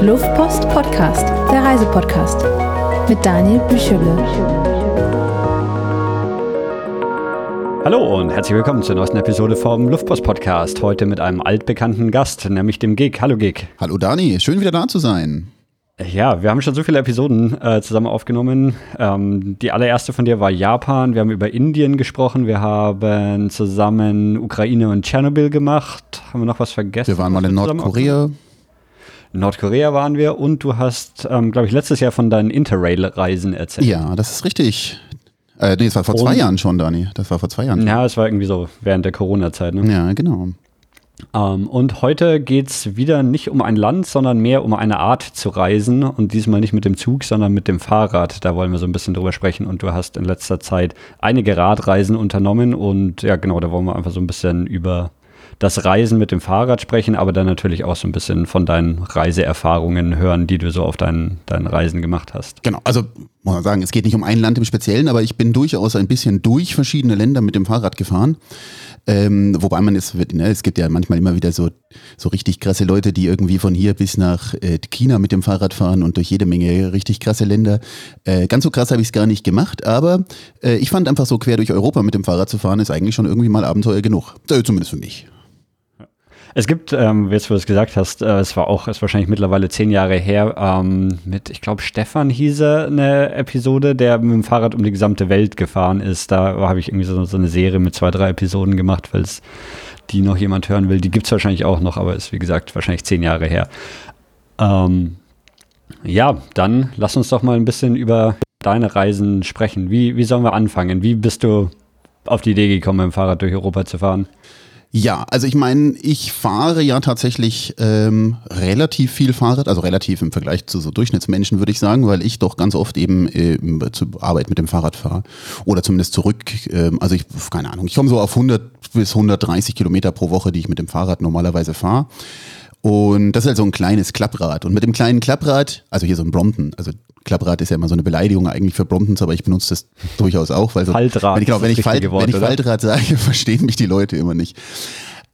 Luftpost Podcast, der Reisepodcast mit Daniel Büchele. Hallo und herzlich willkommen zur neuesten Episode vom Luftpost Podcast. Heute mit einem altbekannten Gast, nämlich dem Gig. Hallo Gig. Hallo Dani, schön wieder da zu sein. Ja, wir haben schon so viele Episoden äh, zusammen aufgenommen. Ähm, die allererste von dir war Japan. Wir haben über Indien gesprochen. Wir haben zusammen Ukraine und Tschernobyl gemacht. Haben wir noch was vergessen? Wir waren mal in Nordkorea. In Nordkorea waren wir und du hast, ähm, glaube ich, letztes Jahr von deinen Interrail-Reisen erzählt. Ja, das ist richtig. Äh, nee, das war vor und, zwei Jahren schon, Dani. Das war vor zwei Jahren. Ja, es war irgendwie so während der Corona-Zeit. Ne? Ja, genau. Ähm, und heute geht es wieder nicht um ein Land, sondern mehr um eine Art zu reisen. Und diesmal nicht mit dem Zug, sondern mit dem Fahrrad. Da wollen wir so ein bisschen drüber sprechen. Und du hast in letzter Zeit einige Radreisen unternommen. Und ja, genau, da wollen wir einfach so ein bisschen über das Reisen mit dem Fahrrad sprechen, aber dann natürlich auch so ein bisschen von deinen Reiseerfahrungen hören, die du so auf deinen, deinen Reisen gemacht hast. Genau, also muss man sagen, es geht nicht um ein Land im Speziellen, aber ich bin durchaus ein bisschen durch verschiedene Länder mit dem Fahrrad gefahren. Ähm, wobei man es, ne, es gibt ja manchmal immer wieder so, so richtig krasse Leute, die irgendwie von hier bis nach äh, China mit dem Fahrrad fahren und durch jede Menge richtig krasse Länder. Äh, ganz so krass habe ich es gar nicht gemacht, aber äh, ich fand einfach so quer durch Europa mit dem Fahrrad zu fahren, ist eigentlich schon irgendwie mal Abenteuer genug. Äh, zumindest für mich. Es gibt, ähm, jetzt du es gesagt hast, äh, es war auch, ist wahrscheinlich mittlerweile zehn Jahre her, ähm, mit, ich glaube, Stefan hieß er, eine Episode, der mit dem Fahrrad um die gesamte Welt gefahren ist. Da habe ich irgendwie so, so, eine Serie mit zwei, drei Episoden gemacht, weil es die noch jemand hören will. Die gibt es wahrscheinlich auch noch, aber ist, wie gesagt, wahrscheinlich zehn Jahre her. Ähm, ja, dann lass uns doch mal ein bisschen über deine Reisen sprechen. Wie, wie sollen wir anfangen? Wie bist du auf die Idee gekommen, mit dem Fahrrad durch Europa zu fahren? Ja, also ich meine, ich fahre ja tatsächlich ähm, relativ viel Fahrrad, also relativ im Vergleich zu so Durchschnittsmenschen würde ich sagen, weil ich doch ganz oft eben äh, zur Arbeit mit dem Fahrrad fahre oder zumindest zurück. Äh, also ich, keine Ahnung, ich komme so auf 100 bis 130 Kilometer pro Woche, die ich mit dem Fahrrad normalerweise fahre. Und das ist halt so ein kleines Klapprad. Und mit dem kleinen Klapprad, also hier so ein Brompton, also Klapprad ist ja immer so eine Beleidigung eigentlich für Bromptons, aber ich benutze das durchaus auch, weil so, Faltrad wenn ich, genau, wenn ich, Falt, Wort, wenn ich Faltrad sage, verstehen mich die Leute immer nicht.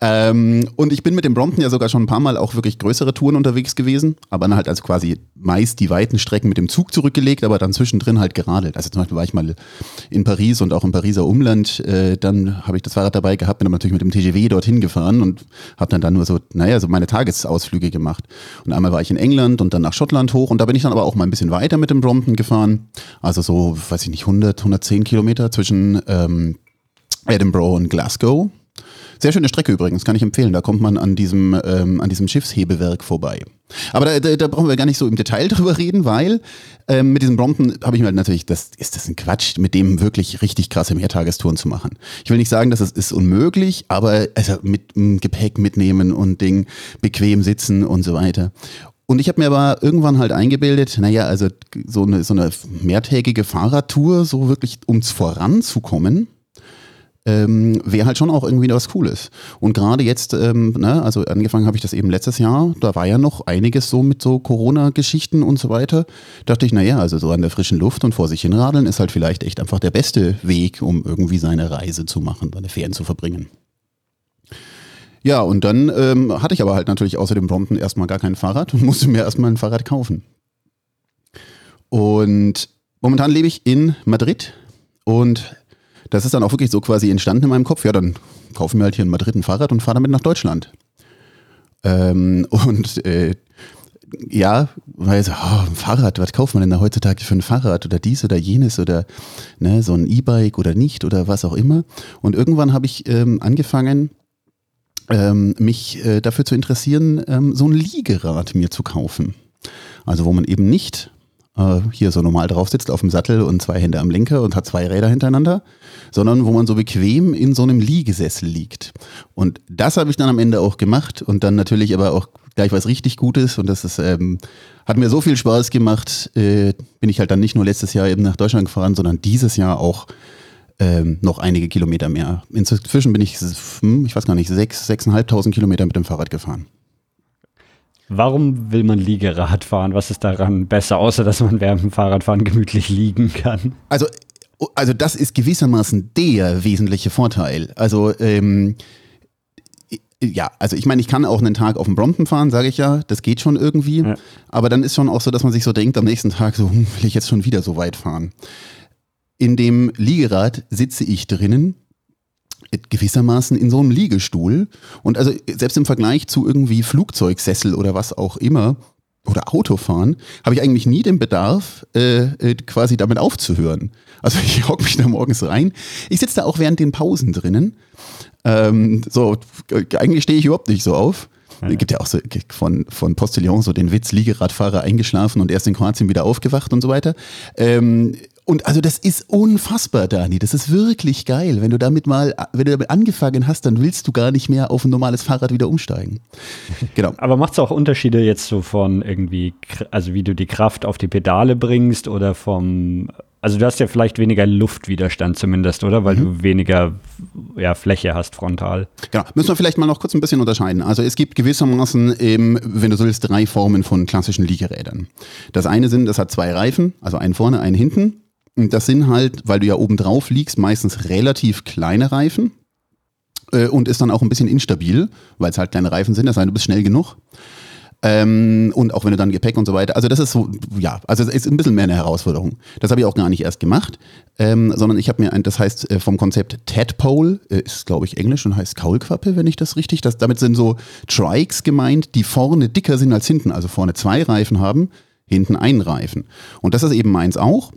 Ähm, und ich bin mit dem Brompton ja sogar schon ein paar Mal auch wirklich größere Touren unterwegs gewesen, aber dann halt also quasi meist die weiten Strecken mit dem Zug zurückgelegt, aber dann zwischendrin halt geradelt. Also zum Beispiel war ich mal in Paris und auch im Pariser Umland, äh, dann habe ich das Fahrrad dabei gehabt, bin aber natürlich mit dem TGW dorthin gefahren und habe dann da nur so, naja, so meine Tagesausflüge gemacht. Und einmal war ich in England und dann nach Schottland hoch und da bin ich dann aber auch mal ein bisschen weiter mit dem Brompton gefahren. Also so, weiß ich nicht, 100, 110 Kilometer zwischen ähm, Edinburgh und Glasgow. Sehr schöne Strecke übrigens, kann ich empfehlen. Da kommt man an diesem, ähm, an diesem Schiffshebewerk vorbei. Aber da, da, da, brauchen wir gar nicht so im Detail drüber reden, weil ähm, mit diesem Brompton habe ich mir natürlich, das ist das ein Quatsch, mit dem wirklich richtig krasse Mehrtagestouren zu machen. Ich will nicht sagen, dass es ist unmöglich, aber also mit Gepäck mitnehmen und Ding bequem sitzen und so weiter. Und ich habe mir aber irgendwann halt eingebildet, naja, also so eine, so eine mehrtägige Fahrradtour, so wirklich ums Voranzukommen, ähm, wäre halt schon auch irgendwie was Cooles. Und gerade jetzt, ähm, ne, also angefangen habe ich das eben letztes Jahr, da war ja noch einiges so mit so Corona-Geschichten und so weiter. Dachte ich, naja, also so an der frischen Luft und vor sich hinradeln ist halt vielleicht echt einfach der beste Weg, um irgendwie seine Reise zu machen, seine Ferien zu verbringen. Ja, und dann ähm, hatte ich aber halt natürlich außer dem Brompton erstmal gar kein Fahrrad und musste mir erstmal ein Fahrrad kaufen. Und momentan lebe ich in Madrid und das ist dann auch wirklich so quasi entstanden in meinem Kopf. Ja, dann kaufe ich mir halt hier in Madrid ein Fahrrad und fahre damit nach Deutschland. Ähm, und äh, ja, weil so, oh, ein Fahrrad, was kauft man denn da heutzutage für ein Fahrrad oder dies oder jenes oder ne, so ein E-Bike oder nicht oder was auch immer. Und irgendwann habe ich ähm, angefangen, ähm, mich äh, dafür zu interessieren, ähm, so ein Liegerad mir zu kaufen. Also wo man eben nicht äh, hier so normal drauf sitzt auf dem Sattel und zwei Hände am Lenker und hat zwei Räder hintereinander, sondern wo man so bequem in so einem Liegesessel liegt. Und das habe ich dann am Ende auch gemacht und dann natürlich aber auch gleich was richtig Gutes und das ist, ähm, hat mir so viel Spaß gemacht, äh, bin ich halt dann nicht nur letztes Jahr eben nach Deutschland gefahren, sondern dieses Jahr auch ähm, noch einige Kilometer mehr. Inzwischen bin ich, hm, ich weiß gar nicht, sechs, sechseinhalbtausend Kilometer mit dem Fahrrad gefahren. Warum will man Liegerad fahren? Was ist daran besser, außer dass man während dem Fahrradfahren gemütlich liegen kann? Also, also das ist gewissermaßen der wesentliche Vorteil. Also ähm, ja, also ich meine, ich kann auch einen Tag auf dem Brompton fahren, sage ich ja, das geht schon irgendwie. Ja. Aber dann ist schon auch so, dass man sich so denkt, am nächsten Tag so, hm, will ich jetzt schon wieder so weit fahren. In dem Liegerad sitze ich drinnen, gewissermaßen in so einem Liegestuhl. Und also selbst im Vergleich zu irgendwie Flugzeugsessel oder was auch immer, oder Autofahren, habe ich eigentlich nie den Bedarf, äh, äh quasi damit aufzuhören. Also ich hocke mich da morgens rein. Ich sitze da auch während den Pausen drinnen. Ähm, so, eigentlich stehe ich überhaupt nicht so auf. Es gibt ja auch so von, von Postillon so den Witz, Liegeradfahrer eingeschlafen und erst in Kroatien wieder aufgewacht und so weiter. Ähm, und also das ist unfassbar, Dani. Das ist wirklich geil. Wenn du damit mal, wenn du damit angefangen hast, dann willst du gar nicht mehr auf ein normales Fahrrad wieder umsteigen. Genau. Aber macht es auch Unterschiede jetzt so von irgendwie, also wie du die Kraft auf die Pedale bringst oder vom also du hast ja vielleicht weniger Luftwiderstand zumindest, oder? Weil mhm. du weniger ja, Fläche hast frontal. Genau. Müssen wir vielleicht mal noch kurz ein bisschen unterscheiden. Also es gibt gewissermaßen, ähm, wenn du so willst, drei Formen von klassischen Liegerädern. Das eine sind, das hat zwei Reifen, also einen vorne, einen hinten. Das sind halt, weil du ja oben drauf liegst, meistens relativ kleine Reifen äh, und ist dann auch ein bisschen instabil, weil es halt kleine Reifen sind. Das heißt, du bist schnell genug. Ähm, und auch wenn du dann Gepäck und so weiter. Also das ist so, ja, also es ist ein bisschen mehr eine Herausforderung. Das habe ich auch gar nicht erst gemacht, ähm, sondern ich habe mir ein, das heißt äh, vom Konzept Tadpole, äh, ist glaube ich Englisch und heißt Kaulquappe, wenn ich das richtig, das, damit sind so Trikes gemeint, die vorne dicker sind als hinten, also vorne zwei Reifen haben, hinten einen Reifen. Und das ist eben meins auch.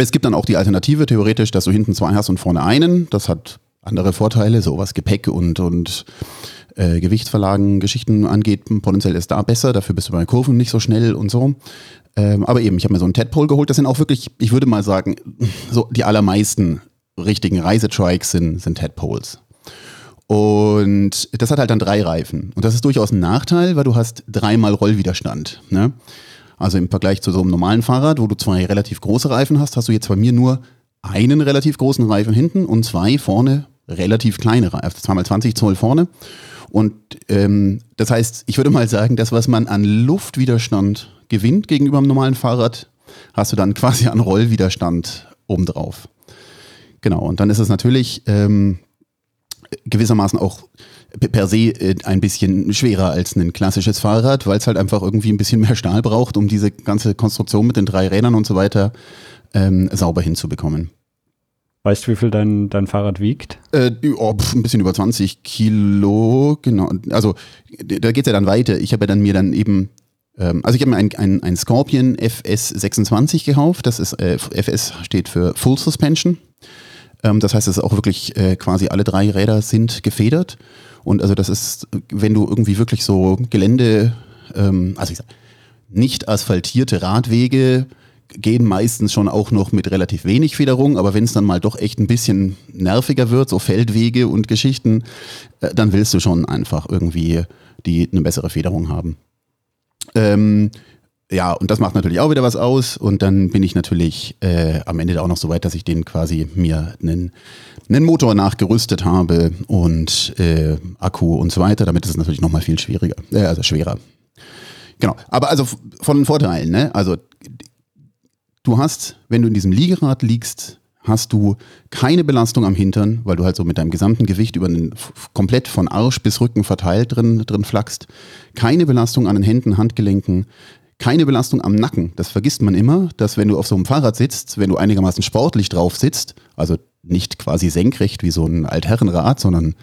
Es gibt dann auch die Alternative theoretisch, dass du hinten zwei hast und vorne einen. Das hat andere Vorteile, so was Gepäck und, und äh, Gewichtsverlagen, Geschichten angeht, potenziell ist da besser, dafür bist du bei Kurven nicht so schnell und so. Ähm, aber eben, ich habe mir so einen Tadpole geholt, das sind auch wirklich, ich würde mal sagen, so die allermeisten richtigen Reisetrikes sind, sind Tadpoles. Und das hat halt dann drei Reifen. Und das ist durchaus ein Nachteil, weil du hast dreimal Rollwiderstand. Ne? Also im Vergleich zu so einem normalen Fahrrad, wo du zwei relativ große Reifen hast, hast du jetzt bei mir nur einen relativ großen Reifen hinten und zwei vorne relativ kleine Reifen, also zweimal 20 Zoll vorne. Und ähm, das heißt, ich würde mal sagen, das, was man an Luftwiderstand gewinnt gegenüber einem normalen Fahrrad, hast du dann quasi an Rollwiderstand obendrauf. Genau, und dann ist es natürlich ähm, gewissermaßen auch per se äh, ein bisschen schwerer als ein klassisches Fahrrad, weil es halt einfach irgendwie ein bisschen mehr Stahl braucht, um diese ganze Konstruktion mit den drei Rädern und so weiter ähm, sauber hinzubekommen. Weißt du, wie viel dein, dein Fahrrad wiegt? Äh, oh, pf, ein bisschen über 20 Kilo, genau. Also da geht es ja dann weiter. Ich habe ja dann mir dann eben, ähm, also ich habe mir ein, ein, ein Scorpion FS26 gekauft. Das ist, äh, FS steht für Full Suspension. Ähm, das heißt, es ist auch wirklich äh, quasi alle drei Räder sind gefedert. Und also das ist, wenn du irgendwie wirklich so Gelände, ähm, also ich sag, nicht asphaltierte Radwege gehen meistens schon auch noch mit relativ wenig Federung, aber wenn es dann mal doch echt ein bisschen nerviger wird, so Feldwege und Geschichten, äh, dann willst du schon einfach irgendwie die eine bessere Federung haben. Ähm, ja, und das macht natürlich auch wieder was aus. Und dann bin ich natürlich äh, am Ende auch noch so weit, dass ich den quasi mir einen, einen Motor nachgerüstet habe und äh, Akku und so weiter. Damit ist es natürlich nochmal viel schwieriger, äh, also schwerer. Genau. Aber also von den Vorteilen, ne? Also du hast, wenn du in diesem Liegerad liegst, hast du keine Belastung am Hintern, weil du halt so mit deinem gesamten Gewicht über den komplett von Arsch bis Rücken verteilt drin, drin flackst. Keine Belastung an den Händen, Handgelenken, keine Belastung am Nacken. Das vergisst man immer, dass wenn du auf so einem Fahrrad sitzt, wenn du einigermaßen sportlich drauf sitzt, also nicht quasi senkrecht wie so ein Altherrenrad, sondern,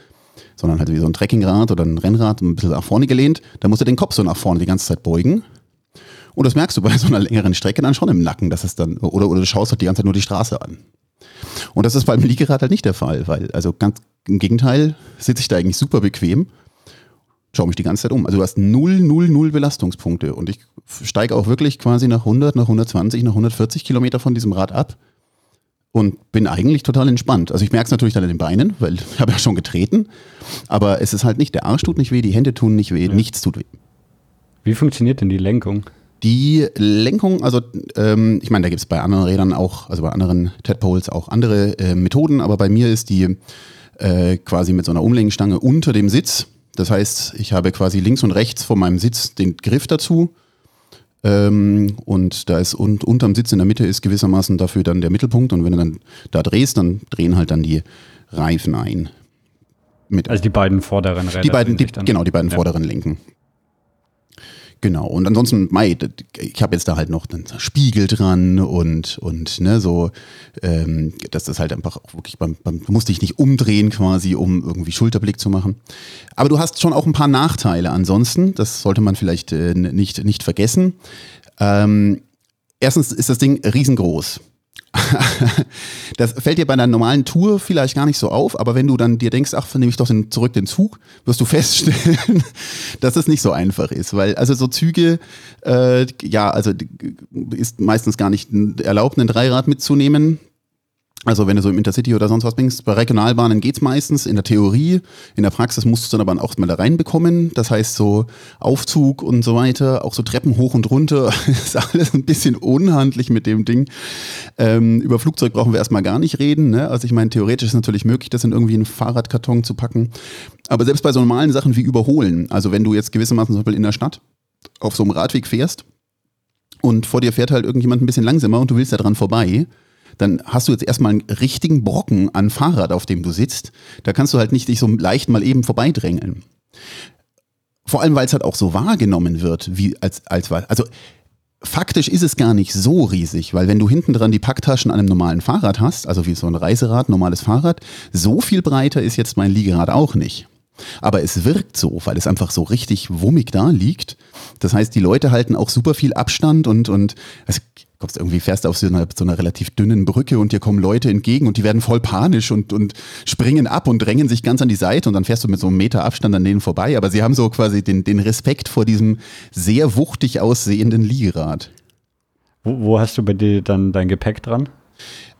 sondern halt wie so ein Trekkingrad oder ein Rennrad ein bisschen nach vorne gelehnt, dann musst du den Kopf so nach vorne die ganze Zeit beugen und das merkst du bei so einer längeren Strecke dann schon im Nacken, dass es dann, oder, oder du schaust halt die ganze Zeit nur die Straße an. Und das ist beim Liegerad halt nicht der Fall, weil, also ganz im Gegenteil, sitze ich da eigentlich super bequem, schaue mich die ganze Zeit um. Also du hast null, null, null Belastungspunkte und ich steige auch wirklich quasi nach 100, nach 120, nach 140 Kilometer von diesem Rad ab und bin eigentlich total entspannt. Also ich merke es natürlich dann in den Beinen, weil ich habe ja schon getreten, aber es ist halt nicht, der Arsch tut nicht weh, die Hände tun nicht weh, ja. nichts tut weh. Wie funktioniert denn die Lenkung? Die Lenkung, also ähm, ich meine, da gibt es bei anderen Rädern auch, also bei anderen Tadpoles auch andere äh, Methoden, aber bei mir ist die äh, quasi mit so einer Umlenkstange unter dem Sitz. Das heißt, ich habe quasi links und rechts von meinem Sitz den Griff dazu. Ähm, und da ist und unterm Sitz in der Mitte ist gewissermaßen dafür dann der Mittelpunkt. Und wenn du dann da drehst, dann drehen halt dann die Reifen ein. Mit, also die beiden vorderen Räder. Die beiden, die, genau, die beiden ja. vorderen linken. Genau. Und ansonsten, Mai, ich habe jetzt da halt noch einen Spiegel dran und, und ne, so, ähm, dass das halt einfach auch wirklich beim, beim, du musst dich nicht umdrehen quasi, um irgendwie Schulterblick zu machen. Aber du hast schon auch ein paar Nachteile ansonsten, das sollte man vielleicht äh, nicht, nicht vergessen. Ähm, erstens ist das Ding riesengroß. das fällt dir bei einer normalen Tour vielleicht gar nicht so auf, aber wenn du dann dir denkst, ach, nehme ich doch den, zurück den Zug, wirst du feststellen, dass es nicht so einfach ist, weil also so Züge, äh, ja, also ist meistens gar nicht erlaubt, ein Dreirad mitzunehmen. Also wenn du so im Intercity oder sonst was bringst, bei Regionalbahnen geht's meistens in der Theorie, in der Praxis musst du dann aber auch mal da reinbekommen. Das heißt so Aufzug und so weiter, auch so Treppen hoch und runter, ist alles ein bisschen unhandlich mit dem Ding. Ähm, über Flugzeug brauchen wir erstmal gar nicht reden. Ne? Also ich meine, theoretisch ist es natürlich möglich, das in irgendwie einen Fahrradkarton zu packen. Aber selbst bei so normalen Sachen wie Überholen, also wenn du jetzt gewissermaßen zum Beispiel in der Stadt auf so einem Radweg fährst und vor dir fährt halt irgendjemand ein bisschen langsamer und du willst da dran vorbei, dann hast du jetzt erstmal einen richtigen Brocken an Fahrrad, auf dem du sitzt. Da kannst du halt nicht dich so leicht mal eben vorbeidrängeln. Vor allem, weil es halt auch so wahrgenommen wird, wie als, als also faktisch ist es gar nicht so riesig, weil wenn du hinten dran die Packtaschen an einem normalen Fahrrad hast, also wie so ein Reiserad, normales Fahrrad, so viel breiter ist jetzt mein Liegerad auch nicht. Aber es wirkt so, weil es einfach so richtig wummig da liegt. Das heißt, die Leute halten auch super viel Abstand und, und es kommst irgendwie fährst auf so einer, so einer relativ dünnen Brücke und dir kommen Leute entgegen und die werden voll panisch und, und springen ab und drängen sich ganz an die Seite und dann fährst du mit so einem Meter Abstand an denen vorbei. Aber sie haben so quasi den, den Respekt vor diesem sehr wuchtig aussehenden Liegerad. Wo, wo hast du bei dir dann dein Gepäck dran?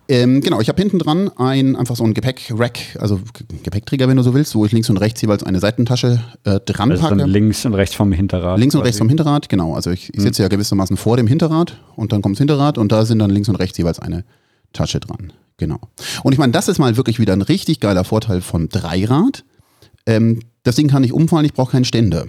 Ähm, genau, ich habe hinten dran ein, einfach so ein Gepäck-Rack, also Gepäckträger, wenn du so willst, wo ich links und rechts jeweils eine Seitentasche äh, dran also packe. links und rechts vom Hinterrad. Links und rechts vom Hinterrad, genau. Also ich, ich sitze hm. ja gewissermaßen vor dem Hinterrad und dann kommt das Hinterrad und da sind dann links und rechts jeweils eine Tasche dran. Genau. Und ich meine, das ist mal wirklich wieder ein richtig geiler Vorteil von Dreirad. Ähm, das Ding kann nicht umfallen, ich brauche keinen Ständer.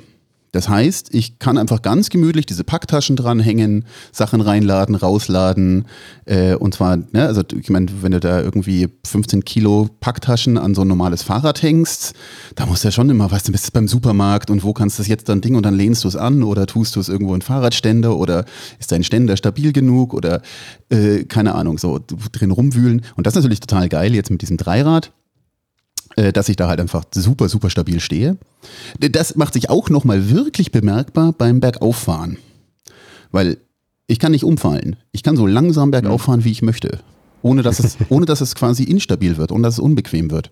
Das heißt, ich kann einfach ganz gemütlich diese Packtaschen dranhängen, Sachen reinladen, rausladen. Äh, und zwar, ne, also ich meine, wenn du da irgendwie 15 Kilo Packtaschen an so ein normales Fahrrad hängst, da musst du ja schon immer, weißt du, bist du beim Supermarkt und wo kannst du das jetzt dann Ding und dann lehnst du es an oder tust du es irgendwo in Fahrradständer oder ist dein Ständer stabil genug oder äh, keine Ahnung, so drin rumwühlen. Und das ist natürlich total geil jetzt mit diesem Dreirad dass ich da halt einfach super, super stabil stehe. Das macht sich auch nochmal wirklich bemerkbar beim Bergauffahren. Weil ich kann nicht umfallen. Ich kann so langsam bergauf fahren, wie ich möchte. Ohne dass es, ohne dass es quasi instabil wird, ohne dass es unbequem wird.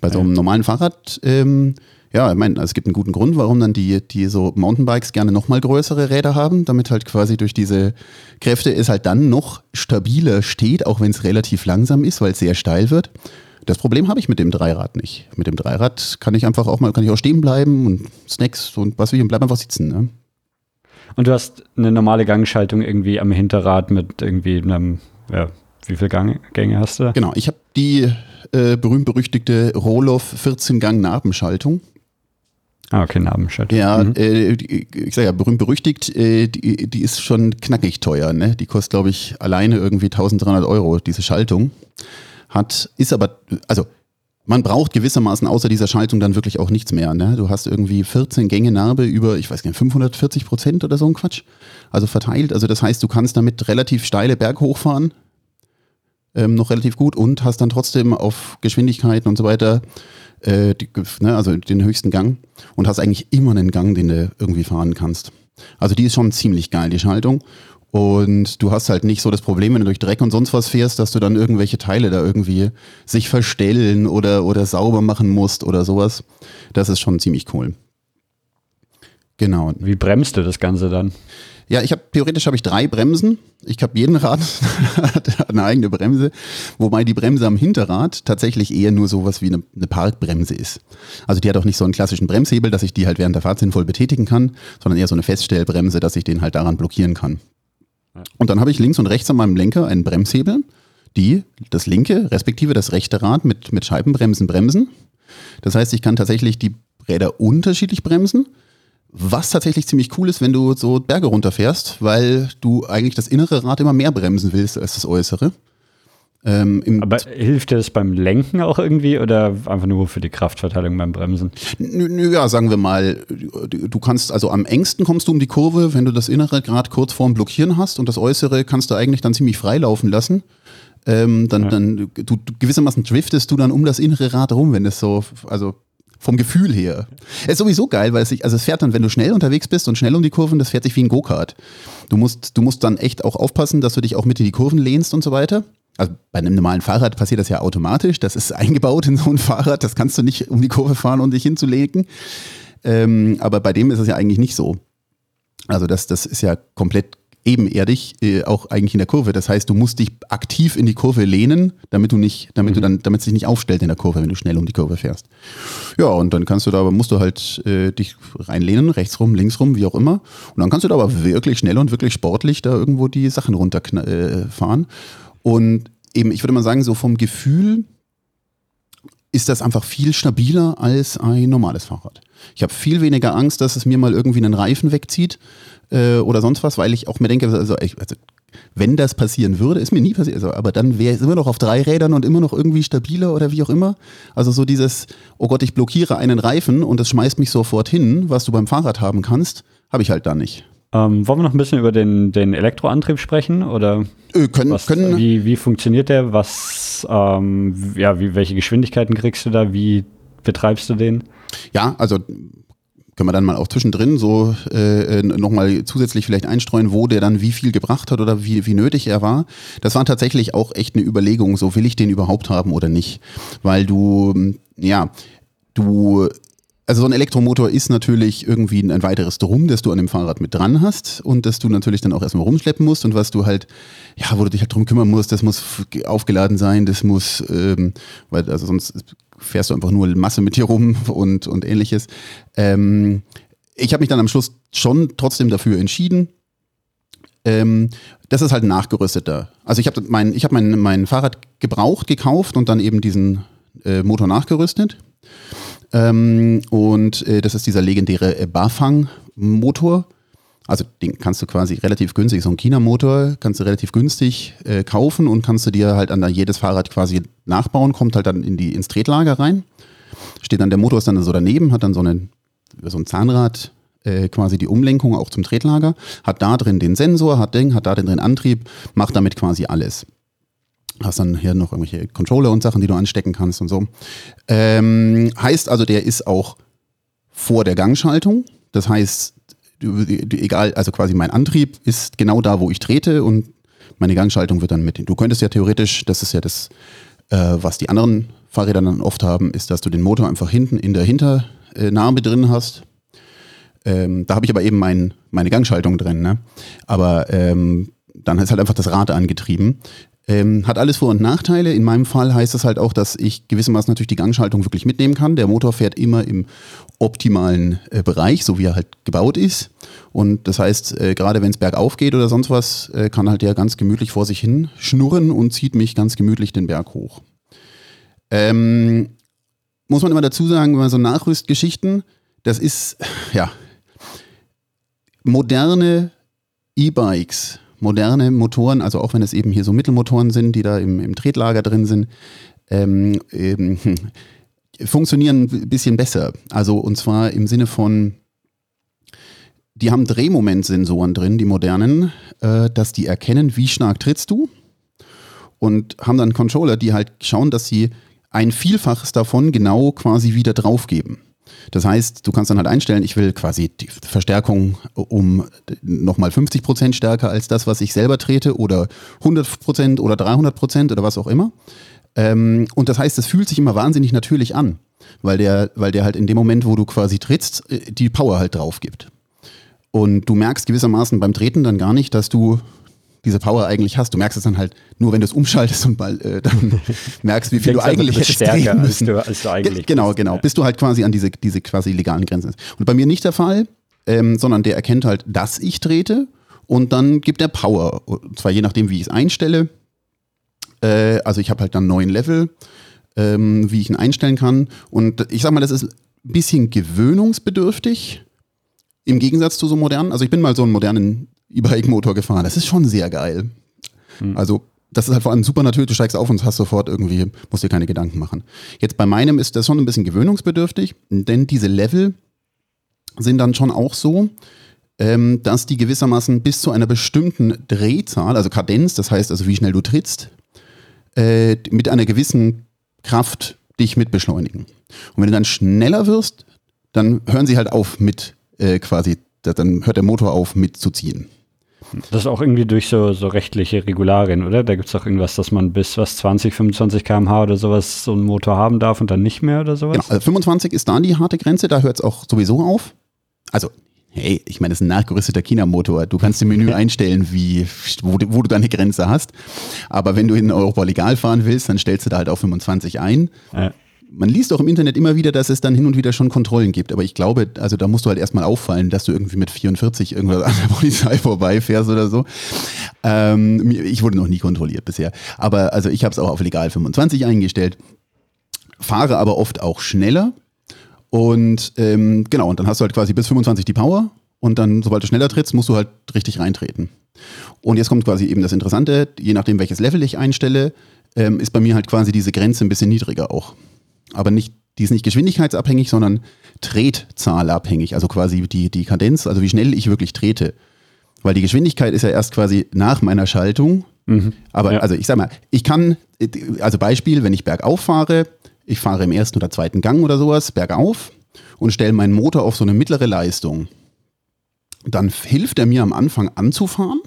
Bei so einem normalen Fahrrad, ähm, ja, ich meine, es gibt einen guten Grund, warum dann die, die so Mountainbikes gerne nochmal größere Räder haben, damit halt quasi durch diese Kräfte es halt dann noch stabiler steht, auch wenn es relativ langsam ist, weil es sehr steil wird. Das Problem habe ich mit dem Dreirad nicht. Mit dem Dreirad kann ich einfach auch mal, kann ich auch stehen bleiben und Snacks und was will ich und bleib einfach sitzen. Ne? Und du hast eine normale Gangschaltung irgendwie am Hinterrad mit irgendwie einem, ja, wie viele Gang, Gänge hast du? Genau, ich habe die äh, berühmt-berüchtigte Roloff 14-Gang-Nabenschaltung. Ah, okay, Nabenschaltung. Ja, mhm. äh, ich sage ja, berühmt-berüchtigt, äh, die, die ist schon knackig teuer. Ne? Die kostet, glaube ich, alleine irgendwie 1300 Euro, diese Schaltung hat, ist aber, also man braucht gewissermaßen außer dieser Schaltung dann wirklich auch nichts mehr. Ne? Du hast irgendwie 14 Gänge Narbe über, ich weiß nicht, 540 Prozent oder so ein Quatsch. Also verteilt. Also das heißt, du kannst damit relativ steile Berg hochfahren, ähm, noch relativ gut und hast dann trotzdem auf Geschwindigkeiten und so weiter, äh, die, ne, also den höchsten Gang und hast eigentlich immer einen Gang, den du irgendwie fahren kannst. Also die ist schon ziemlich geil, die Schaltung. Und du hast halt nicht so das Problem, wenn du durch Dreck und sonst was fährst, dass du dann irgendwelche Teile da irgendwie sich verstellen oder, oder sauber machen musst oder sowas. Das ist schon ziemlich cool. Genau. Wie bremst du das Ganze dann? Ja, ich habe theoretisch habe ich drei Bremsen. Ich habe jeden Rad hat eine eigene Bremse, wobei die Bremse am Hinterrad tatsächlich eher nur sowas wie eine, eine Parkbremse ist. Also die hat auch nicht so einen klassischen Bremshebel, dass ich die halt während der Fahrt sinnvoll betätigen kann, sondern eher so eine Feststellbremse, dass ich den halt daran blockieren kann. Und dann habe ich links und rechts an meinem Lenker einen Bremshebel, die das linke, respektive das rechte Rad mit, mit Scheibenbremsen bremsen. Das heißt, ich kann tatsächlich die Räder unterschiedlich bremsen, was tatsächlich ziemlich cool ist, wenn du so Berge runterfährst, weil du eigentlich das innere Rad immer mehr bremsen willst als das äußere. Ähm, Aber hilft dir das beim Lenken auch irgendwie oder einfach nur für die Kraftverteilung beim Bremsen? Ja, sagen wir mal, du kannst, also am engsten kommst du um die Kurve, wenn du das innere gerade kurz vorm Blockieren hast und das äußere kannst du eigentlich dann ziemlich frei laufen lassen. Ähm, dann, ja. dann, du, gewissermaßen driftest du dann um das innere Rad rum, wenn es so, also vom Gefühl her. Ist sowieso geil, weil es sich, also es fährt dann, wenn du schnell unterwegs bist und schnell um die Kurven, das fährt sich wie ein Go-Kart. Du musst, du musst dann echt auch aufpassen, dass du dich auch mit in die Kurven lehnst und so weiter. Also bei einem normalen Fahrrad passiert das ja automatisch. Das ist eingebaut in so ein Fahrrad. Das kannst du nicht um die Kurve fahren und dich hinzulegen. Ähm, aber bei dem ist es ja eigentlich nicht so. Also das, das ist ja komplett ebenerdig, äh, auch eigentlich in der Kurve. Das heißt, du musst dich aktiv in die Kurve lehnen, damit du nicht, damit mhm. du dann, damit es sich nicht aufstellt in der Kurve, wenn du schnell um die Kurve fährst. Ja, und dann kannst du da, aber musst du halt äh, dich reinlehnen, rechts rum, links rum, wie auch immer. Und dann kannst du da aber wirklich schnell und wirklich sportlich da irgendwo die Sachen runterfahren. Äh, und eben, ich würde mal sagen, so vom Gefühl ist das einfach viel stabiler als ein normales Fahrrad. Ich habe viel weniger Angst, dass es mir mal irgendwie einen Reifen wegzieht äh, oder sonst was, weil ich auch mir denke, also, ich, also wenn das passieren würde, ist mir nie passiert, also, aber dann wäre es immer noch auf drei Rädern und immer noch irgendwie stabiler oder wie auch immer. Also so dieses, oh Gott, ich blockiere einen Reifen und das schmeißt mich sofort hin, was du beim Fahrrad haben kannst, habe ich halt da nicht. Ähm, wollen wir noch ein bisschen über den, den Elektroantrieb sprechen? Oder äh, können, was, können. Wie, wie funktioniert der? Was, ähm, ja, wie, welche Geschwindigkeiten kriegst du da? Wie betreibst du den? Ja, also können wir dann mal auch zwischendrin so äh, nochmal zusätzlich vielleicht einstreuen, wo der dann wie viel gebracht hat oder wie, wie nötig er war. Das war tatsächlich auch echt eine Überlegung, so will ich den überhaupt haben oder nicht. Weil du, ja, du also so ein Elektromotor ist natürlich irgendwie ein weiteres Drum, das du an dem Fahrrad mit dran hast und das du natürlich dann auch erstmal rumschleppen musst und was du halt, ja, wo du dich halt drum kümmern musst, das muss aufgeladen sein, das muss, ähm, weil also sonst fährst du einfach nur Masse mit dir rum und, und ähnliches. Ähm, ich habe mich dann am Schluss schon trotzdem dafür entschieden. Ähm, das ist halt ein nachgerüsteter. Also ich habe mein, hab mein, mein Fahrrad gebraucht, gekauft und dann eben diesen äh, Motor nachgerüstet. Ähm, und äh, das ist dieser legendäre äh, Bafang-Motor. Also den kannst du quasi relativ günstig, so ein China-Motor kannst du relativ günstig äh, kaufen und kannst du dir halt an jedes Fahrrad quasi nachbauen, kommt halt dann in die, ins Tretlager rein. Steht dann, der Motor ist dann so daneben, hat dann so, einen, so ein Zahnrad, äh, quasi die Umlenkung auch zum Tretlager, hat da drin den Sensor, hat den, hat da drin Antrieb, macht damit quasi alles. Hast dann hier noch irgendwelche Controller und Sachen, die du anstecken kannst und so. Ähm, heißt also, der ist auch vor der Gangschaltung. Das heißt, egal, also quasi mein Antrieb ist genau da, wo ich trete und meine Gangschaltung wird dann mit. Du könntest ja theoretisch, das ist ja das, äh, was die anderen Fahrräder dann oft haben, ist, dass du den Motor einfach hinten in der Hinternarbe drin hast. Ähm, da habe ich aber eben mein, meine Gangschaltung drin. Ne? Aber ähm, dann ist halt einfach das Rad angetrieben. Ähm, hat alles Vor- und Nachteile. In meinem Fall heißt das halt auch, dass ich gewissermaßen natürlich die Gangschaltung wirklich mitnehmen kann. Der Motor fährt immer im optimalen äh, Bereich, so wie er halt gebaut ist. Und das heißt, äh, gerade wenn es bergauf geht oder sonst was, äh, kann halt der ganz gemütlich vor sich hin schnurren und zieht mich ganz gemütlich den Berg hoch. Ähm, muss man immer dazu sagen, wenn man so Nachrüstgeschichten, das ist, ja, moderne E-Bikes moderne Motoren, also auch wenn es eben hier so Mittelmotoren sind, die da im, im Tretlager drin sind, ähm, ähm, funktionieren ein bisschen besser. Also und zwar im Sinne von, die haben Drehmomentsensoren drin, die modernen, äh, dass die erkennen, wie stark trittst du und haben dann Controller, die halt schauen, dass sie ein Vielfaches davon genau quasi wieder draufgeben. Das heißt, du kannst dann halt einstellen, ich will quasi die Verstärkung um nochmal 50 Prozent stärker als das, was ich selber trete oder 100 Prozent oder 300 Prozent oder was auch immer. Ähm, und das heißt, es fühlt sich immer wahnsinnig natürlich an, weil der, weil der halt in dem Moment, wo du quasi trittst, äh, die Power halt drauf gibt. Und du merkst gewissermaßen beim Treten dann gar nicht, dass du diese Power eigentlich hast. Du merkst es dann halt nur, wenn du es umschaltest und mal äh, dann merkst, wie viel du eigentlich hättest stärker, als du, als du eigentlich Genau, bist. genau. Bis du halt quasi an diese, diese quasi legalen Grenzen bist. Und bei mir nicht der Fall, ähm, sondern der erkennt halt, dass ich trete und dann gibt er Power. Und zwar je nachdem, wie ich es einstelle. Äh, also ich habe halt dann neun Level, ähm, wie ich ihn einstellen kann. Und ich sag mal, das ist ein bisschen gewöhnungsbedürftig. Im Gegensatz zu so modernen, also ich bin mal so einen modernen E-Bike-Motor gefahren. Das ist schon sehr geil. Mhm. Also das ist halt vor allem super natürlich, du steigst auf und hast sofort irgendwie, musst dir keine Gedanken machen. Jetzt bei meinem ist das schon ein bisschen gewöhnungsbedürftig, denn diese Level sind dann schon auch so, ähm, dass die gewissermaßen bis zu einer bestimmten Drehzahl, also Kadenz, das heißt also wie schnell du trittst, äh, mit einer gewissen Kraft dich mit beschleunigen. Und wenn du dann schneller wirst, dann hören sie halt auf mit äh, quasi, dann hört der Motor auf mitzuziehen. Das ist auch irgendwie durch so, so rechtliche Regularien, oder? Da gibt es auch irgendwas, dass man bis was 20, 25 km/h oder sowas so einen Motor haben darf und dann nicht mehr oder sowas? Genau, also 25 ist da die harte Grenze, da hört es auch sowieso auf. Also, hey, ich meine, das ist ein nachgerüsteter China-Motor. Du kannst im Menü einstellen, wie, wo, wo, du deine Grenze hast. Aber wenn du in Europa legal fahren willst, dann stellst du da halt auf 25 ein. Ja man liest auch im Internet immer wieder, dass es dann hin und wieder schon Kontrollen gibt. Aber ich glaube, also da musst du halt erstmal auffallen, dass du irgendwie mit 44 irgendwas an der Polizei vorbeifährst oder so. Ähm, ich wurde noch nie kontrolliert bisher. Aber also ich habe es auch auf legal 25 eingestellt, fahre aber oft auch schneller. Und ähm, genau, und dann hast du halt quasi bis 25 die Power. Und dann, sobald du schneller trittst, musst du halt richtig reintreten. Und jetzt kommt quasi eben das Interessante, je nachdem, welches Level ich einstelle, ähm, ist bei mir halt quasi diese Grenze ein bisschen niedriger auch aber nicht, die ist nicht geschwindigkeitsabhängig, sondern Tretzahlabhängig, also quasi die, die Kadenz, also wie schnell ich wirklich trete. Weil die Geschwindigkeit ist ja erst quasi nach meiner Schaltung. Mhm. Aber ja. also ich sag mal, ich kann, also Beispiel, wenn ich bergauf fahre, ich fahre im ersten oder zweiten Gang oder sowas bergauf und stelle meinen Motor auf so eine mittlere Leistung. Dann hilft er mir am Anfang anzufahren,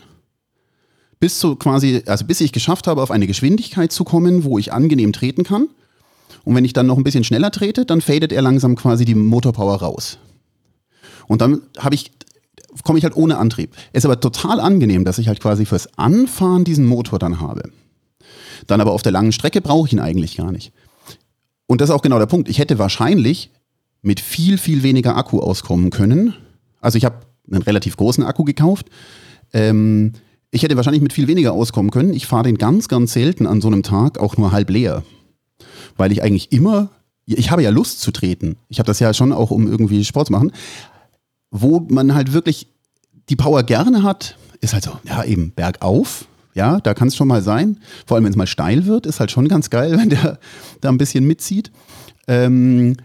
bis zu quasi, also bis ich geschafft habe, auf eine Geschwindigkeit zu kommen, wo ich angenehm treten kann. Und wenn ich dann noch ein bisschen schneller trete, dann fadet er langsam quasi die Motorpower raus. Und dann habe ich komme ich halt ohne Antrieb. Ist aber total angenehm, dass ich halt quasi fürs Anfahren diesen Motor dann habe. Dann aber auf der langen Strecke brauche ich ihn eigentlich gar nicht. Und das ist auch genau der Punkt. Ich hätte wahrscheinlich mit viel, viel weniger Akku auskommen können. Also ich habe einen relativ großen Akku gekauft. Ähm, ich hätte wahrscheinlich mit viel weniger auskommen können. Ich fahre den ganz, ganz selten an so einem Tag auch nur halb leer weil ich eigentlich immer, ich habe ja Lust zu treten. Ich habe das ja schon auch, um irgendwie Sport zu machen. Wo man halt wirklich die Power gerne hat, ist halt so, ja, eben bergauf. Ja, da kann es schon mal sein. Vor allem, wenn es mal steil wird, ist halt schon ganz geil, wenn der da ein bisschen mitzieht. Ähm,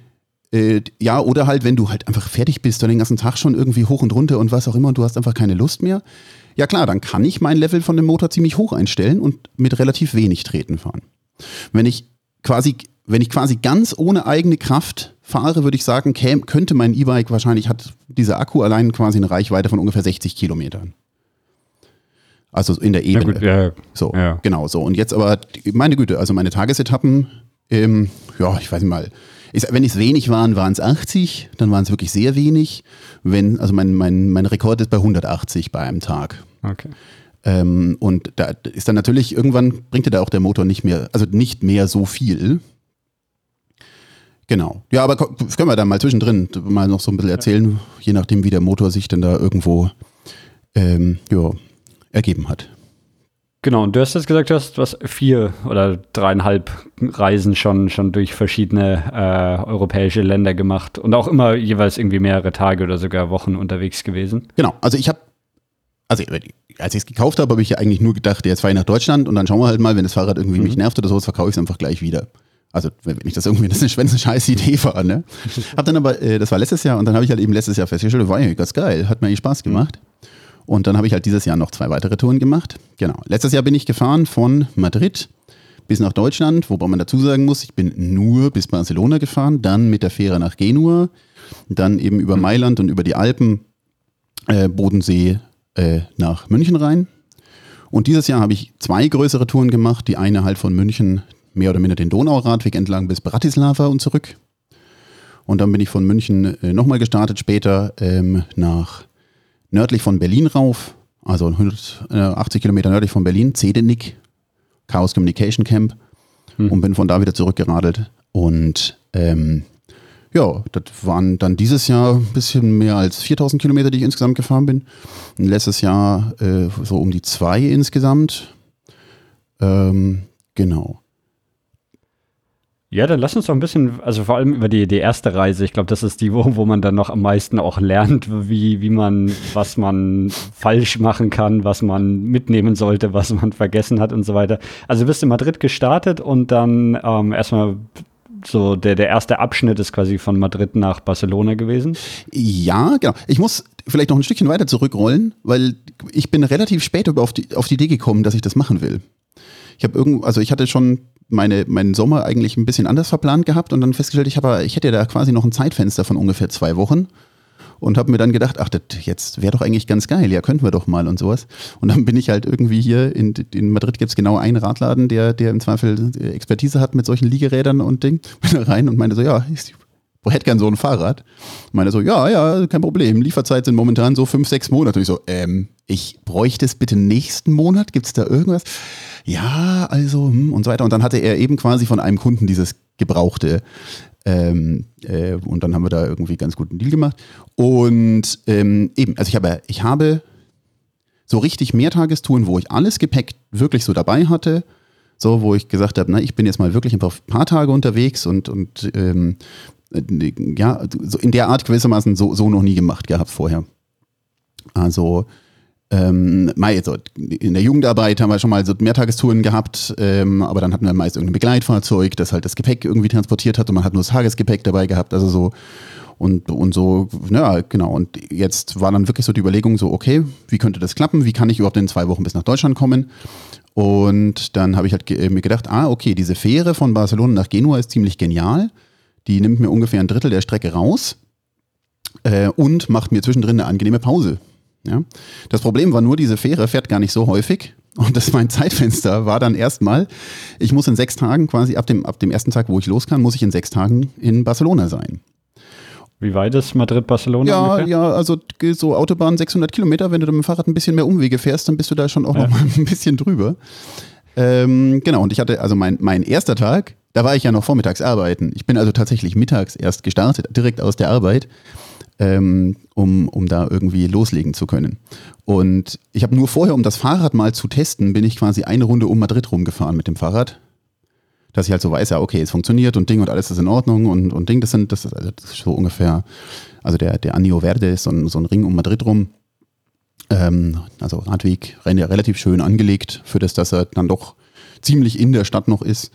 äh, ja, oder halt, wenn du halt einfach fertig bist und den ganzen Tag schon irgendwie hoch und runter und was auch immer und du hast einfach keine Lust mehr. Ja klar, dann kann ich mein Level von dem Motor ziemlich hoch einstellen und mit relativ wenig Treten fahren. Wenn ich quasi, wenn ich quasi ganz ohne eigene Kraft fahre, würde ich sagen, käm, könnte mein E-Bike wahrscheinlich, hat dieser Akku allein quasi eine Reichweite von ungefähr 60 Kilometern. Also in der Ebene. Ja, gut, ja, so, ja. genau so. Und jetzt aber, meine Güte, also meine Tagesetappen, ähm, ja, ich weiß nicht mal, ist, wenn es wenig waren, waren es 80, dann waren es wirklich sehr wenig. Wenn, also mein, mein, mein Rekord ist bei 180 bei einem Tag. Okay. Ähm, und da ist dann natürlich, irgendwann bringt dir da auch der Motor nicht mehr, also nicht mehr so viel. Genau. Ja, aber können wir da mal zwischendrin mal noch so ein bisschen erzählen, je nachdem, wie der Motor sich denn da irgendwo ähm, ja, ergeben hat. Genau, und du hast jetzt gesagt, du hast was vier oder dreieinhalb Reisen schon, schon durch verschiedene äh, europäische Länder gemacht und auch immer jeweils irgendwie mehrere Tage oder sogar Wochen unterwegs gewesen. Genau, also ich habe also als ich es gekauft habe, habe ich ja eigentlich nur gedacht, jetzt fahre ich nach Deutschland und dann schauen wir halt mal, wenn das Fahrrad irgendwie mhm. mich nervt oder so, verkaufe ich es einfach gleich wieder. Also wenn ich das irgendwie, das ist eine, eine scheiß Idee war, ne? Hab dann aber, äh, das war letztes Jahr und dann habe ich halt eben letztes Jahr festgestellt, war ja ganz geil, hat mir eigentlich Spaß gemacht. Und dann habe ich halt dieses Jahr noch zwei weitere Touren gemacht. Genau. Letztes Jahr bin ich gefahren von Madrid bis nach Deutschland, wobei man dazu sagen muss, ich bin nur bis Barcelona gefahren, dann mit der Fähre nach Genua, dann eben über mhm. Mailand und über die Alpen, äh, Bodensee, äh, nach München rein. Und dieses Jahr habe ich zwei größere Touren gemacht. Die eine halt von München mehr oder minder den Donauradweg entlang bis Bratislava und zurück. Und dann bin ich von München äh, nochmal gestartet, später ähm, nach nördlich von Berlin rauf, also 180 Kilometer nördlich von Berlin, Zedenick, Chaos Communication Camp hm. und bin von da wieder zurückgeradelt. Und ähm, ja, das waren dann dieses Jahr ein bisschen mehr als 4000 Kilometer, die ich insgesamt gefahren bin. Und letztes Jahr äh, so um die zwei insgesamt. Ähm, genau. Ja, dann lass uns doch ein bisschen, also vor allem über die, die erste Reise. Ich glaube, das ist die, wo, wo man dann noch am meisten auch lernt, wie, wie man, was man falsch machen kann, was man mitnehmen sollte, was man vergessen hat und so weiter. Also du bist in Madrid gestartet und dann ähm, erstmal so der, der erste Abschnitt ist quasi von Madrid nach Barcelona gewesen. Ja, genau. Ich muss vielleicht noch ein Stückchen weiter zurückrollen, weil ich bin relativ spät auf die, auf die Idee gekommen, dass ich das machen will. Ich habe irgendwo, also ich hatte schon meine, meinen Sommer eigentlich ein bisschen anders verplant gehabt und dann festgestellt, ich, habe, ich hätte da quasi noch ein Zeitfenster von ungefähr zwei Wochen und habe mir dann gedacht, ach, das jetzt wäre doch eigentlich ganz geil, ja, könnten wir doch mal und sowas. Und dann bin ich halt irgendwie hier, in, in Madrid gibt es genau einen Radladen, der, der im Zweifel Expertise hat mit solchen Liegerädern und Ding. Bin da rein und meinte so, ja, ich hätte gern so ein Fahrrad. Meine so, ja, ja, kein Problem. Lieferzeit sind momentan so fünf, sechs Monate. Und ich so, ähm, ich bräuchte es bitte nächsten Monat. Gibt es da irgendwas? ja, also hm, und so weiter. Und dann hatte er eben quasi von einem Kunden dieses Gebrauchte. Ähm, äh, und dann haben wir da irgendwie ganz guten Deal gemacht. Und ähm, eben, also ich habe, ich habe so richtig Mehrtagestouren, wo ich alles Gepäck wirklich so dabei hatte. So, wo ich gesagt habe, na, ich bin jetzt mal wirklich ein paar Tage unterwegs und, und ähm, äh, ja, so in der Art gewissermaßen so, so noch nie gemacht gehabt vorher. Also ähm, so, in der Jugendarbeit haben wir schon mal so Mehrtagestouren gehabt, ähm, aber dann hatten wir meist irgendein Begleitfahrzeug, das halt das Gepäck irgendwie transportiert hat und man hat nur das Tagesgepäck dabei gehabt, also so und, und so, ja, genau. Und jetzt war dann wirklich so die Überlegung so, okay, wie könnte das klappen? Wie kann ich überhaupt in zwei Wochen bis nach Deutschland kommen? Und dann habe ich halt ge mir gedacht, ah, okay, diese Fähre von Barcelona nach Genua ist ziemlich genial. Die nimmt mir ungefähr ein Drittel der Strecke raus äh, und macht mir zwischendrin eine angenehme Pause. Ja? Das Problem war nur, diese Fähre fährt gar nicht so häufig. Und das mein Zeitfenster war dann erstmal, ich muss in sechs Tagen quasi ab dem, ab dem ersten Tag, wo ich los kann, muss ich in sechs Tagen in Barcelona sein. Wie weit ist Madrid-Barcelona? Ja, ungefähr? ja, also so Autobahn 600 Kilometer. Wenn du mit dem Fahrrad ein bisschen mehr Umwege fährst, dann bist du da schon auch ja. noch mal ein bisschen drüber. Ähm, genau, und ich hatte also mein, mein erster Tag, da war ich ja noch vormittags arbeiten. Ich bin also tatsächlich mittags erst gestartet, direkt aus der Arbeit ähm, um, um da irgendwie loslegen zu können. Und ich habe nur vorher, um das Fahrrad mal zu testen, bin ich quasi eine Runde um Madrid rumgefahren mit dem Fahrrad. Dass ich halt so weiß, ja, okay, es funktioniert und Ding und alles ist in Ordnung und, und Ding, das sind, das ist, also das ist so ungefähr, also der, der Anio Verde ist so ein, so ein Ring um Madrid rum. Ähm, also Radweg, relativ schön angelegt, für das, dass er dann doch ziemlich in der Stadt noch ist.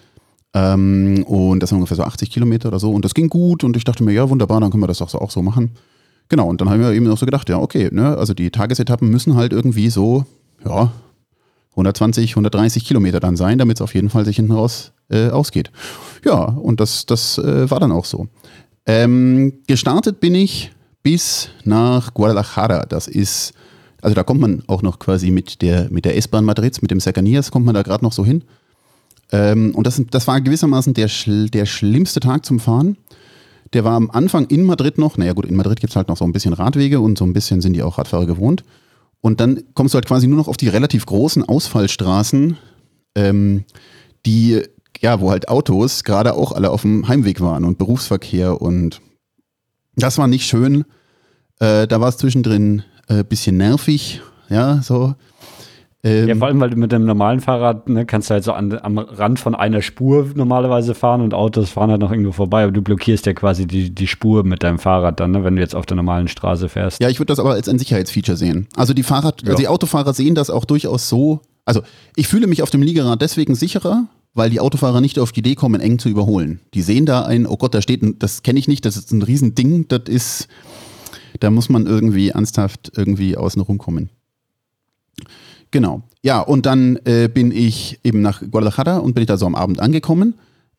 Ähm, und das sind ungefähr so 80 Kilometer oder so. Und das ging gut und ich dachte mir, ja, wunderbar, dann können wir das auch so, auch so machen. Genau, und dann haben wir eben noch so gedacht, ja, okay, ne, also die Tagesetappen müssen halt irgendwie so, ja, 120, 130 Kilometer dann sein, damit es auf jeden Fall sich hinten raus äh, ausgeht. Ja, und das, das äh, war dann auch so. Ähm, gestartet bin ich bis nach Guadalajara. Das ist, also da kommt man auch noch quasi mit der, mit der S-Bahn Madrids, mit dem Cercanías, kommt man da gerade noch so hin. Ähm, und das, das war gewissermaßen der, der schlimmste Tag zum Fahren. Der war am Anfang in Madrid noch, naja gut, in Madrid gibt es halt noch so ein bisschen Radwege und so ein bisschen sind die auch Radfahrer gewohnt. Und dann kommst du halt quasi nur noch auf die relativ großen Ausfallstraßen, ähm, die, ja, wo halt Autos gerade auch alle auf dem Heimweg waren und Berufsverkehr und das war nicht schön. Äh, da war es zwischendrin ein äh, bisschen nervig, ja, so. Ähm, ja, vor allem, weil du mit dem normalen Fahrrad ne, kannst du halt so an, am Rand von einer Spur normalerweise fahren und Autos fahren halt noch irgendwo vorbei, aber du blockierst ja quasi die, die Spur mit deinem Fahrrad dann, ne, wenn du jetzt auf der normalen Straße fährst. Ja, ich würde das aber als ein Sicherheitsfeature sehen. Also die Fahrrad, ja. also die Autofahrer sehen das auch durchaus so. Also ich fühle mich auf dem Liegerad deswegen sicherer, weil die Autofahrer nicht auf die Idee kommen, eng zu überholen. Die sehen da ein, oh Gott, da steht ein, das kenne ich nicht, das ist ein Riesending, das ist, da muss man irgendwie ernsthaft irgendwie außen rumkommen. Genau. Ja, und dann äh, bin ich eben nach Guadalajara und bin ich da so am Abend angekommen.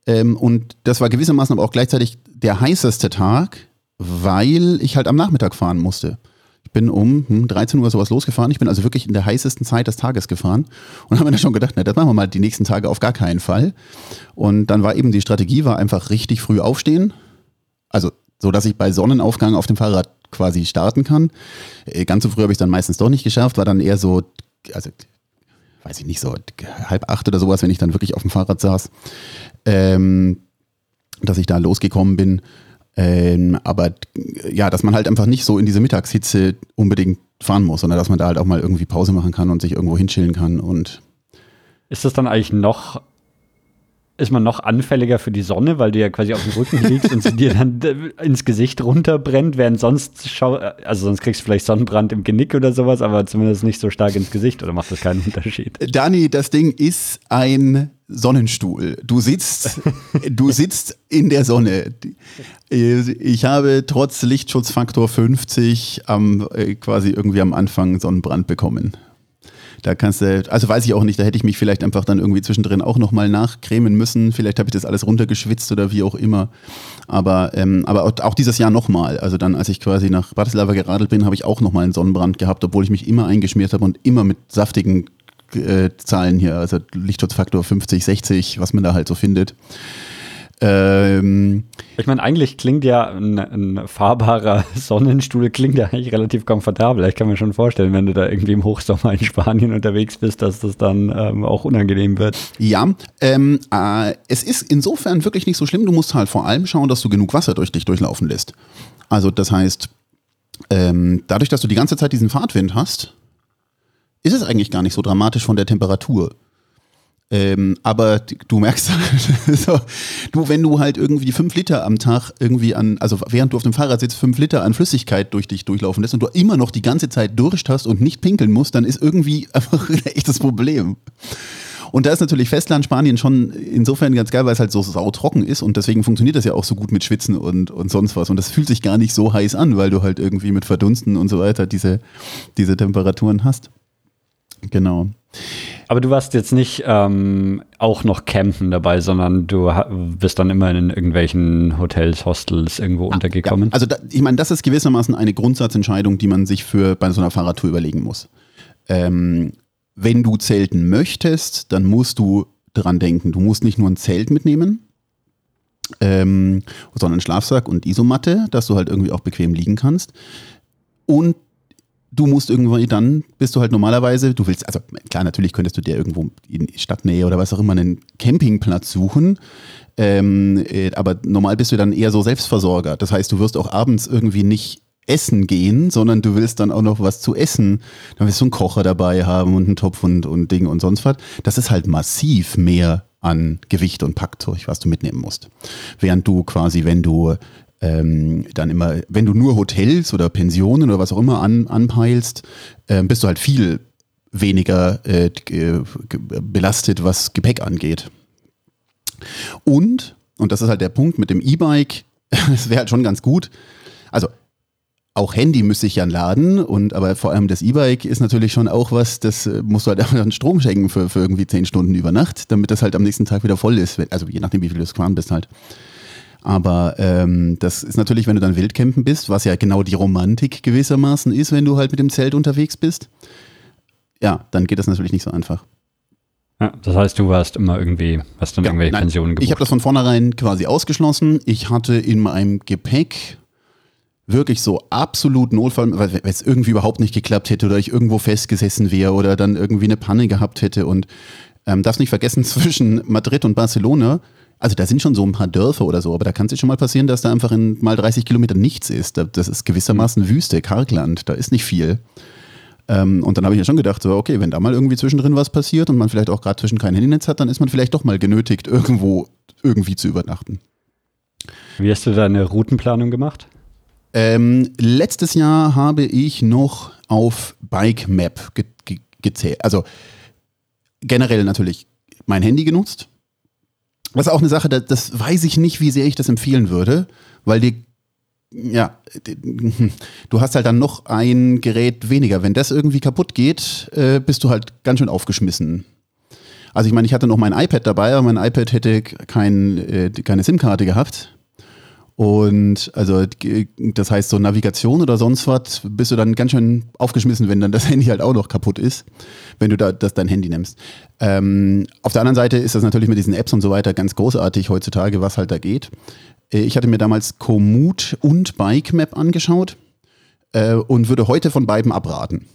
Ähm, und das war gewissermaßen aber auch gleichzeitig der heißeste Tag, weil ich halt am Nachmittag fahren musste. Ich bin um hm, 13 Uhr sowas losgefahren. Ich bin also wirklich in der heißesten Zeit des Tages gefahren und habe mir dann schon gedacht, na, das machen wir mal die nächsten Tage auf gar keinen Fall. Und dann war eben die Strategie, war einfach richtig früh aufstehen. Also so, dass ich bei Sonnenaufgang auf dem Fahrrad quasi starten kann. Äh, ganz so früh habe ich dann meistens doch nicht geschafft, war dann eher so also weiß ich nicht, so halb acht oder sowas, wenn ich dann wirklich auf dem Fahrrad saß, ähm, dass ich da losgekommen bin. Ähm, aber ja, dass man halt einfach nicht so in diese Mittagshitze unbedingt fahren muss, sondern dass man da halt auch mal irgendwie Pause machen kann und sich irgendwo hinchillen kann und ist das dann eigentlich noch ist man noch anfälliger für die Sonne, weil du ja quasi auf dem Rücken liegst und sie dir dann ins Gesicht runterbrennt, während sonst schau also sonst kriegst du vielleicht Sonnenbrand im Genick oder sowas, aber zumindest nicht so stark ins Gesicht oder macht das keinen Unterschied? Dani, das Ding ist ein Sonnenstuhl. Du sitzt, du sitzt in der Sonne. Ich habe trotz Lichtschutzfaktor 50 am, äh, quasi irgendwie am Anfang Sonnenbrand bekommen. Da kannst du, also weiß ich auch nicht, da hätte ich mich vielleicht einfach dann irgendwie zwischendrin auch nochmal nachcremen müssen. Vielleicht habe ich das alles runtergeschwitzt oder wie auch immer. Aber, ähm, aber auch dieses Jahr nochmal. Also dann, als ich quasi nach Bratislava geradelt bin, habe ich auch nochmal einen Sonnenbrand gehabt, obwohl ich mich immer eingeschmiert habe und immer mit saftigen äh, Zahlen hier, also Lichtschutzfaktor 50, 60, was man da halt so findet. Ähm, ich meine, eigentlich klingt ja ein, ein, fahrbarer Sonnenstuhl klingt ja eigentlich relativ komfortabel. Ich kann mir schon vorstellen, wenn du da irgendwie im Hochsommer in Spanien unterwegs bist, dass das dann ähm, auch unangenehm wird. Ja, ähm, äh, es ist insofern wirklich nicht so schlimm. Du musst halt vor allem schauen, dass du genug Wasser durch dich durchlaufen lässt. Also das heißt, ähm, dadurch, dass du die ganze Zeit diesen Fahrtwind hast, ist es eigentlich gar nicht so dramatisch von der Temperatur. Ähm, aber du merkst, so, du, wenn du halt irgendwie fünf Liter am Tag irgendwie an, also während du auf dem Fahrrad sitzt, fünf Liter an Flüssigkeit durch dich durchlaufen lässt und du immer noch die ganze Zeit Durst hast und nicht pinkeln musst, dann ist irgendwie einfach ein echtes Problem. Und da ist natürlich Festland Spanien schon insofern ganz geil, weil es halt so sautrocken ist und deswegen funktioniert das ja auch so gut mit Schwitzen und, und sonst was. Und das fühlt sich gar nicht so heiß an, weil du halt irgendwie mit Verdunsten und so weiter diese, diese Temperaturen hast. Genau. Aber du warst jetzt nicht ähm, auch noch campen dabei, sondern du bist dann immer in irgendwelchen Hotels, Hostels irgendwo ah, untergekommen. Ja. Also da, ich meine, das ist gewissermaßen eine Grundsatzentscheidung, die man sich für bei so einer Fahrradtour überlegen muss. Ähm, wenn du zelten möchtest, dann musst du dran denken. Du musst nicht nur ein Zelt mitnehmen, ähm, sondern einen Schlafsack und Isomatte, dass du halt irgendwie auch bequem liegen kannst. Und du musst irgendwann dann, bist du halt normalerweise, du willst, also klar, natürlich könntest du dir irgendwo in Stadtnähe oder was auch immer einen Campingplatz suchen. Ähm, äh, aber normal bist du dann eher so Selbstversorger. Das heißt, du wirst auch abends irgendwie nicht essen gehen, sondern du willst dann auch noch was zu essen. Dann willst du einen Kocher dabei haben und einen Topf und, und Dinge und sonst was. Das ist halt massiv mehr an Gewicht und Packzeug, was du mitnehmen musst. Während du quasi, wenn du ähm, dann immer, wenn du nur Hotels oder Pensionen oder was auch immer an, anpeilst, äh, bist du halt viel weniger äh, belastet, was Gepäck angeht. Und, und das ist halt der Punkt mit dem E-Bike, es wäre halt schon ganz gut. Also auch Handy müsste ich ja laden und aber vor allem das E-Bike ist natürlich schon auch was, das äh, musst du halt einfach Strom schenken für, für irgendwie zehn Stunden über Nacht, damit das halt am nächsten Tag wieder voll ist. Also je nachdem, wie viel du gefahren bist halt. Aber ähm, das ist natürlich, wenn du dann Wildcampen bist, was ja genau die Romantik gewissermaßen ist, wenn du halt mit dem Zelt unterwegs bist. Ja, dann geht das natürlich nicht so einfach. Ja, das heißt, du warst immer irgendwie, hast dann ja, irgendwelche nein, Pensionen gebucht? Ich habe das von vornherein quasi ausgeschlossen. Ich hatte in meinem Gepäck wirklich so absolut Notfall, weil es irgendwie überhaupt nicht geklappt hätte oder ich irgendwo festgesessen wäre oder dann irgendwie eine Panne gehabt hätte. Und ähm, darfst nicht vergessen, zwischen Madrid und Barcelona also da sind schon so ein paar Dörfer oder so, aber da kann es schon mal passieren, dass da einfach in mal 30 Kilometern nichts ist. Das ist gewissermaßen Wüste, Kargland, da ist nicht viel. Ähm, und dann habe ich ja schon gedacht, so, okay, wenn da mal irgendwie zwischendrin was passiert und man vielleicht auch gerade zwischen kein Handynetz hat, dann ist man vielleicht doch mal genötigt, irgendwo irgendwie zu übernachten. Wie hast du deine Routenplanung gemacht? Ähm, letztes Jahr habe ich noch auf Bike Map ge ge gezählt. Also generell natürlich mein Handy genutzt ist auch eine Sache, das, das weiß ich nicht, wie sehr ich das empfehlen würde, weil die ja, du hast halt dann noch ein Gerät weniger. Wenn das irgendwie kaputt geht, äh, bist du halt ganz schön aufgeschmissen. Also ich meine, ich hatte noch mein iPad dabei, aber mein iPad hätte kein, äh, keine SIM-Karte gehabt. Und also das heißt, so Navigation oder sonst was, bist du dann ganz schön aufgeschmissen, wenn dann das Handy halt auch noch kaputt ist, wenn du da das dein Handy nimmst. Ähm, auf der anderen Seite ist das natürlich mit diesen Apps und so weiter ganz großartig heutzutage, was halt da geht. Äh, ich hatte mir damals Komoot und Bike Map angeschaut äh, und würde heute von beiden abraten.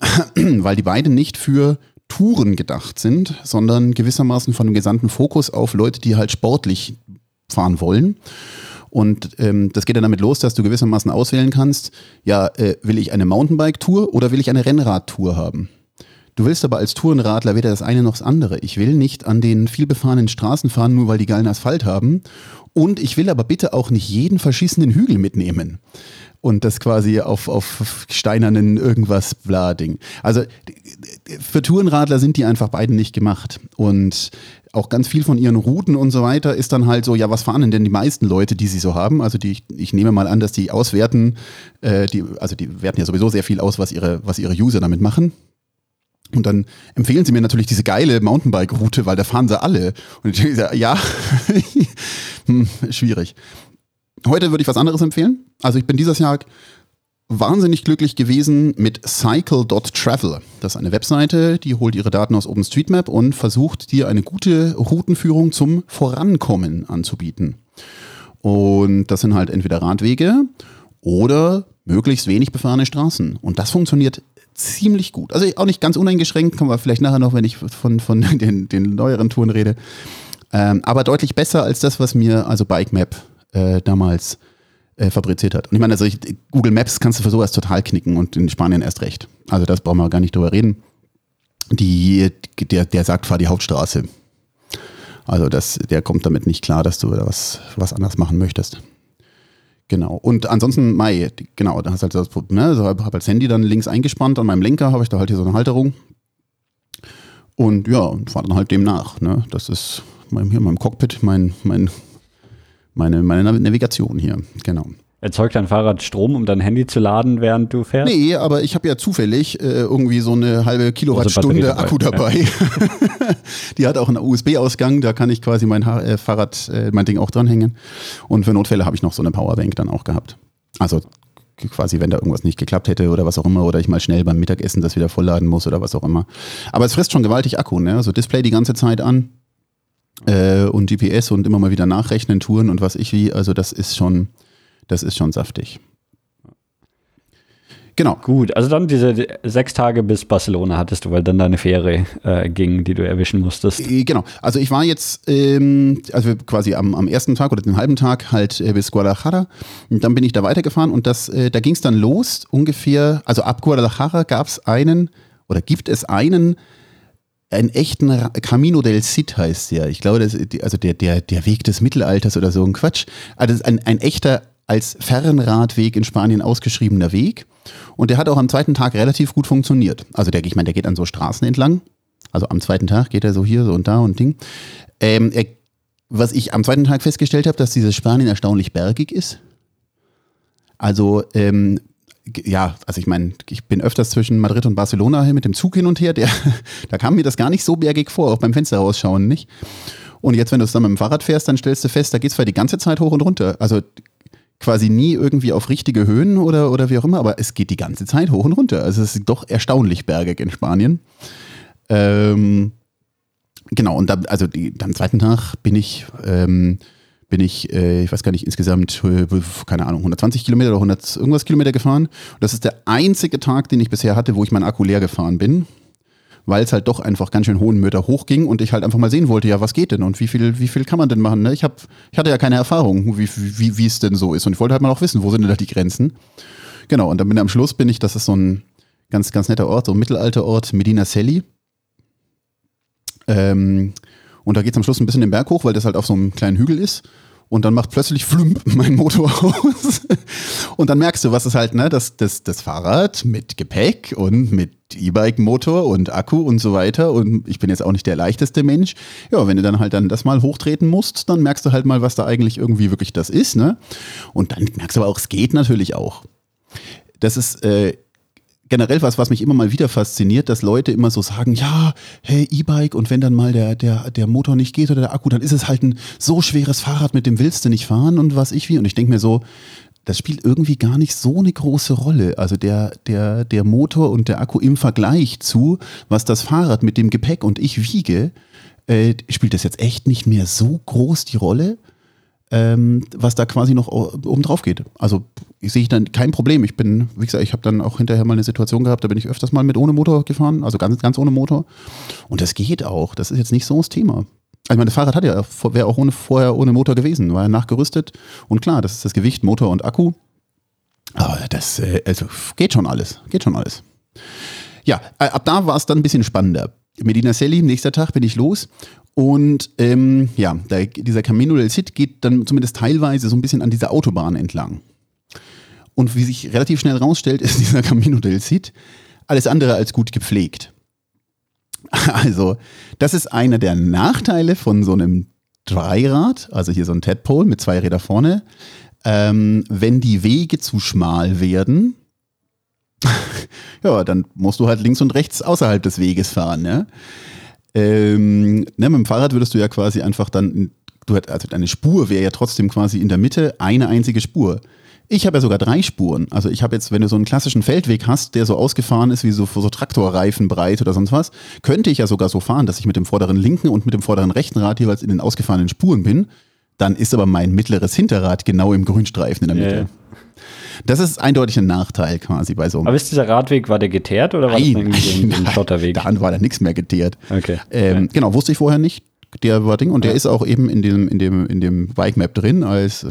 Weil die beiden nicht für Touren gedacht sind, sondern gewissermaßen von dem gesamten Fokus auf Leute, die halt sportlich fahren wollen. Und ähm, das geht dann damit los, dass du gewissermaßen auswählen kannst, ja, äh, will ich eine Mountainbike-Tour oder will ich eine Rennrad-Tour haben? Du willst aber als Tourenradler weder das eine noch das andere. Ich will nicht an den vielbefahrenen Straßen fahren, nur weil die geilen Asphalt haben. Und ich will aber bitte auch nicht jeden verschissenen Hügel mitnehmen. Und das quasi auf, auf steinernen irgendwas bla Ding. Also für Tourenradler sind die einfach beiden nicht gemacht. Und auch ganz viel von ihren Routen und so weiter ist dann halt so, ja, was fahren denn die meisten Leute, die sie so haben? Also die, ich nehme mal an, dass die auswerten, äh, die, also die werten ja sowieso sehr viel aus, was ihre, was ihre User damit machen. Und dann empfehlen sie mir natürlich diese geile Mountainbike-Route, weil da fahren sie alle. Und ich denke, ja, hm, schwierig. Heute würde ich was anderes empfehlen. Also ich bin dieses Jahr wahnsinnig glücklich gewesen mit cycle.travel. Das ist eine Webseite, die holt ihre Daten aus OpenStreetMap und versucht dir eine gute Routenführung zum Vorankommen anzubieten. Und das sind halt entweder Radwege oder möglichst wenig befahrene Straßen. Und das funktioniert ziemlich gut. Also auch nicht ganz uneingeschränkt, kommen wir vielleicht nachher noch, wenn ich von, von den, den neueren Touren rede. Ähm, aber deutlich besser als das, was mir also BikeMap äh, damals äh, fabriziert hat. Und ich meine, also ich, Google Maps kannst du für sowas total knicken und in Spanien erst recht. Also das brauchen wir gar nicht drüber reden. Die, der, der sagt, fahr die Hauptstraße. Also das, der kommt damit nicht klar, dass du was, was anders machen möchtest. Genau. Und ansonsten, Mai, genau, da hast du halt das, ne, so habe hab als Handy dann links eingespannt an meinem Lenker, habe ich da halt hier so eine Halterung. Und ja, und fahre dann halt dem nach. Ne? Das ist mein, hier in meinem Cockpit mein, mein, meine, meine Navigation hier. Genau. Erzeugt dein Fahrrad Strom, um dein Handy zu laden, während du fährst? Nee, aber ich habe ja zufällig äh, irgendwie so eine halbe Kilowattstunde dabei. Akku dabei. Ja. Die hat auch einen USB-Ausgang, da kann ich quasi mein ha äh, Fahrrad, äh, mein Ding auch dranhängen. Und für Notfälle habe ich noch so eine Powerbank dann auch gehabt. Also quasi, wenn da irgendwas nicht geklappt hätte oder was auch immer, oder ich mal schnell beim Mittagessen das wieder vollladen muss oder was auch immer. Aber es frisst schon gewaltig Akku, ne? Also Display die ganze Zeit an äh, und GPS und immer mal wieder nachrechnen, Touren und was ich wie. Also das ist schon das ist schon saftig. Genau. Gut, also dann diese sechs Tage bis Barcelona hattest du, weil dann deine Fähre äh, ging, die du erwischen musstest. Äh, genau. Also ich war jetzt, ähm, also quasi am, am ersten Tag oder den halben Tag halt äh, bis Guadalajara. Und dann bin ich da weitergefahren und das, äh, da ging es dann los ungefähr, also ab Guadalajara gab es einen oder gibt es einen einen echten Camino del Cid heißt der. Ich glaube, das, also der, der, der Weg des Mittelalters oder so ein Quatsch. Also das ist ein, ein echter als Fernradweg in Spanien ausgeschriebener Weg. Und der hat auch am zweiten Tag relativ gut funktioniert. Also der, ich meine, der geht an so Straßen entlang. Also am zweiten Tag geht er so hier, so und da und Ding. Ähm, er, was ich am zweiten Tag festgestellt habe, dass dieses Spanien erstaunlich bergig ist. Also, ähm, ja, also ich meine, ich bin öfters zwischen Madrid und Barcelona hier mit dem Zug hin und her. Der, da kam mir das gar nicht so bergig vor, auch beim Fenster rausschauen nicht. Und jetzt, wenn du es dann mit dem Fahrrad fährst, dann stellst du fest, da geht es zwar die ganze Zeit hoch und runter. Also quasi nie irgendwie auf richtige Höhen oder, oder wie auch immer, aber es geht die ganze Zeit hoch und runter. Also es ist doch erstaunlich bergig in Spanien. Ähm, genau, und da, also die, am zweiten Tag bin ich, ähm, bin ich, äh, ich weiß gar nicht, insgesamt, äh, keine Ahnung, 120 Kilometer oder 100 irgendwas Kilometer gefahren. Das ist der einzige Tag, den ich bisher hatte, wo ich meinen Akku leer gefahren bin weil es halt doch einfach ganz schön hohen Meter hochging und ich halt einfach mal sehen wollte, ja, was geht denn und wie viel, wie viel kann man denn machen? Ne? Ich, hab, ich hatte ja keine Erfahrung, wie, wie, wie es denn so ist und ich wollte halt mal auch wissen, wo sind denn da die Grenzen? Genau, und dann bin am Schluss bin ich, das ist so ein ganz, ganz netter Ort, so ein Mittelalterort, Medina Celi. Ähm, und da geht es am Schluss ein bisschen den Berg hoch, weil das halt auf so einem kleinen Hügel ist und dann macht plötzlich flump mein Motor aus. und dann merkst du, was ist halt, ne, das, das, das Fahrrad mit Gepäck und mit E-Bike-Motor und Akku und so weiter. Und ich bin jetzt auch nicht der leichteste Mensch. Ja, wenn du dann halt dann das mal hochtreten musst, dann merkst du halt mal, was da eigentlich irgendwie wirklich das ist, ne? Und dann merkst du aber auch, es geht natürlich auch. Das ist, äh, generell was, was mich immer mal wieder fasziniert, dass Leute immer so sagen, ja, hey, E-Bike und wenn dann mal der, der, der Motor nicht geht oder der Akku, dann ist es halt ein so schweres Fahrrad, mit dem willst du nicht fahren und was ich wie. Und ich denke mir so, das spielt irgendwie gar nicht so eine große Rolle. Also der, der, der Motor und der Akku im Vergleich zu, was das Fahrrad mit dem Gepäck und ich wiege, äh, spielt das jetzt echt nicht mehr so groß die Rolle ähm, was da quasi noch oben drauf geht. Also ich sehe dann kein Problem. Ich bin, wie gesagt, ich habe dann auch hinterher mal eine Situation gehabt, da bin ich öfters mal mit ohne Motor gefahren, also ganz, ganz ohne Motor. Und das geht auch. Das ist jetzt nicht so das Thema. Ich meine, das Fahrrad hat ja, wäre auch ohne, vorher ohne Motor gewesen, war ja nachgerüstet. Und klar, das ist das Gewicht, Motor und Akku. Aber das äh, also geht schon alles. Geht schon alles. Ja, äh, ab da war es dann ein bisschen spannender. Medina Selli, nächster Tag bin ich los. Und ähm, ja, der, dieser Camino del Cid geht dann zumindest teilweise so ein bisschen an dieser Autobahn entlang. Und wie sich relativ schnell rausstellt, ist dieser Camino del Cid alles andere als gut gepflegt. Also, das ist einer der Nachteile von so einem Dreirad, also hier so ein Tadpole mit zwei Rädern vorne. Ähm, wenn die Wege zu schmal werden, ja, dann musst du halt links und rechts außerhalb des Weges fahren. Ne? Ähm, ne, mit dem Fahrrad würdest du ja quasi einfach dann, du hätt, also deine Spur wäre ja trotzdem quasi in der Mitte eine einzige Spur. Ich habe ja sogar drei Spuren. Also ich habe jetzt, wenn du so einen klassischen Feldweg hast, der so ausgefahren ist wie so, so Traktorreifen breit oder sonst was, könnte ich ja sogar so fahren, dass ich mit dem vorderen linken und mit dem vorderen rechten Rad jeweils in den ausgefahrenen Spuren bin. Dann ist aber mein mittleres Hinterrad genau im Grünstreifen in der Mitte. Yeah. Das ist eindeutig ein Nachteil quasi bei so einem. Aber ist dieser Radweg, war der geteert oder war nein, das irgendwie so ein, Schotterweg? Da war da nichts mehr geteert. Okay. Ähm, Genau, wusste ich vorher nicht der war Ding und der ist auch eben in dem, in dem, in dem Bike Map drin als,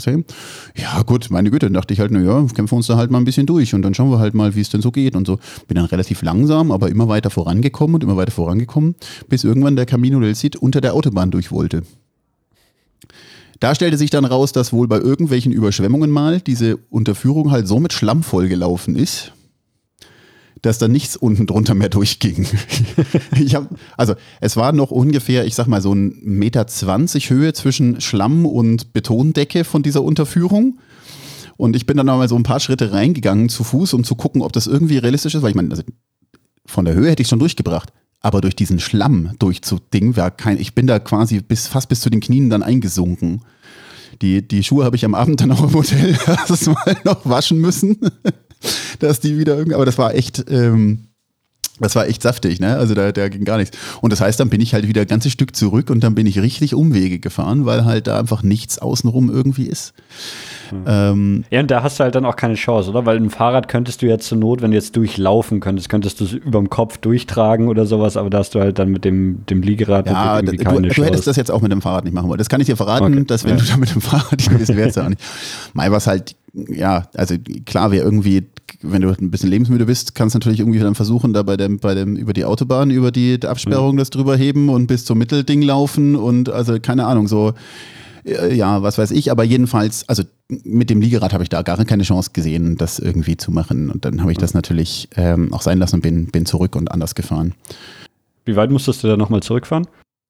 ja gut, meine Güte, dann dachte ich halt, naja, kämpfen wir uns da halt mal ein bisschen durch und dann schauen wir halt mal, wie es denn so geht und so. Bin dann relativ langsam, aber immer weiter vorangekommen und immer weiter vorangekommen, bis irgendwann der Camino del Cid unter der Autobahn durch wollte. Da stellte sich dann raus, dass wohl bei irgendwelchen Überschwemmungen mal diese Unterführung halt so mit Schlamm vollgelaufen ist, dass da nichts unten drunter mehr durchging. ich hab, also es war noch ungefähr, ich sag mal, so ein Meter zwanzig Höhe zwischen Schlamm und Betondecke von dieser Unterführung. Und ich bin dann mal so ein paar Schritte reingegangen zu Fuß, um zu gucken, ob das irgendwie realistisch ist, weil ich meine, also von der Höhe hätte ich schon durchgebracht. Aber durch diesen Schlamm durchzudingen, war kein, ich bin da quasi bis, fast bis zu den Knien dann eingesunken. Die, die Schuhe habe ich am Abend dann auch im Hotel erstmal noch waschen müssen dass die wieder irgendwie, aber das war echt, ähm, das war echt saftig, ne? Also da, da ging gar nichts. Und das heißt, dann bin ich halt wieder ein ganzes Stück zurück und dann bin ich richtig Umwege gefahren, weil halt da einfach nichts außenrum irgendwie ist. Mhm. Ähm, ja, und da hast du halt dann auch keine Chance, oder? Weil ein Fahrrad könntest du jetzt zur Not, wenn du jetzt durchlaufen könntest, könntest du es überm Kopf durchtragen oder sowas, aber da hast du halt dann mit dem, dem Liegerad ja, irgendwie keine du, Chance. Du hättest das jetzt auch mit dem Fahrrad nicht machen wollen. Das kann ich dir verraten, okay. dass wenn ja. du da mit dem Fahrrad gewesen wärst, ja auch nicht. Mai war es halt, ja, also klar wäre irgendwie wenn du ein bisschen lebensmüde bist, kannst du natürlich irgendwie dann versuchen, da bei dem, bei dem, über die Autobahn, über die Absperrung mhm. das drüber heben und bis zum Mittelding laufen und also keine Ahnung, so äh, ja, was weiß ich, aber jedenfalls, also mit dem Liegerad habe ich da gar keine Chance gesehen, das irgendwie zu machen. Und dann habe ich das natürlich ähm, auch sein lassen und bin, bin zurück und anders gefahren. Wie weit musstest du da nochmal zurückfahren?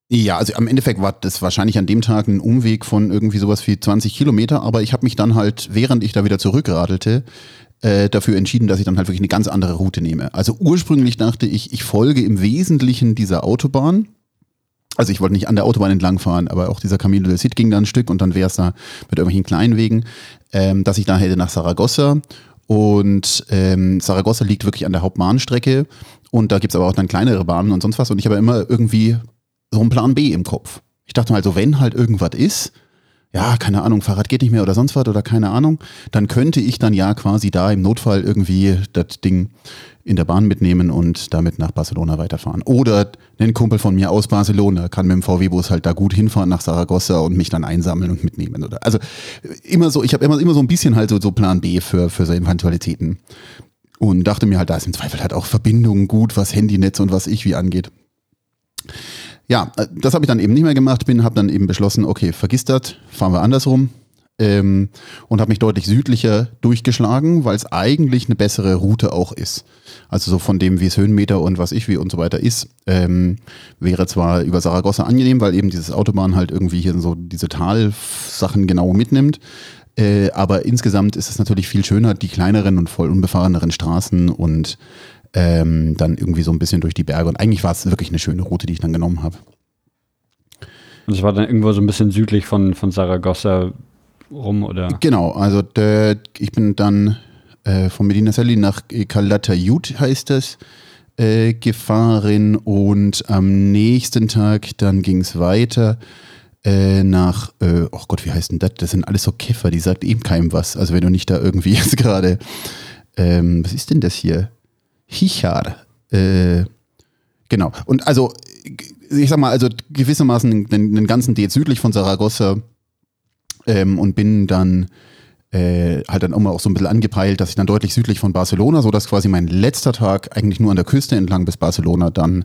Ja, also am Endeffekt war das wahrscheinlich an dem Tag ein Umweg von irgendwie sowas wie 20 Kilometer, aber ich habe mich dann halt, während ich da wieder zurückradelte, äh, dafür entschieden, dass ich dann halt wirklich eine ganz andere Route nehme. Also ursprünglich dachte ich, ich folge im Wesentlichen dieser Autobahn. Also ich wollte nicht an der Autobahn entlang fahren, aber auch dieser Camino del Cid ging da ein Stück und dann wäre es da mit irgendwelchen kleinen Wegen, ähm, dass ich da hätte nach Saragossa und ähm, Saragossa liegt wirklich an der Hauptbahnstrecke und da gibt es aber auch dann kleinere Bahnen und sonst was und ich habe immer irgendwie so einen Plan B im Kopf. Ich dachte mal, so wenn halt irgendwas ist, ja, keine Ahnung, Fahrrad geht nicht mehr oder sonst was oder keine Ahnung, dann könnte ich dann ja quasi da im Notfall irgendwie das Ding in der Bahn mitnehmen und damit nach Barcelona weiterfahren. Oder ein Kumpel von mir aus Barcelona kann mit dem VW-Bus halt da gut hinfahren nach Saragossa und mich dann einsammeln und mitnehmen. Oder also immer so, ich habe immer, immer so ein bisschen halt so, so Plan B für, für so Eventualitäten. Und dachte mir halt, da ist im Zweifel halt auch Verbindung gut, was Handynetz und was ich wie angeht ja, äh, das habe ich dann eben nicht mehr gemacht, bin, habe dann eben beschlossen, okay, vergiss das, fahren wir andersrum. Ähm, und habe mich deutlich südlicher durchgeschlagen, weil es eigentlich eine bessere Route auch ist. Also so von dem, wie es Höhenmeter und was ich wie und so weiter ist, ähm, wäre zwar über Saragossa angenehm, weil eben dieses Autobahn halt irgendwie hier so diese Talsachen genau mitnimmt. Äh, aber insgesamt ist es natürlich viel schöner, die kleineren und voll unbefahreneren Straßen und ähm, dann irgendwie so ein bisschen durch die Berge. Und eigentlich war es wirklich eine schöne Route, die ich dann genommen habe. Und es war dann irgendwo so ein bisschen südlich von, von Saragossa rum, oder? Genau, also der, ich bin dann äh, von Medina Sally nach Calatayud heißt das, äh, gefahren und am nächsten Tag dann ging es weiter äh, nach, äh, oh Gott, wie heißt denn das? Das sind alles so Käfer, die sagt eben keinem was. Also wenn du nicht da irgendwie jetzt gerade, ähm, was ist denn das hier? Hichar. Äh, genau. Und also, ich sag mal, also gewissermaßen den, den ganzen Tag südlich von Saragossa ähm, und bin dann äh, halt dann immer auch so ein bisschen angepeilt, dass ich dann deutlich südlich von Barcelona, so dass quasi mein letzter Tag eigentlich nur an der Küste entlang bis Barcelona dann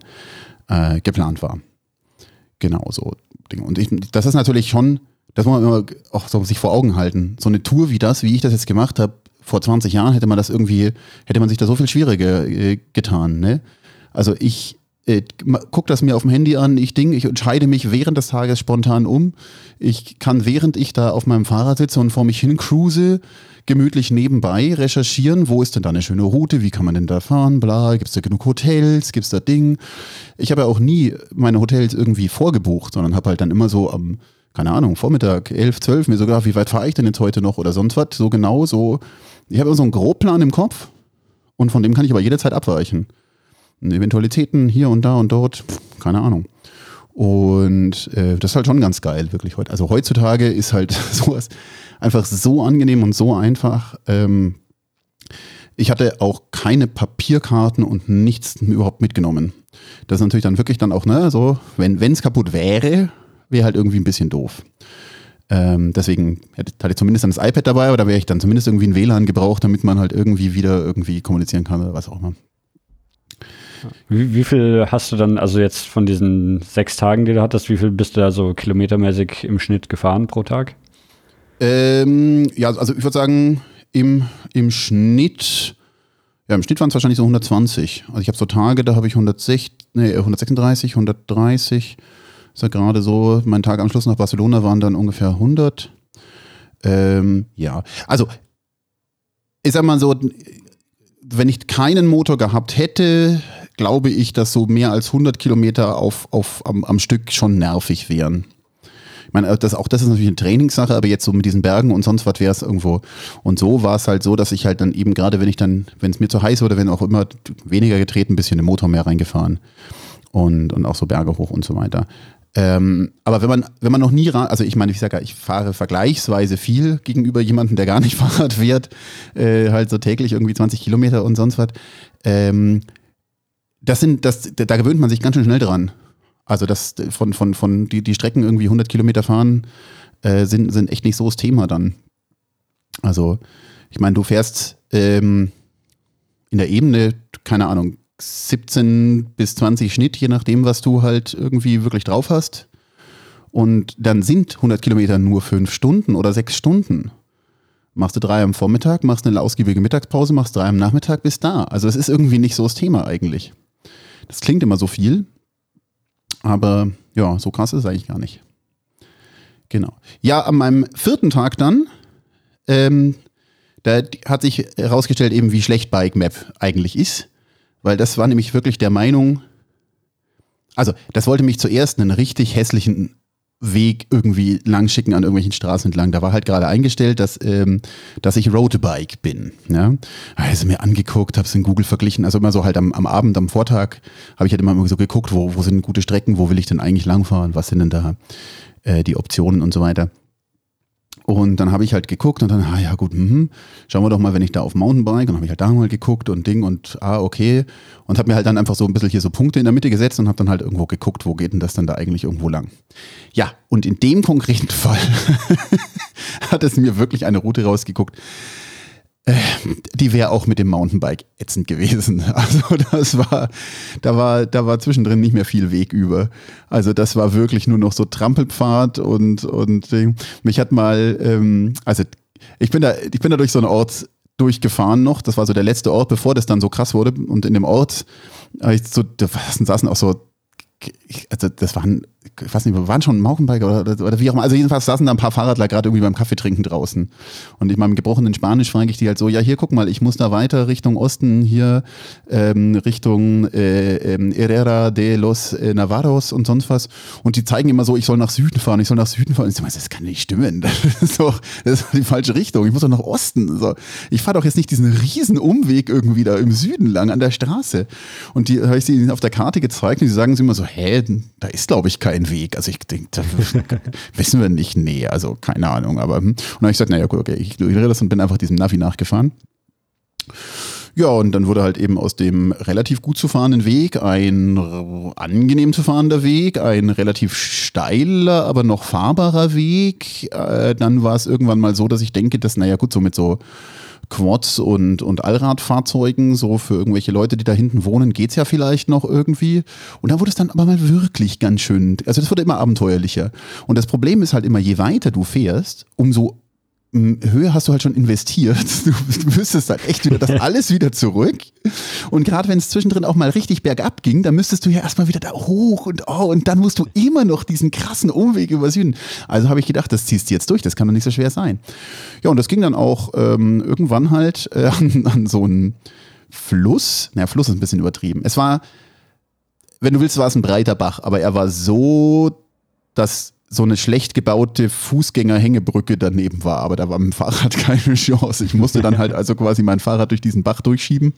äh, geplant war. Genau so. Und ich, das ist natürlich schon, das muss man immer auch so sich vor Augen halten. So eine Tour wie das, wie ich das jetzt gemacht habe, vor 20 Jahren hätte man das irgendwie, hätte man sich da so viel schwieriger äh, getan. Ne? Also ich äh, guck das mir auf dem Handy an, ich ding, ich entscheide mich während des Tages spontan um. Ich kann, während ich da auf meinem Fahrrad sitze und vor mich hin cruise, gemütlich nebenbei recherchieren, wo ist denn da eine schöne Route, wie kann man denn da fahren, bla, gibt es da genug Hotels, gibt es da Ding. Ich habe ja auch nie meine Hotels irgendwie vorgebucht, sondern habe halt dann immer so am, keine Ahnung, Vormittag, 11, 12, mir sogar, wie weit fahre ich denn jetzt heute noch oder sonst was, so genau so. Ich habe immer so einen Grobplan im Kopf und von dem kann ich aber jederzeit abweichen. Eventualitäten hier und da und dort, keine Ahnung. Und äh, das ist halt schon ganz geil, wirklich heute. Also heutzutage ist halt sowas einfach so angenehm und so einfach. Ähm, ich hatte auch keine Papierkarten und nichts überhaupt mitgenommen. Das ist natürlich dann wirklich dann auch, ne, so, wenn es kaputt wäre, wäre halt irgendwie ein bisschen doof. Ähm, deswegen hätte, hatte ich zumindest dann das iPad dabei, aber da wäre ich dann zumindest irgendwie ein WLAN gebraucht, damit man halt irgendwie wieder irgendwie kommunizieren kann oder was auch immer. Wie, wie, viel hast du dann, also jetzt von diesen sechs Tagen, die du hattest, wie viel bist du da so kilometermäßig im Schnitt gefahren pro Tag? Ähm, ja, also ich würde sagen, im, im Schnitt, ja, im Schnitt waren es wahrscheinlich so 120. Also ich habe so Tage, da habe ich 106, nee, 136, 130. Ist ja gerade so, mein Tag am Schluss nach Barcelona waren dann ungefähr 100. Ähm, ja, also ich sag mal so, wenn ich keinen Motor gehabt hätte, glaube ich, dass so mehr als 100 Kilometer auf, auf, am, am Stück schon nervig wären. Ich meine, das, auch das ist natürlich eine Trainingssache, aber jetzt so mit diesen Bergen und sonst was wäre es irgendwo. Und so war es halt so, dass ich halt dann eben gerade, wenn ich dann, wenn es mir zu heiß wurde, wenn auch immer weniger getreten, ein bisschen den Motor mehr reingefahren und, und auch so Berge hoch und so weiter. Ähm, aber wenn man, wenn man noch nie, also ich meine, ich sage ja, ich fahre vergleichsweise viel gegenüber jemandem, der gar nicht Fahrrad fährt, äh, halt so täglich irgendwie 20 Kilometer und sonst was. Ähm, das sind, das, da gewöhnt man sich ganz schön schnell dran. Also das von, von, von die, die Strecken irgendwie 100 Kilometer fahren äh, sind, sind echt nicht so das Thema dann. Also ich meine, du fährst ähm, in der Ebene, keine Ahnung, 17 bis 20 Schnitt, je nachdem, was du halt irgendwie wirklich drauf hast. Und dann sind 100 Kilometer nur fünf Stunden oder sechs Stunden. Machst du drei am Vormittag, machst eine ausgiebige Mittagspause, machst drei am Nachmittag, bist da. Also es ist irgendwie nicht so das Thema eigentlich. Das klingt immer so viel, aber ja, so krass ist es eigentlich gar nicht. Genau. Ja, an meinem vierten Tag dann, ähm, da hat sich herausgestellt, eben wie schlecht Bike Map eigentlich ist, weil das war nämlich wirklich der Meinung, also das wollte mich zuerst einen richtig hässlichen Weg irgendwie lang schicken an irgendwelchen Straßen entlang. Da war halt gerade eingestellt, dass, ähm, dass ich Roadbike bin. Ja? Also mir angeguckt, habe es in Google verglichen. Also immer so halt am, am Abend, am Vortag habe ich halt immer so geguckt, wo, wo sind gute Strecken, wo will ich denn eigentlich langfahren, was sind denn da äh, die Optionen und so weiter. Und dann habe ich halt geguckt und dann, ah ja gut, mh, schauen wir doch mal, wenn ich da auf Mountainbike, und habe ich halt da mal geguckt und Ding und ah, okay. Und habe mir halt dann einfach so ein bisschen hier so Punkte in der Mitte gesetzt und habe dann halt irgendwo geguckt, wo geht denn das dann da eigentlich irgendwo lang. Ja, und in dem konkreten Fall hat es mir wirklich eine Route rausgeguckt, die wäre auch mit dem Mountainbike ätzend gewesen. Also das war, da war, da war zwischendrin nicht mehr viel Weg über. Also das war wirklich nur noch so Trampelpfad und, und mich hat mal, ähm, also ich bin da, ich bin da durch so einen Ort durchgefahren noch. Das war so der letzte Ort, bevor das dann so krass wurde. Und in dem Ort, so, da saßen auch so also das waren, ich weiß nicht, waren schon Mountainbiker oder, oder wie auch immer. Also jedenfalls saßen da ein paar Fahrradler gerade irgendwie beim Kaffee trinken draußen. Und ich meinem gebrochenen Spanisch frage ich die halt so, ja hier guck mal, ich muss da weiter Richtung Osten, hier ähm, Richtung äh, äh, Herrera de los äh, Navarros und sonst was. Und die zeigen immer so, ich soll nach Süden fahren, ich soll nach Süden fahren. Und ich so, das kann nicht stimmen. Das ist doch das ist die falsche Richtung. Ich muss doch nach Osten. So. Ich fahre doch jetzt nicht diesen riesen Umweg irgendwie da im Süden lang an der Straße. Und die habe ich sie auf der Karte gezeigt und sie sagen sie immer so, hä, da ist glaube ich kein Weg. Also ich denke, da wissen wir nicht, nee, also keine Ahnung. Aber hm. und dann habe ich gesagt, naja, gut, okay, ich ignoriere das und bin einfach diesem Navi nachgefahren. Ja, und dann wurde halt eben aus dem relativ gut zu fahrenden Weg ein angenehm zu fahrender Weg, ein relativ steiler, aber noch fahrbarer Weg. Äh, dann war es irgendwann mal so, dass ich denke, dass, naja gut, so mit so Quads und, und Allradfahrzeugen, so für irgendwelche Leute, die da hinten wohnen, geht's ja vielleicht noch irgendwie. Und da wurde es dann aber mal wirklich ganz schön, also das wurde immer abenteuerlicher. Und das Problem ist halt immer, je weiter du fährst, umso Höhe hast du halt schon investiert. Du, müsstest halt echt wieder das alles wieder zurück. Und gerade wenn es zwischendrin auch mal richtig bergab ging, dann müsstest du ja erstmal wieder da hoch und oh, und dann musst du immer noch diesen krassen Umweg über Süden. Also habe ich gedacht, das ziehst du jetzt durch, das kann doch nicht so schwer sein. Ja, und das ging dann auch ähm, irgendwann halt äh, an, an so einen Fluss. Naja, Fluss ist ein bisschen übertrieben. Es war, wenn du willst, war es ein breiter Bach, aber er war so, dass so eine schlecht gebaute Fußgängerhängebrücke daneben war, aber da war mit dem Fahrrad keine Chance. Ich musste dann halt also quasi mein Fahrrad durch diesen Bach durchschieben.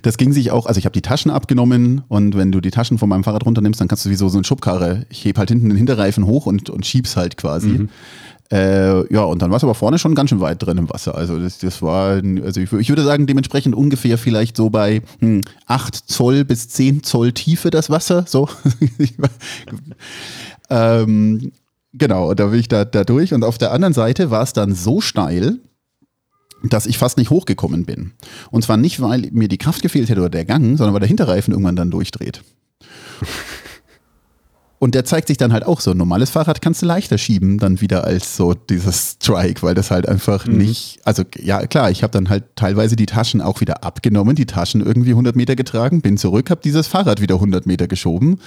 Das ging sich auch, also ich habe die Taschen abgenommen und wenn du die Taschen von meinem Fahrrad runternimmst, dann kannst du wie so, so eine Schubkarre, ich heb halt hinten den Hinterreifen hoch und, und schieb's halt quasi. Mhm. Äh, ja, und dann war es aber vorne schon ganz schön weit drin im Wasser. Also das, das war, also ich, ich, würde sagen, dementsprechend ungefähr vielleicht so bei hm, 8 Zoll bis 10 Zoll Tiefe das Wasser. So. ähm, genau, da bin ich da, da durch. Und auf der anderen Seite war es dann so steil, dass ich fast nicht hochgekommen bin. Und zwar nicht, weil mir die Kraft gefehlt hätte oder der Gang, sondern weil der Hinterreifen irgendwann dann durchdreht. Und der zeigt sich dann halt auch so. Ein normales Fahrrad kannst du leichter schieben, dann wieder als so dieses Strike, weil das halt einfach mhm. nicht, also ja klar, ich habe dann halt teilweise die Taschen auch wieder abgenommen, die Taschen irgendwie 100 Meter getragen, bin zurück, habe dieses Fahrrad wieder 100 Meter geschoben.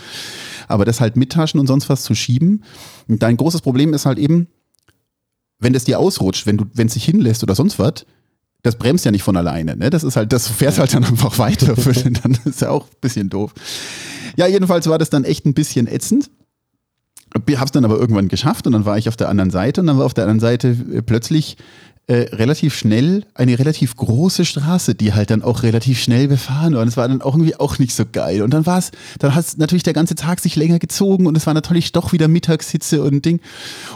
Aber das halt mit Taschen und sonst was zu schieben. Und dein großes Problem ist halt eben, wenn das dir ausrutscht, wenn du, wenn es sich hinlässt oder sonst was, das bremst ja nicht von alleine. Ne? Das ist halt, das fährt halt dann einfach weiter. dann ist ja auch ein bisschen doof. Ja, jedenfalls war das dann echt ein bisschen ätzend. Hab's dann aber irgendwann geschafft und dann war ich auf der anderen Seite und dann war auf der anderen Seite plötzlich äh, relativ schnell eine relativ große Straße, die halt dann auch relativ schnell befahren war. Und es war dann auch irgendwie auch nicht so geil. Und dann war es, dann hat natürlich der ganze Tag sich länger gezogen und es war natürlich doch wieder Mittagshitze und Ding.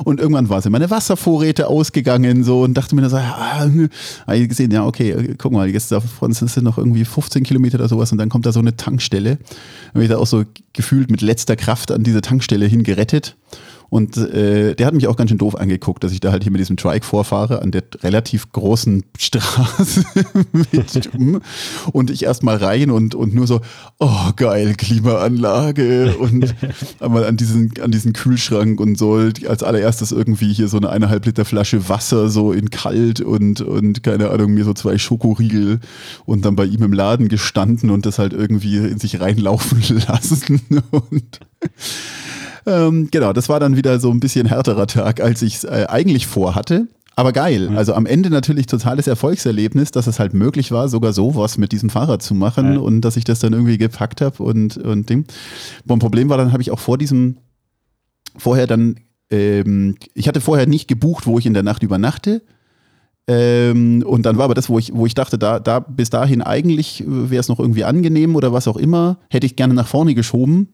Und irgendwann war es meine Wasservorräte ausgegangen so und dachte mir dann so, ja, habe ich gesehen, ja, okay, guck mal, jetzt davon sind noch irgendwie 15 Kilometer oder sowas und dann kommt da so eine Tankstelle. Dann habe ich da auch so gefühlt mit letzter Kraft an diese Tankstelle hingerettet. Und äh, der hat mich auch ganz schön doof angeguckt, dass ich da halt hier mit diesem Trike vorfahre an der relativ großen Straße mit, und ich erstmal rein und, und nur so, oh geil, Klimaanlage. Und einmal an diesen, an diesen Kühlschrank und so als allererstes irgendwie hier so eine eineinhalb Liter Flasche Wasser so in kalt und, und keine Ahnung, mir so zwei Schokoriegel und dann bei ihm im Laden gestanden und das halt irgendwie in sich reinlaufen lassen. Und ähm, genau, das war dann wieder so ein bisschen härterer Tag, als ich es äh, eigentlich vorhatte. Aber geil. Also am Ende natürlich totales Erfolgserlebnis, dass es halt möglich war, sogar sowas mit diesem Fahrrad zu machen ja. und dass ich das dann irgendwie gepackt habe und, und Ding. Und Problem war, dann habe ich auch vor diesem, vorher dann, ähm, ich hatte vorher nicht gebucht, wo ich in der Nacht übernachte. Ähm, und dann war aber das, wo ich, wo ich dachte, da, da bis dahin eigentlich wäre es noch irgendwie angenehm oder was auch immer, hätte ich gerne nach vorne geschoben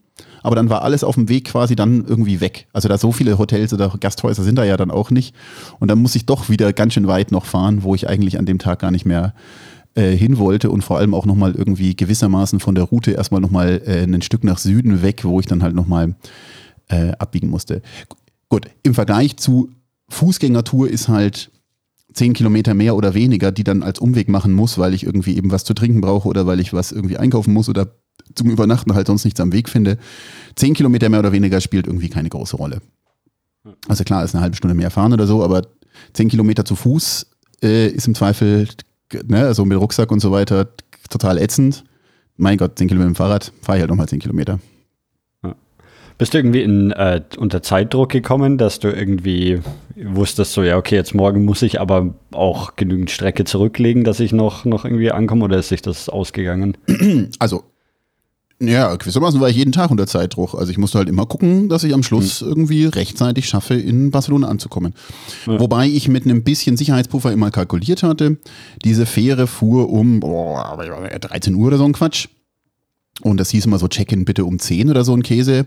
aber dann war alles auf dem Weg quasi dann irgendwie weg. Also da so viele Hotels oder Gasthäuser sind da ja dann auch nicht. Und dann muss ich doch wieder ganz schön weit noch fahren, wo ich eigentlich an dem Tag gar nicht mehr äh, hin wollte und vor allem auch nochmal irgendwie gewissermaßen von der Route erstmal nochmal äh, ein Stück nach Süden weg, wo ich dann halt nochmal äh, abbiegen musste. Gut, im Vergleich zu Fußgängertour ist halt zehn Kilometer mehr oder weniger, die dann als Umweg machen muss, weil ich irgendwie eben was zu trinken brauche oder weil ich was irgendwie einkaufen muss oder zum Übernachten halt sonst nichts am Weg finde. Zehn Kilometer mehr oder weniger spielt irgendwie keine große Rolle. Also klar, ist eine halbe Stunde mehr fahren oder so, aber zehn Kilometer zu Fuß äh, ist im Zweifel, ne, also mit Rucksack und so weiter, total ätzend. Mein Gott, zehn Kilometer mit dem Fahrrad, fahre ich halt nochmal zehn Kilometer. Bist du irgendwie in, äh, unter Zeitdruck gekommen, dass du irgendwie wusstest, so, ja, okay, jetzt morgen muss ich aber auch genügend Strecke zurücklegen, dass ich noch, noch irgendwie ankomme oder ist sich das ausgegangen? Also ja, gewissermaßen war ich jeden Tag unter Zeitdruck. Also ich musste halt immer gucken, dass ich am Schluss mhm. irgendwie rechtzeitig schaffe, in Barcelona anzukommen. Ja. Wobei ich mit einem bisschen Sicherheitspuffer immer kalkuliert hatte. Diese Fähre fuhr um boah, 13 Uhr oder so ein Quatsch. Und das hieß immer so, check-in bitte um 10 oder so ein Käse.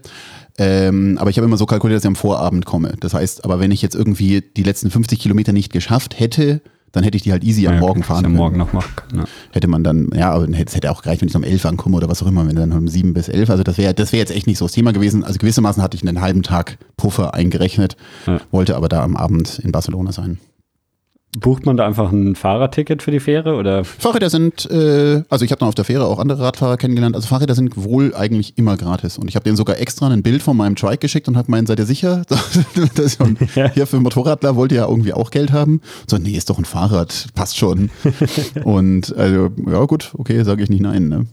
Ähm, aber ich habe immer so kalkuliert, dass ich am Vorabend komme. Das heißt, aber wenn ich jetzt irgendwie die letzten 50 Kilometer nicht geschafft hätte, dann hätte ich die halt easy am Ja, Morgen fahren am können. Morgen noch machen können. Ja. Hätte man dann, ja, aber es hätte auch gereicht, wenn ich um 11 ankomme oder was auch immer, wenn dann um 7 bis 11. Also das wäre das wäre jetzt echt nicht so das Thema gewesen. Also gewissermaßen hatte ich einen halben Tag Puffer eingerechnet, Ja. wollte aber da am Abend in Barcelona sein. Bucht man da einfach ein Fahrradticket für die Fähre oder? Fahrräder sind, äh, also ich habe dann auf der Fähre auch andere Radfahrer kennengelernt. Also Fahrräder sind wohl eigentlich immer gratis. Und ich habe denen sogar extra ein Bild von meinem Trike geschickt und habe gemeint, seid ihr sicher? Das schon, hier für Motorradler wollt ihr ja irgendwie auch Geld haben. So, nee, ist doch ein Fahrrad, passt schon. und also, ja gut, okay, sage ich nicht nein. Ne?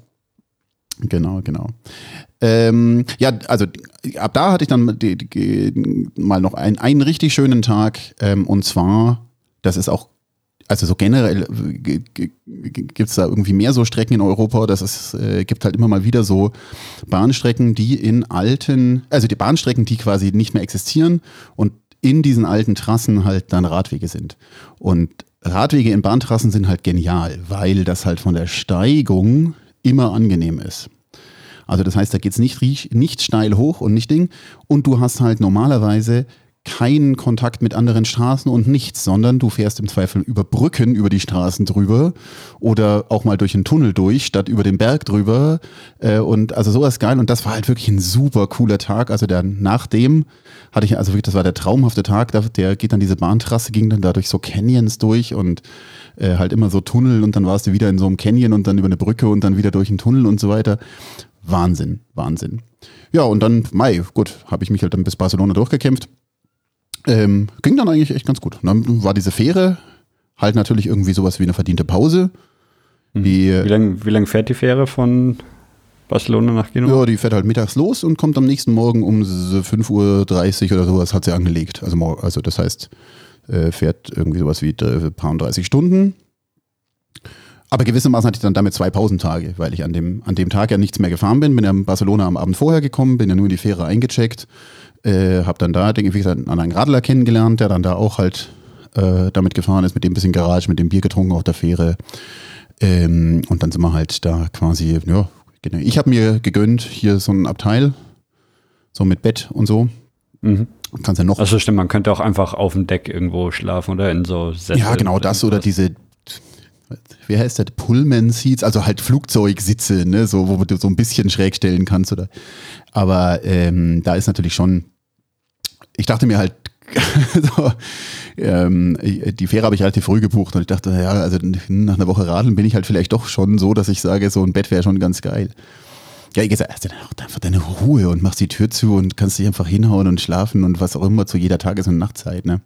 Genau, genau. Ähm, ja, also ab da hatte ich dann die, die, mal noch ein, einen richtig schönen Tag. Ähm, und zwar, das ist auch, also so generell gibt es da irgendwie mehr so Strecken in Europa. Das ist, äh, gibt halt immer mal wieder so Bahnstrecken, die in alten, also die Bahnstrecken, die quasi nicht mehr existieren und in diesen alten Trassen halt dann Radwege sind. Und Radwege in Bahntrassen sind halt genial, weil das halt von der Steigung immer angenehm ist. Also das heißt, da geht's nicht, riech- nicht steil hoch und nicht Ding. Und du hast halt normalerweise keinen Kontakt mit anderen Straßen und nichts, sondern du fährst im Zweifel über Brücken über die Straßen drüber oder auch mal durch einen Tunnel durch, statt über den Berg drüber. Äh, und also sowas geil. Und das war halt wirklich ein super cooler Tag. Also der, nach dem hatte ich, also wirklich, das war der traumhafte Tag. Der geht dann diese Bahntrasse, ging dann da durch so Canyons durch und äh, halt immer so Tunnel und dann warst du wieder in so einem Canyon und dann über eine Brücke und dann wieder durch einen Tunnel und so weiter. Wahnsinn, Wahnsinn. Ja, und dann, Mai, gut, habe ich mich halt dann bis Barcelona durchgekämpft. Ähm, ging dann eigentlich echt ganz gut. Und dann war diese Fähre halt natürlich irgendwie sowas wie eine verdiente Pause. Die, Wie lange wie lang fährt die Fähre von Barcelona nach Genua? ja, die fährt halt mittags los und kommt am nächsten Morgen um so 5.30 Uhr oder sowas hat sie angelegt. Also, also das heißt, äh, fährt irgendwie sowas wie äh, paar und 30 Stunden. Aber gewissermaßen hatte ich dann damit zwei Pausentage, weil ich an dem, an dem Tag ja nichts mehr gefahren bin. Bin ja in Barcelona am Abend vorher gekommen, bin ja nur in die Fähre eingecheckt, äh, habe dann da, denke ich, einen Radler kennengelernt, der dann da auch halt äh, damit gefahren ist, mit dem bisschen Garage, mit dem Bier getrunken auf der Fähre. Ähm, und dann sind wir halt da quasi, ja, genau. Ich habe mir gegönnt, hier so ein Abteil, so mit Bett und so. Mhm. Kannst ja noch. Also stimmt, man könnte auch einfach auf dem Deck irgendwo schlafen oder in so Sessel ja, genau das oder diese, wie heißt das, Pullman Seats, also halt Flugzeugsitze, ne, so, wo du so ein bisschen schräg stellen kannst oder. Aber ähm, da ist natürlich schon, ich dachte mir halt, so, ähm, die Fähre habe ich relativ früh gebucht und ich dachte, ja, also nach einer Woche Radeln bin ich halt vielleicht doch schon so, dass ich sage, so ein Bett wäre schon ganz geil. Ja, ich gesagt, hast du einfach deine Ruhe und machst die Tür zu und kannst dich einfach hinhauen und schlafen und was auch immer zu jeder Tages- und Nachtzeit, ne?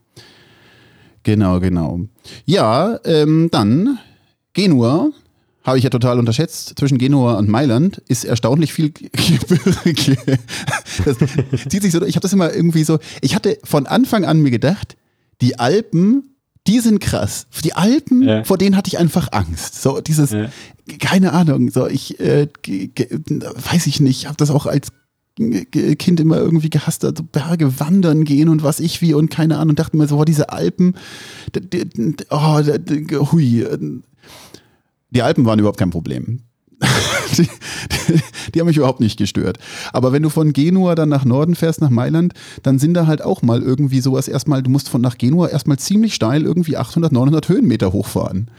Genau, genau. Ja, ähm, dann Genua habe ich ja total unterschätzt. Zwischen Genua und Mailand ist erstaunlich viel Gebirge. Das zieht sich so. Ich habe das immer irgendwie so. Ich hatte von Anfang an mir gedacht, die Alpen, die sind krass. Die Alpen, Ja. vor denen hatte ich einfach Angst. So dieses, Ja. keine Ahnung. So ich äh, weiß ich nicht. Habe das auch als Kind immer irgendwie gehasst, also Berge wandern gehen und was ich wie und keine Ahnung, und dachte mir so, oh, diese Alpen, oh, hui. Die Alpen waren überhaupt kein Problem. Die, die, die haben mich überhaupt nicht gestört. Aber wenn du von Genua dann nach Norden fährst, nach Mailand, dann sind da halt auch mal irgendwie sowas erstmal, du musst von nach Genua erstmal ziemlich steil irgendwie 800, 900 Höhenmeter hochfahren.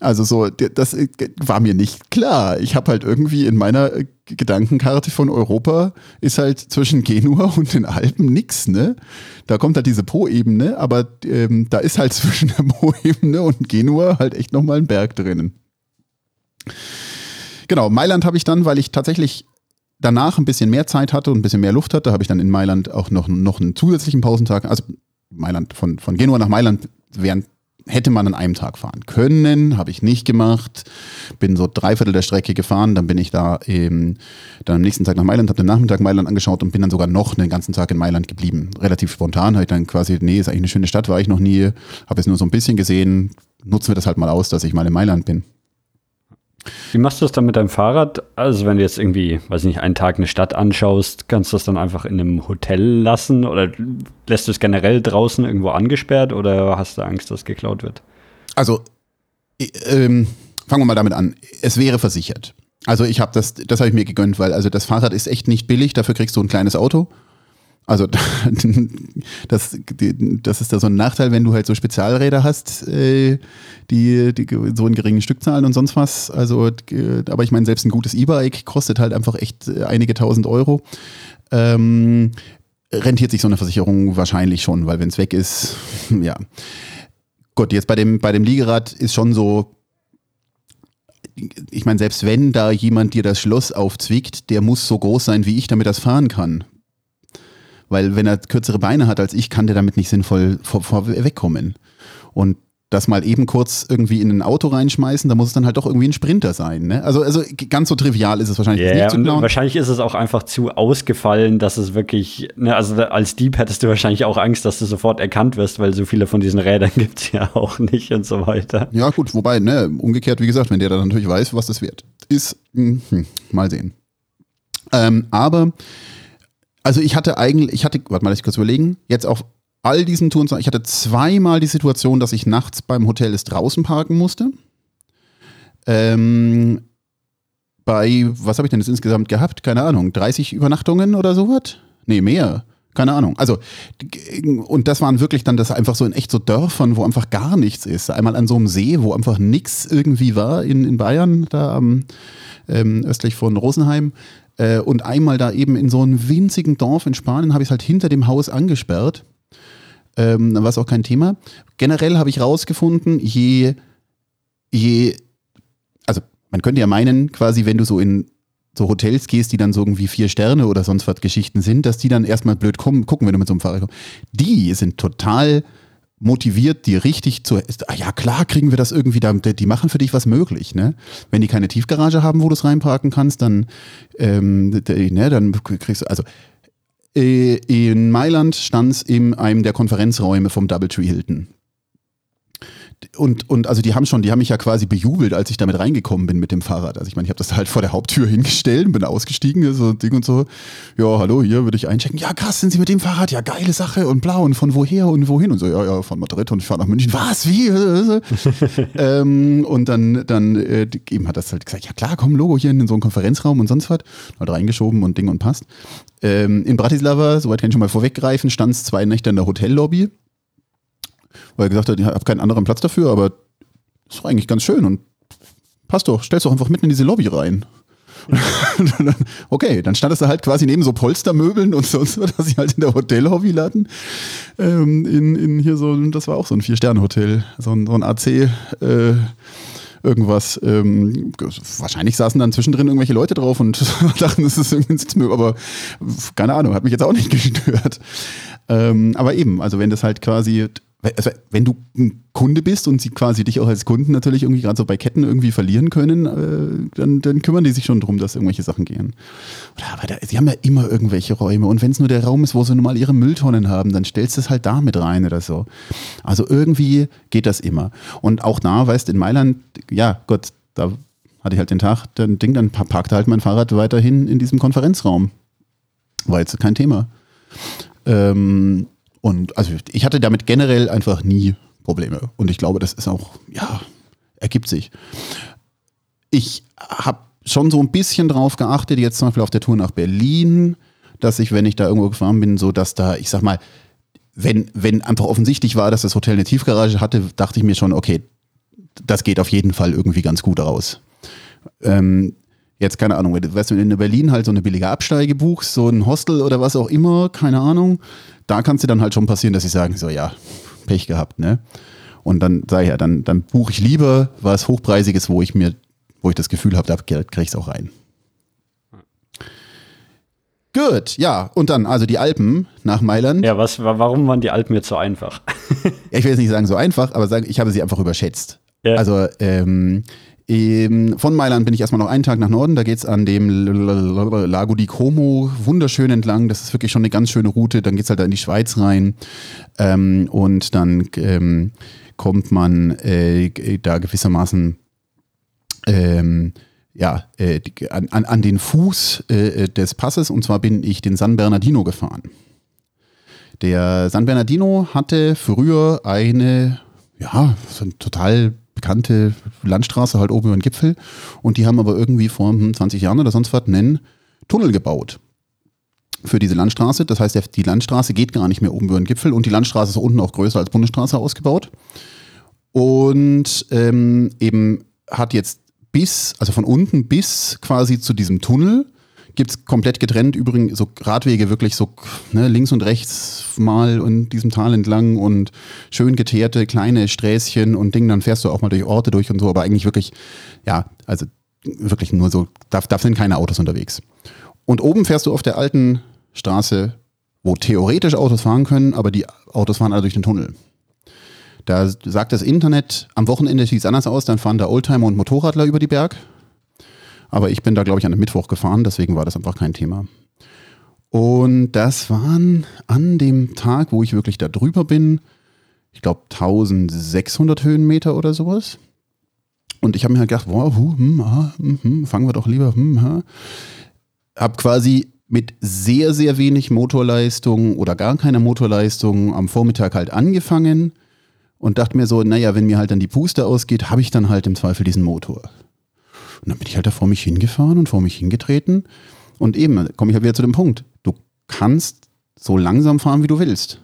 Also so, das äh, war mir nicht klar. Ich habe halt irgendwie in meiner äh, Gedankenkarte von Europa ist halt zwischen Genua und den Alpen nix, ne? Da kommt halt diese Po-Ebene, aber ähm, da ist halt zwischen der Po-Ebene und Genua halt echt nochmal ein Berg drinnen. Genau, Mailand habe ich dann, weil ich tatsächlich danach ein bisschen mehr Zeit hatte und ein bisschen mehr Luft hatte, habe ich dann in Mailand auch noch, noch einen zusätzlichen Pausentag. Also Mailand, von, von Genua nach Mailand wären, hätte man an einem Tag fahren können, habe ich nicht gemacht. Bin so dreiviertel der Strecke gefahren, dann bin ich da eben, dann am nächsten Tag nach Mailand, habe den Nachmittag Mailand angeschaut und bin dann sogar noch den ganzen Tag in Mailand geblieben. Relativ spontan, habe ich dann quasi, nee, ist eigentlich eine schöne Stadt, war ich noch nie, habe es nur so ein bisschen gesehen, nutzen wir das halt mal aus, dass ich mal in Mailand bin. Wie machst du das dann mit deinem Fahrrad? Also wenn du jetzt irgendwie, weiß ich nicht, einen Tag eine Stadt anschaust, kannst du das dann einfach in einem Hotel lassen oder lässt du es generell draußen irgendwo angesperrt oder hast du Angst, dass es geklaut wird? Also, äh, ähm, fangen wir mal damit an. Es wäre versichert. Also ich habe das, das habe ich mir gegönnt, weil also das Fahrrad ist echt nicht billig, dafür kriegst du ein kleines Auto. Also das, das ist da so ein Nachteil, wenn du halt so Spezialräder hast, äh, die, die so in geringen Stückzahlen und sonst was. Also, aber ich meine, selbst ein gutes E-Bike kostet halt einfach echt äh, einige tausend Euro. Ähm, rentiert sich so eine Versicherung wahrscheinlich schon, weil wenn es weg ist, ja. Gut, jetzt bei dem, bei dem Liegerad ist schon so, ich meine, selbst wenn da jemand dir das Schloss aufzwickt, der muss so groß sein wie ich, damit das fahren kann. Weil wenn er kürzere Beine hat als ich, kann der damit nicht sinnvoll vor, vor wegkommen. Und das mal eben kurz irgendwie in ein Auto reinschmeißen, da muss es dann halt doch irgendwie ein Sprinter sein. Ne? Also, also ganz so trivial ist es wahrscheinlich yeah, nicht zu klauen. Wahrscheinlich ist es auch einfach zu ausgefallen, dass es wirklich, ne, also als Dieb hättest du wahrscheinlich auch Angst, dass du sofort erkannt wirst, weil so viele von diesen Rädern gibt es ja auch nicht und so weiter. Ja, gut, wobei, ne, umgekehrt, wie gesagt, wenn der dann natürlich weiß, was das wert ist, hm, hm mal sehen. Ähm, aber also ich hatte eigentlich, ich hatte, warte mal, lass ich kurz überlegen, jetzt auf all diesen Touren, ich hatte zweimal die Situation, dass ich nachts beim Hotel ist draußen parken musste. Ähm, bei, was habe ich denn jetzt insgesamt gehabt? Keine Ahnung, 30 Übernachtungen oder sowas? Nee, mehr. Keine Ahnung. Also, und das waren wirklich dann das einfach so in echt so Dörfern, wo einfach gar nichts ist. Einmal an so einem See, wo einfach nichts irgendwie war in, in Bayern, da ähm, östlich von Rosenheim. Äh, und einmal da eben in so einem winzigen Dorf in Spanien habe ich es halt hinter dem Haus angesperrt. Ähm, war es auch kein Thema. Generell habe ich rausgefunden, je, je, also man könnte ja meinen, quasi, wenn du so in so Hotels gehst, die dann so irgendwie vier Sterne oder sonst was Geschichten sind, dass die dann erstmal blöd kommen, gucken, wenn du mit so einem Fahrrad kommst. Die sind total motiviert, die richtig zu. Ah ja, klar kriegen wir das irgendwie, die machen für dich was möglich. Ne? Wenn die keine Tiefgarage haben, wo du es reinparken kannst, dann, ähm, ne, dann kriegst du. Also äh, in Mailand stand es in einem der Konferenzräume vom Doubletree Hilton und, und also die haben schon, die haben mich ja quasi bejubelt, als ich damit reingekommen bin mit dem Fahrrad. Also ich meine, ich habe das halt vor der Haupttür hingestellt, bin ausgestiegen, so ein Ding und so. Ja, hallo, hier würde ich einchecken. Ja, krass, sind Sie mit dem Fahrrad? Ja, geile Sache und blau und von woher und wohin und so. Ja, ja, von Madrid und ich fahre nach München. Was? Wie? ähm, und dann, dann äh, eben hat das halt gesagt, ja klar, komm, Logo hier in so einen Konferenzraum und sonst was. Halt reingeschoben und Ding und passt. Ähm, in Bratislava, soweit kann ich schon mal vorweggreifen, stand es zwei Nächte in der Hotellobby weil er gesagt hat, ich habe keinen anderen Platz dafür, aber ist doch eigentlich ganz schön und passt doch, stellst doch einfach mitten in diese Lobby rein. okay, dann stand es da halt quasi neben so Polstermöbeln und sonst was, dass sie halt in der Hotellobby hatten. Ähm, in, in hier so, das war auch so ein Vier-Sterne-Hotel, so ein, so ein AC, äh, irgendwas. Ähm, wahrscheinlich saßen dann zwischendrin irgendwelche Leute drauf und dachten, das ist irgendwie ein Sitzmöbel, aber keine Ahnung, hat mich jetzt auch nicht gestört. Ähm, aber eben, also wenn das halt quasi also wenn du ein Kunde bist und sie quasi dich auch als Kunden natürlich irgendwie gerade so bei Ketten irgendwie verlieren können, äh, dann, dann, kümmern die sich schon darum, dass irgendwelche Sachen gehen. Oder, aber da, sie haben ja immer irgendwelche Räume und wenn es nur der Raum ist, wo sie nun mal ihre Mülltonnen haben, dann stellst du es halt da mit rein oder so. Also irgendwie geht das immer. Und auch da, weißt in Mailand, ja Gott, da hatte ich halt den Tag, dann Ding, dann parkte halt mein Fahrrad weiterhin in diesem Konferenzraum. War jetzt kein Thema. Ähm, und also ich hatte damit generell einfach nie Probleme. Und ich glaube, das ist auch, ja, ergibt sich. Ich habe schon so ein bisschen drauf geachtet, jetzt zum Beispiel auf der Tour nach Berlin, dass ich, wenn ich da irgendwo gefahren bin, so dass da, ich sag mal, wenn, wenn einfach offensichtlich war, dass das Hotel eine Tiefgarage hatte, dachte ich mir schon, okay, das geht auf jeden Fall irgendwie ganz gut raus. Ähm, jetzt keine Ahnung, weißt du, in Berlin halt so eine billige Absteige buchst, so ein Hostel oder was auch immer, keine Ahnung, da kann es dir dann halt schon passieren, dass sie sagen, so ja, Pech gehabt, ne? Und dann sage ich ja, dann, dann buche ich lieber was Hochpreisiges, wo ich mir, wo ich das Gefühl habe, da kriege ich es auch rein. Gut, ja, und dann also die Alpen nach Mailand. Ja, was, warum waren die Alpen jetzt so einfach? ich will jetzt nicht sagen so einfach, aber sagen, ich habe sie einfach überschätzt. Ja. Also ähm, ähm, von Mailand bin ich erstmal noch einen Tag nach Norden. Da geht es an dem Lago di Como wunderschön entlang. Das ist wirklich schon eine ganz schöne Route. Dann geht es halt da in die Schweiz rein. Ähm, und dann ähm, kommt man äh, da gewissermaßen ähm, ja, äh, an, an, den Fuß äh, des Passes. Und zwar bin ich den San Bernardino gefahren. Der San Bernardino hatte früher eine, ja, so ein total bekannte Landstraße halt oben über den Gipfel. Und die haben aber irgendwie vor 20 hm, Jahren oder sonst was einen Tunnel gebaut. für diese Landstraße. Das heißt, die Landstraße geht gar nicht mehr oben über den Gipfel und die Landstraße ist unten auch größer als Bundesstraße ausgebaut. Und ähm, eben hat jetzt bis, also von unten bis quasi zu diesem Tunnel, gibt es komplett getrennt übrigens so Radwege wirklich so ne, links und rechts mal in diesem Tal entlang und schön geteerte kleine Sträßchen und Ding, dann fährst du auch mal durch Orte durch und so, aber eigentlich wirklich, ja, also wirklich nur so, da, da sind keine Autos unterwegs. Und oben fährst du auf der alten Straße, wo theoretisch Autos fahren können, aber die Autos fahren alle durch den Tunnel. Da sagt das Internet, am Wochenende sieht es anders aus, dann fahren da Oldtimer und Motorradler über die Berg. Aber ich bin da, glaube ich, an einem Mittwoch gefahren, deswegen war das einfach kein Thema. Und das waren an dem Tag, wo ich wirklich da drüber bin, ich glaube 1600 Höhenmeter oder sowas. Und ich habe mir halt gedacht, wow, hu, hm, ah, hm, hm, fangen wir doch lieber. Hm, ha. Hab quasi mit sehr, sehr wenig Motorleistung oder gar keiner Motorleistung am Vormittag halt angefangen und dachte mir so, naja, wenn mir halt dann die Puste ausgeht, habe ich dann halt im Zweifel diesen Motor. Und dann bin ich halt da vor mich hingefahren und vor mich hingetreten. Und eben, komme ich halt wieder zu dem Punkt. Du kannst so langsam fahren, wie du willst.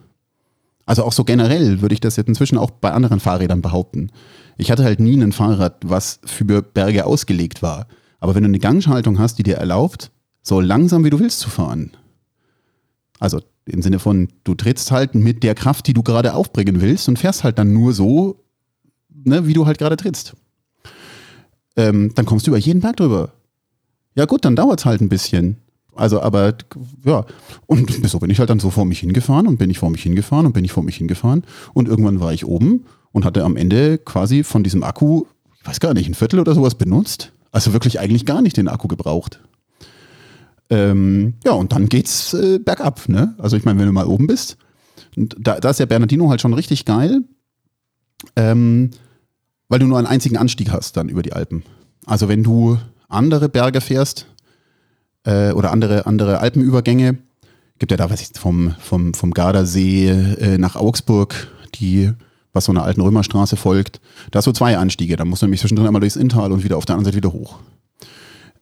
Also auch so generell würde ich das jetzt inzwischen auch bei anderen Fahrrädern behaupten. Ich hatte halt nie ein Fahrrad, was für Berge ausgelegt war. Aber wenn du eine Gangschaltung hast, die dir erlaubt, so langsam wie du willst zu fahren. Also im Sinne von, du trittst halt mit der Kraft, die du gerade aufbringen willst und fährst halt dann nur so, ne, wie du halt gerade trittst. Ähm, dann kommst du über jeden Berg drüber. Ja gut, dann dauert es halt ein bisschen. Also, aber ja, und so bin ich halt dann so vor mich hingefahren und bin ich vor mich hingefahren und bin ich vor mich hingefahren und irgendwann war ich oben und hatte am Ende quasi von diesem Akku, ich weiß gar nicht, ein Viertel oder sowas benutzt. Also wirklich eigentlich gar nicht den Akku gebraucht. Ähm, ja, und dann geht's äh, bergab. Ne? Also ich meine, wenn du mal oben bist, da, da ist der Bernardino halt schon richtig geil, ähm, weil du nur einen einzigen Anstieg hast dann über die Alpen. Also wenn du andere Berge fährst äh, oder andere, andere Alpenübergänge, gibt ja da, weiß ich, vom, vom, vom Gardasee äh, nach Augsburg, die, was so einer alten Römerstraße folgt, da hast du zwei Anstiege. Da musst du nämlich zwischendrin einmal durchs Inntal und wieder auf der anderen Seite wieder hoch.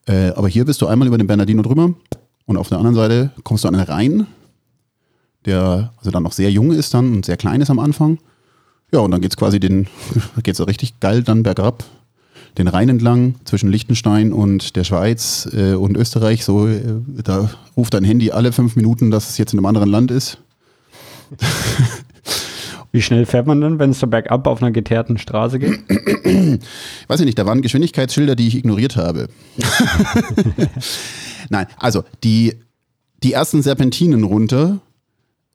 Äh, aber hier bist du einmal über den Bernardino drüber und auf der anderen Seite kommst du an den Rhein, der also dann noch sehr jung ist dann und sehr klein ist am Anfang. Ja, und dann geht's quasi den, geht's so richtig geil dann bergab, den Rhein entlang zwischen Liechtenstein und der Schweiz äh, und Österreich. So, äh, da ruft dein Handy alle fünf Minuten, dass es jetzt in einem anderen Land ist. Wie schnell fährt man dann, wenn es so bergab auf einer geteerten Straße geht? Weiß ich nicht, da waren Geschwindigkeitsschilder, die ich ignoriert habe. Nein, also die, die ersten Serpentinen runter,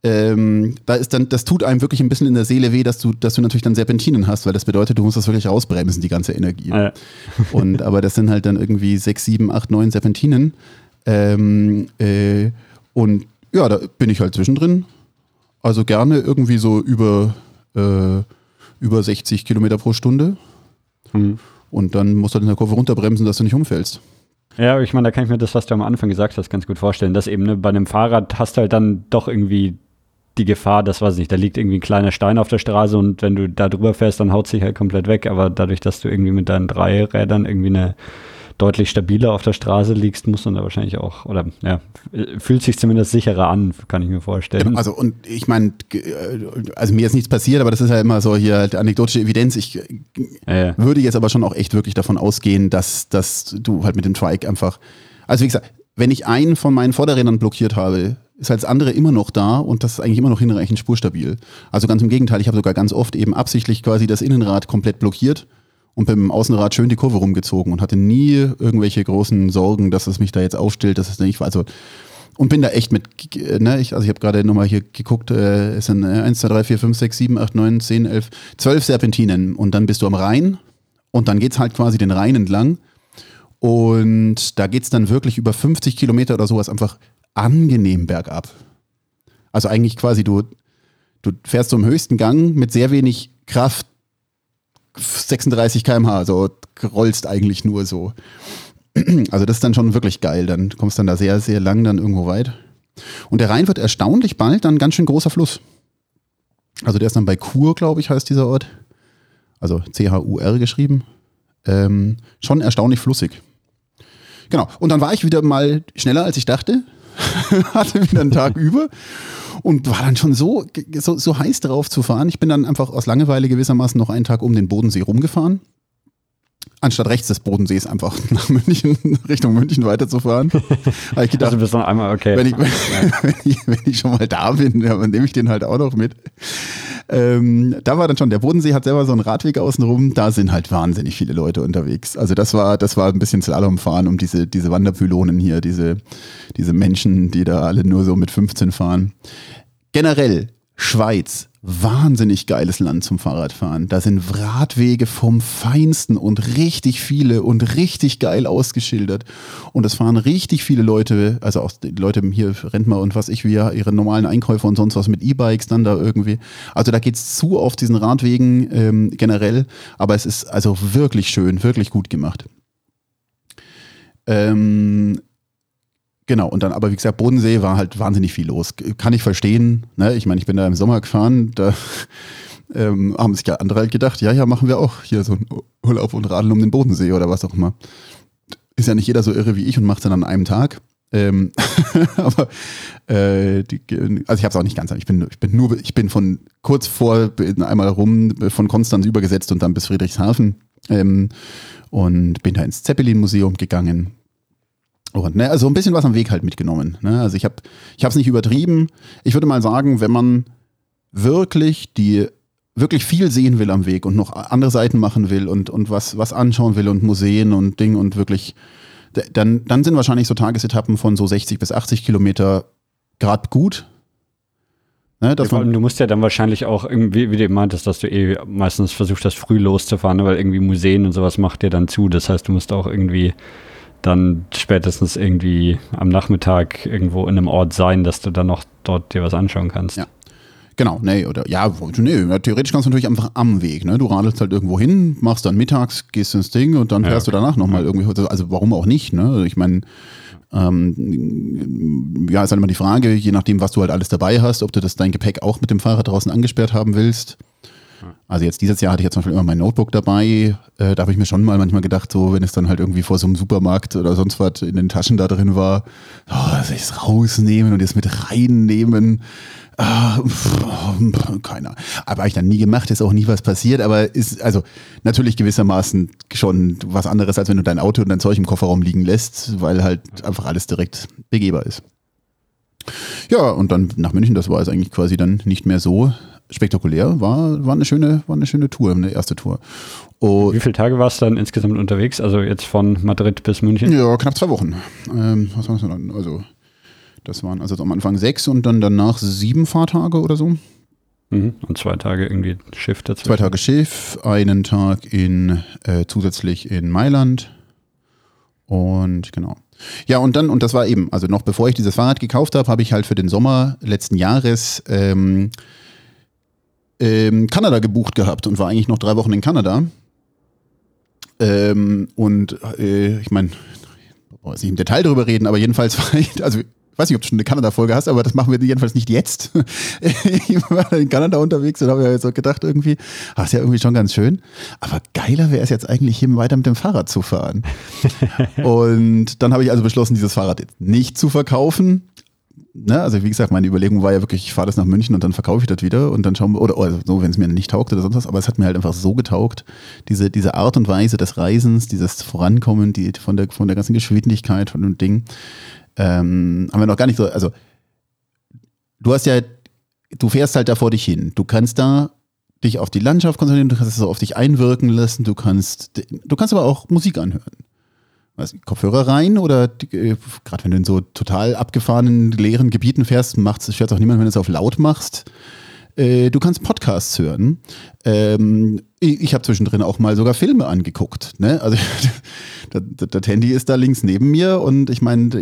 ähm, da ist dann, das tut einem wirklich ein bisschen in der Seele weh, dass du, dass du natürlich dann Serpentinen hast, weil das bedeutet, du musst das wirklich ausbremsen, die ganze Energie. Ah, ja. Und aber das sind halt dann irgendwie sechs, sieben, acht, neun Serpentinen. Ähm, äh, und ja, da bin ich halt zwischendrin also gerne irgendwie so über, äh, über 60 Kilometer pro Stunde. Mhm. Und dann musst du halt in der Kurve runterbremsen, dass du nicht umfällst. Ja, ich meine, da kann ich mir das, was du am Anfang gesagt hast, ganz gut vorstellen, dass eben ne, bei einem Fahrrad hast du halt dann doch irgendwie die Gefahr, das weiß ich nicht, da liegt irgendwie ein kleiner Stein auf der Straße und wenn du da drüber fährst, dann haut sich halt komplett weg. Aber dadurch, dass du irgendwie mit deinen drei Rädern irgendwie eine deutlich stabiler auf der Straße liegst, muss man da wahrscheinlich auch, oder ja, fühlt sich zumindest sicherer an, kann ich mir vorstellen. Also und ich meine, also mir ist nichts passiert, aber das ist ja immer so hier halt anekdotische Evidenz. Ich ja, ja. würde jetzt aber schon auch echt wirklich davon ausgehen, dass, dass du halt mit dem Trike einfach, also wie gesagt, wenn ich einen von meinen Vorderrädern blockiert habe, ist halt das andere immer noch da und das ist eigentlich immer noch hinreichend spurstabil. Also ganz im Gegenteil, ich habe sogar ganz oft eben absichtlich quasi das Innenrad komplett blockiert und beim Außenrad schön die Kurve rumgezogen und hatte nie irgendwelche großen Sorgen, dass es mich da jetzt aufstellt, dass es nicht war. Also, und bin da echt mit, ne, ich, also ich habe gerade nochmal hier geguckt, äh, es sind äh, 1, 2, 3, 4, 5, 6, 7, 8, 9, 10, 11, 12 Serpentinen und dann bist du am Rhein und dann geht's halt quasi den Rhein entlang und da geht's dann wirklich über 50 Kilometer oder sowas einfach angenehm bergab. Also eigentlich quasi du, du fährst so im höchsten Gang mit sehr wenig Kraft 36 km/h, so rollst eigentlich nur so. Also das ist dann schon wirklich geil. Dann kommst dann da sehr, sehr lang dann irgendwo weit. Und der Rhein wird erstaunlich bald dann ganz schön großer Fluss. Also der ist dann bei Chur, glaube ich, heißt dieser Ort. Also C-H-U-R geschrieben. Ähm, schon erstaunlich flussig. Genau. Und dann war ich wieder mal schneller, als ich dachte. hatte wieder einen Tag über und war dann schon so, so, so heiß darauf zu fahren. Ich bin dann einfach aus Langeweile gewissermaßen noch einen Tag um den Bodensee rumgefahren anstatt rechts des Bodensees einfach nach München, Richtung München weiterzufahren. Habe ich gedacht, also bist noch einmal, okay. Wenn ich, wenn, ich, wenn ich schon mal da bin, ja, dann nehme ich den halt auch noch mit. Ähm, da war dann schon, der Bodensee hat selber so einen Radweg außenrum, da sind halt wahnsinnig viele Leute unterwegs. Also das war, das war ein bisschen Slalomfahren um diese, diese Wanderpylonen hier, diese, diese Menschen, die da alle nur so mit 15 fahren. Generell, Schweiz, wahnsinnig geiles Land zum Fahrradfahren. Da sind Radwege vom Feinsten und richtig viele und richtig geil ausgeschildert. Und es fahren richtig viele Leute, also auch die Leute hier, Rentner und was ich, wie ihre normalen Einkäufer und sonst was mit E-Bikes dann da irgendwie. Also da geht's zu auf diesen Radwegen ähm, generell. Aber es ist also wirklich schön, wirklich gut gemacht. Ähm, Genau, und dann aber wie gesagt, Bodensee war halt wahnsinnig viel los. Kann ich verstehen. Ne? Ich meine, ich bin da im Sommer gefahren, da ähm, haben sich ja andere halt gedacht, ja, ja, machen wir auch hier so einen Urlaub und Radeln um den Bodensee oder was auch immer. Ist ja nicht jeder so irre wie ich und macht es dann an einem Tag. Ähm, aber äh, die, also ich habe es auch nicht ganz. Ich bin, ich bin nur, ich bin von kurz vor einmal rum von Konstanz übergesetzt und dann bis Friedrichshafen ähm, und bin da ins Zeppelin-Museum gegangen und, ne, also ein bisschen was am Weg halt mitgenommen. Ne? Also ich habe ich es nicht übertrieben. Ich würde mal sagen, wenn man wirklich die wirklich viel sehen will am Weg und noch andere Seiten machen will und, und was, was anschauen will und Museen und Ding und wirklich, dann, dann sind wahrscheinlich so Tagesetappen von so 60 bis 80 Kilometer gerade gut. Ne, ja, du musst ja dann wahrscheinlich auch irgendwie, wie du eben meintest, dass du eh meistens versuchst, das früh loszufahren, weil irgendwie Museen und sowas macht dir dann zu. Das heißt, du musst auch irgendwie dann spätestens irgendwie am Nachmittag irgendwo in einem Ort sein, dass du dann noch dort dir was anschauen kannst. Ja. Genau, nee, oder ja, nee, theoretisch kannst du natürlich einfach am Weg, ne? Du radelst halt irgendwo hin, machst dann mittags, gehst ins Ding und dann fährst ja. du danach nochmal irgendwie, also warum auch nicht, ne? Ich meine, ähm, ja, ist halt immer die Frage, je nachdem, was du halt alles dabei hast, ob du das dein Gepäck auch mit dem Fahrrad draußen angesperrt haben willst. Also jetzt dieses Jahr hatte ich jetzt zum Beispiel immer mein Notebook dabei. Äh, da habe ich mir schon mal manchmal gedacht, so wenn es dann halt irgendwie vor so einem Supermarkt oder sonst was in den Taschen da drin war, oh, soll ich es rausnehmen und jetzt mit reinnehmen? Ah, pff, keiner. Aber habe ich dann nie gemacht, ist auch nie was passiert, aber ist also natürlich gewissermaßen schon was anderes, als wenn du dein Auto und dein Zeug im Kofferraum liegen lässt, weil halt einfach alles direkt begehbar ist. Ja, und dann nach München, das war es eigentlich quasi dann nicht mehr so spektakulär, war, war, eine schöne, war eine schöne Tour, eine erste Tour. Und Wie viele Tage warst du dann insgesamt unterwegs? Also jetzt von Madrid bis München? Ja, knapp zwei Wochen. Ähm, was war das dann? Also, das waren also am Anfang sechs und dann danach sieben Fahrtage oder so. Mhm. Und zwei Tage irgendwie Schiff dazu? Zwei Tage Schiff, einen Tag in äh, zusätzlich in Mailand. Und genau. Ja, und dann, und das war eben, also noch bevor ich dieses Fahrrad gekauft habe, habe ich halt für den Sommer letzten Jahres ähm, ähm, Kanada gebucht gehabt und war eigentlich noch drei Wochen in Kanada. Ähm, und äh, ich meine, weiß nicht im Detail darüber reden, aber jedenfalls war ich, also ich weiß nicht, ob du schon eine Kanada-Folge hast, aber das machen wir jedenfalls nicht jetzt. ich war in Kanada unterwegs und habe ja so gedacht, irgendwie, ach, ist ja irgendwie schon ganz schön. Aber geiler wäre es jetzt eigentlich, hier weiter mit dem Fahrrad zu fahren. und dann habe ich also beschlossen, dieses Fahrrad jetzt nicht zu verkaufen, ne, also wie gesagt, meine Überlegung war ja wirklich, ich fahre das nach München und dann verkaufe ich das wieder und dann schauen wir, oder, oder so, wenn es mir nicht taugt oder sonst was, aber es hat mir halt einfach so getaugt, diese, diese Art und Weise des Reisens, dieses Vorankommen, die von der, von der ganzen Geschwindigkeit, von dem Ding, ähm, haben wir noch gar nicht so, also du hast ja, du fährst halt da vor dich hin, du kannst da dich auf die Landschaft konzentrieren, du kannst es so auf dich einwirken lassen, du kannst, du kannst aber auch Musik anhören was, Kopfhörer rein oder äh, gerade wenn du in so total abgefahrenen, leeren Gebieten fährst, macht es auch niemand, wenn du es auf laut machst. Äh, du kannst Podcasts hören. Ähm, ich, ich habe zwischendrin auch mal sogar Filme angeguckt. Ne? Also das, Handy ist da links neben mir und ich meine,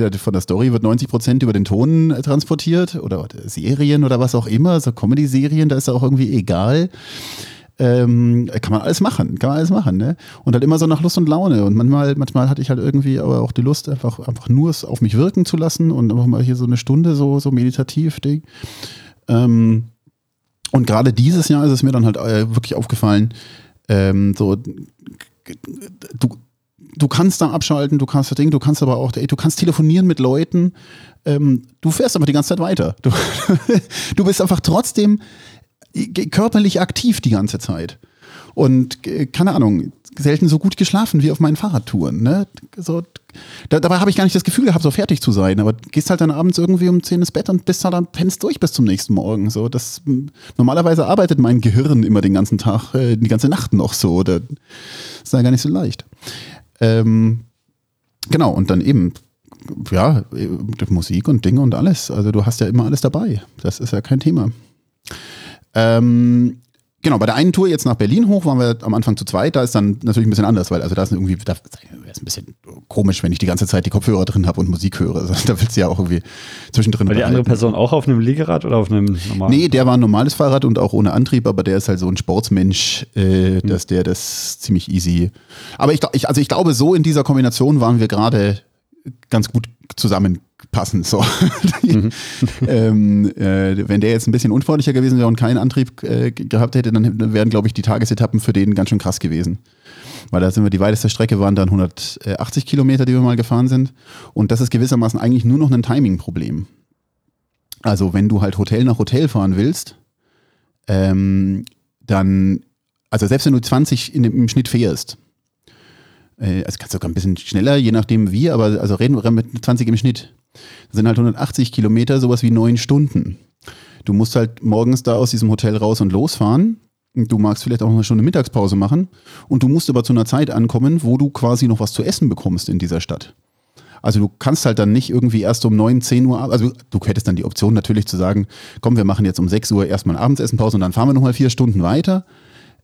ja von der Story wird 90 Prozent über den Ton transportiert oder Serien oder was auch immer, so Comedy-Serien, da ist ja auch irgendwie egal ähm, kann man alles machen, kann man alles machen, ne? Und halt immer so nach Lust und Laune. Und manchmal, manchmal hatte ich halt irgendwie aber auch die Lust, einfach, einfach nur es auf mich wirken zu lassen und einfach mal hier so eine Stunde so, so meditativ Ding. Ähm, und gerade dieses Jahr ist es mir dann halt äh, wirklich aufgefallen, ähm, so, du, du kannst da abschalten, du kannst das Ding, du kannst aber auch, ey, du kannst telefonieren mit Leuten, ähm, du fährst aber die ganze Zeit weiter. Du, du bist einfach trotzdem körperlich aktiv die ganze Zeit. Und äh, keine Ahnung, selten so gut geschlafen wie auf meinen Fahrradtouren. Ne? So, da, dabei habe ich gar nicht das Gefühl gehabt, so fertig zu sein. Aber gehst halt dann abends irgendwie um 10 ins Bett und bist halt dann pennst durch bis zum nächsten Morgen. So, das, normalerweise arbeitet mein Gehirn immer den ganzen Tag, äh, die ganze Nacht noch so. Das ist ja gar nicht so leicht. Ähm, genau, und dann eben, ja, Musik und Dinge und alles. Also du hast ja immer alles dabei. Das ist ja kein Thema. Ähm, Genau, bei der einen Tour jetzt nach Berlin hoch waren wir am Anfang zu zweit, da ist dann natürlich ein bisschen anders, weil also da ist irgendwie, da ist ein bisschen komisch, wenn ich die ganze Zeit die Kopfhörer drin habe und Musik höre. Also, da willst du ja auch irgendwie zwischendrin. War die andere Person auch auf einem Liegerad oder auf einem normalen? Nee, der war ein normales Fahrrad und auch ohne Antrieb, aber der ist halt so ein Sportsmensch, äh, hm. dass der das ziemlich easy. Aber ich, ich, also ich glaube, so in dieser Kombination waren wir gerade ganz gut zusammen passen. So. Mhm. ähm, äh, wenn der jetzt ein bisschen unfreundlicher gewesen wäre und keinen Antrieb äh, gehabt hätte, dann wären, glaube ich, die Tagesetappen für den ganz schön krass gewesen. Weil da sind wir, die weiteste Strecke waren dann 180 Kilometer, die wir mal gefahren sind. Und das ist gewissermaßen eigentlich nur noch ein Timing-Problem. Also, wenn du halt Hotel nach Hotel fahren willst, ähm, dann, also selbst wenn du 20 in im Schnitt fährst, äh, also kannst du sogar ein bisschen schneller, je nachdem wie, aber also reden wir mit 20 im Schnitt. Das sind halt 180 Kilometer, sowas wie neun Stunden. Du musst halt morgens da aus diesem Hotel raus und losfahren. Du magst vielleicht auch noch eine Stunde Mittagspause machen. Und du musst aber zu einer Zeit ankommen, wo du quasi noch was zu essen bekommst in dieser Stadt. Also du kannst halt dann nicht irgendwie erst um 9, 10 Uhr, also du hättest dann die Option natürlich zu sagen, komm, wir machen jetzt um 6 Uhr erstmal ein Abendessenpause und dann fahren wir nochmal vier Stunden weiter.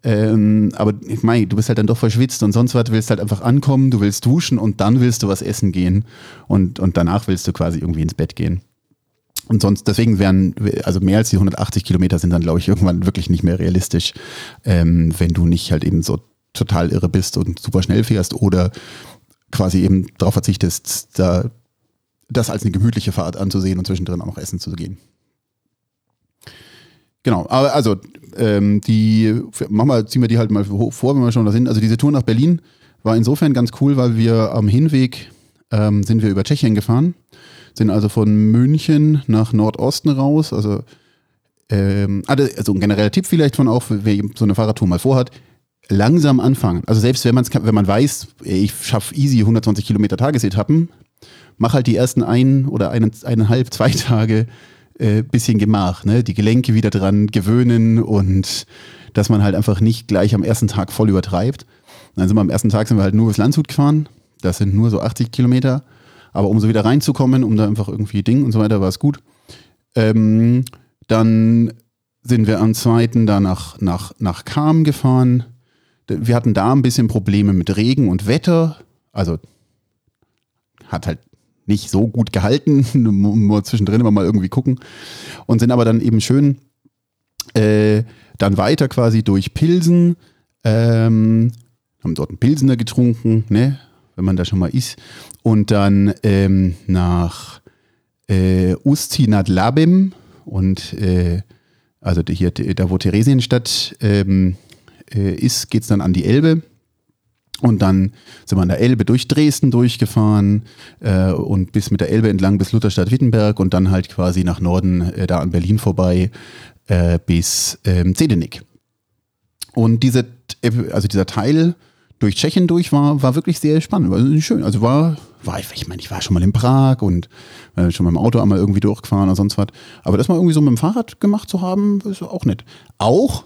Ähm, aber ich meine, du bist halt dann doch verschwitzt und sonst was, willst halt einfach ankommen, du willst duschen und dann willst du was essen gehen und, und danach willst du quasi irgendwie ins Bett gehen. Und sonst, deswegen wären, also mehr als die 180 Kilometer sind dann, glaube ich, irgendwann wirklich nicht mehr realistisch, ähm, wenn du nicht halt eben so total irre bist und super schnell fährst oder quasi eben darauf verzichtest, da das als eine gemütliche Fahrt anzusehen und zwischendrin auch noch essen zu gehen. Genau, aber also ähm, die, machen wir, ziehen wir die halt mal vor, wenn wir schon da sind. Also diese Tour nach Berlin war insofern ganz cool, weil wir am Hinweg ähm, sind wir über Tschechien gefahren, sind also von München nach Nordosten raus. Also, ähm, ah, also ein genereller Tipp vielleicht von auch, wer so eine Fahrradtour mal vorhat, langsam anfangen. Also selbst wenn, man's, wenn man weiß, ich schaffe easy 120 Kilometer Tagesetappen, mach halt die ersten ein oder eineinhalb, zwei Tage äh, bisschen Gemach, ne? Die Gelenke wieder dran gewöhnen und dass man halt einfach nicht gleich am ersten Tag voll übertreibt. Dann sind wir am ersten Tag sind wir halt nur bis Landshut gefahren. Das sind nur so 80 Kilometer. Aber um so wieder reinzukommen, um da einfach irgendwie Ding und so weiter, war es gut. Ähm, dann sind wir am zweiten da nach, nach, nach Kam gefahren. Wir hatten da ein bisschen Probleme mit Regen und Wetter. Also hat halt nicht so gut gehalten, nur zwischendrin immer mal irgendwie gucken. Und sind aber dann eben schön äh, dann weiter quasi durch Pilsen, ähm, haben dort einen Pilsener getrunken, ne, wenn man da schon mal ist. Und dann ähm, nach äh, Ustinat Labem und äh, also hier, da wo Theresienstadt ähm, äh, ist, geht es dann an die Elbe und dann sind wir an der Elbe durch Dresden durchgefahren äh, und bis mit der Elbe entlang bis Lutherstadt-Wittenberg und dann halt quasi nach Norden äh, da an Berlin vorbei äh, bis ähm, Zedenick. Und diese, also dieser Teil durch Tschechien durch war, war wirklich sehr spannend, war schön. Also war, war ich meine, ich war schon mal in Prag und äh, schon mit dem Auto einmal irgendwie durchgefahren oder sonst was. Aber das mal irgendwie so mit dem Fahrrad gemacht zu haben, ist auch nett. Auch,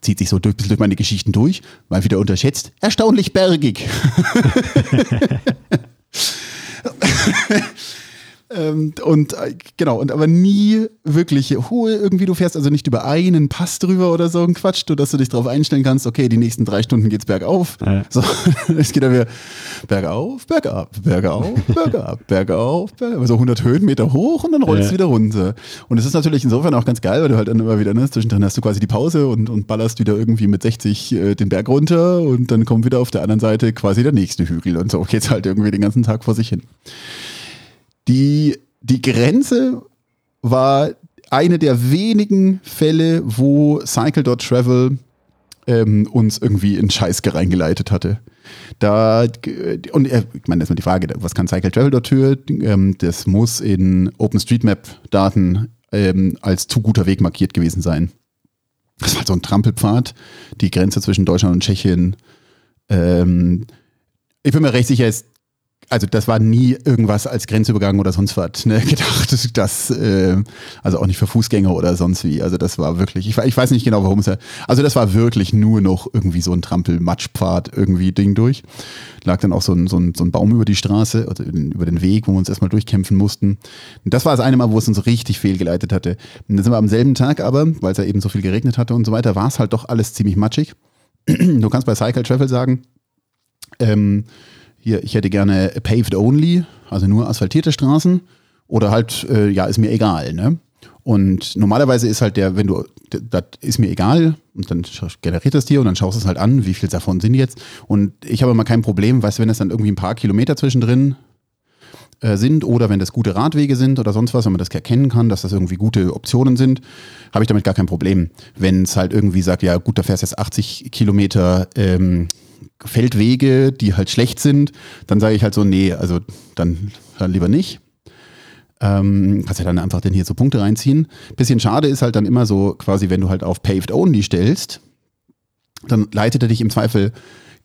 zieht sich so durch, durch meine Geschichten durch, mal wieder unterschätzt, erstaunlich bergig. Ähm, und äh, genau, und aber nie wirklich hohe irgendwie, du fährst also nicht über einen Pass drüber oder so ein Quatsch, du, dass du dich darauf einstellen kannst, okay, die nächsten drei Stunden geht's bergauf. Ja. So, es geht dann wieder bergauf, bergab, bergauf, bergab, bergauf, bergab, so 100 Höhenmeter hoch und dann rollst du wieder runter. Und es ist natürlich insofern auch ganz geil, weil du halt dann immer wieder, ne, zwischendrin hast du quasi die Pause und, und ballerst wieder irgendwie mit 60 äh, den Berg runter und dann kommt wieder auf der anderen Seite quasi der nächste Hügel und so geht's halt irgendwie den ganzen Tag vor sich hin. Die, die Grenze war eine der wenigen Fälle, wo Cycle.travel ähm, uns irgendwie in Scheiße reingeleitet hatte. Da, und äh, ich meine, das ist mal die Frage, was kann Cycle Travel dafür? Ähm, das muss in OpenStreetMap-Daten ähm, als zu guter Weg markiert gewesen sein. Das war so ein Trampelpfad, die Grenze zwischen Deutschland und Tschechien. Ähm, ich bin mir recht sicher, ist also das war nie irgendwas als Grenzübergang oder sonst was ne, gedacht. Das, äh, also auch nicht für Fußgänger oder sonst wie. Also das war wirklich, ich, ich weiß nicht genau, warum es ja. Also das war wirklich nur noch irgendwie so ein Trampel-Matschpfad irgendwie Ding durch. Lag dann auch so ein, so ein, so ein Baum über die Straße, also über den Weg, wo wir uns erstmal durchkämpfen mussten. Und das war das eine Mal, wo es uns richtig fehlgeleitet hatte. Und dann sind wir am selben Tag aber, weil es ja eben so viel geregnet hatte und so weiter, war es halt doch alles ziemlich matschig. du kannst bei Cycle Travel sagen, ähm, hier, ich hätte gerne paved only, also nur asphaltierte Straßen oder halt, äh, ja, ist mir egal, ne? Und normalerweise ist halt der, wenn du, das ist mir egal, und dann generiert das dir und dann schaust du es halt an, wie viel davon sind jetzt. Und ich habe immer kein Problem, weißt du, wenn es dann irgendwie ein paar Kilometer zwischendrin äh, sind oder wenn das gute Radwege sind oder sonst was, wenn man das erkennen kann, dass das irgendwie gute Optionen sind, habe ich damit gar kein Problem. Wenn es halt irgendwie sagt, ja gut, da fährst jetzt 80 Kilometer ähm, Feldwege, die halt schlecht sind, dann sage ich halt so, nee, also dann, dann lieber nicht. Ähm, kannst ja dann einfach dann hier so Punkte reinziehen. Bisschen schade ist halt dann immer so, quasi, wenn du halt auf Paved Only stellst, dann leitet er dich im Zweifel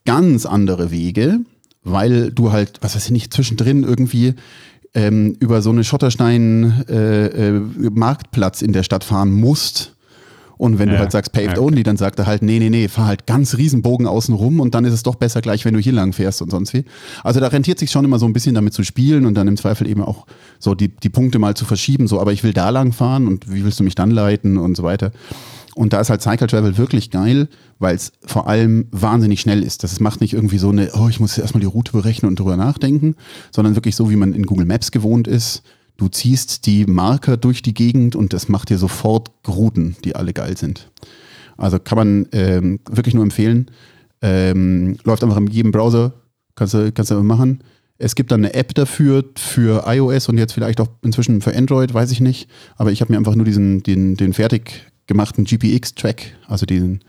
ganz andere Wege, weil du halt, was weiß ich nicht, zwischendrin irgendwie ähm, über so eine Schotterstein-Marktplatz äh, äh, in der Stadt fahren musst und wenn ja, du halt sagst paved ja, okay. only, dann sagt er halt, nee, nee, nee, fahr halt ganz Riesenbogen außen rum und dann ist es doch besser gleich, wenn du hier lang fährst und sonst wie. Also da rentiert sich schon immer so ein bisschen damit zu spielen und dann im Zweifel eben auch so die, die Punkte mal zu verschieben, so, aber ich will da lang fahren und wie willst du mich dann leiten und so weiter. Und da ist halt Cycle Travel wirklich geil, weil es vor allem wahnsinnig schnell ist. Das macht nicht irgendwie so eine, oh, ich muss erstmal die Route berechnen und drüber nachdenken, sondern wirklich so, wie man in Google Maps gewohnt ist Du ziehst die Marker durch die Gegend und das macht dir sofort Routen, die alle geil sind. Also kann man ähm, wirklich nur empfehlen. Ähm, läuft einfach in jedem Browser, kannst du, kannst du machen. Es gibt dann eine App dafür, für iOS und jetzt vielleicht auch inzwischen für Android, weiß ich nicht. Aber ich habe mir einfach nur diesen, den, den fertig gemachten GPX-Track, also den,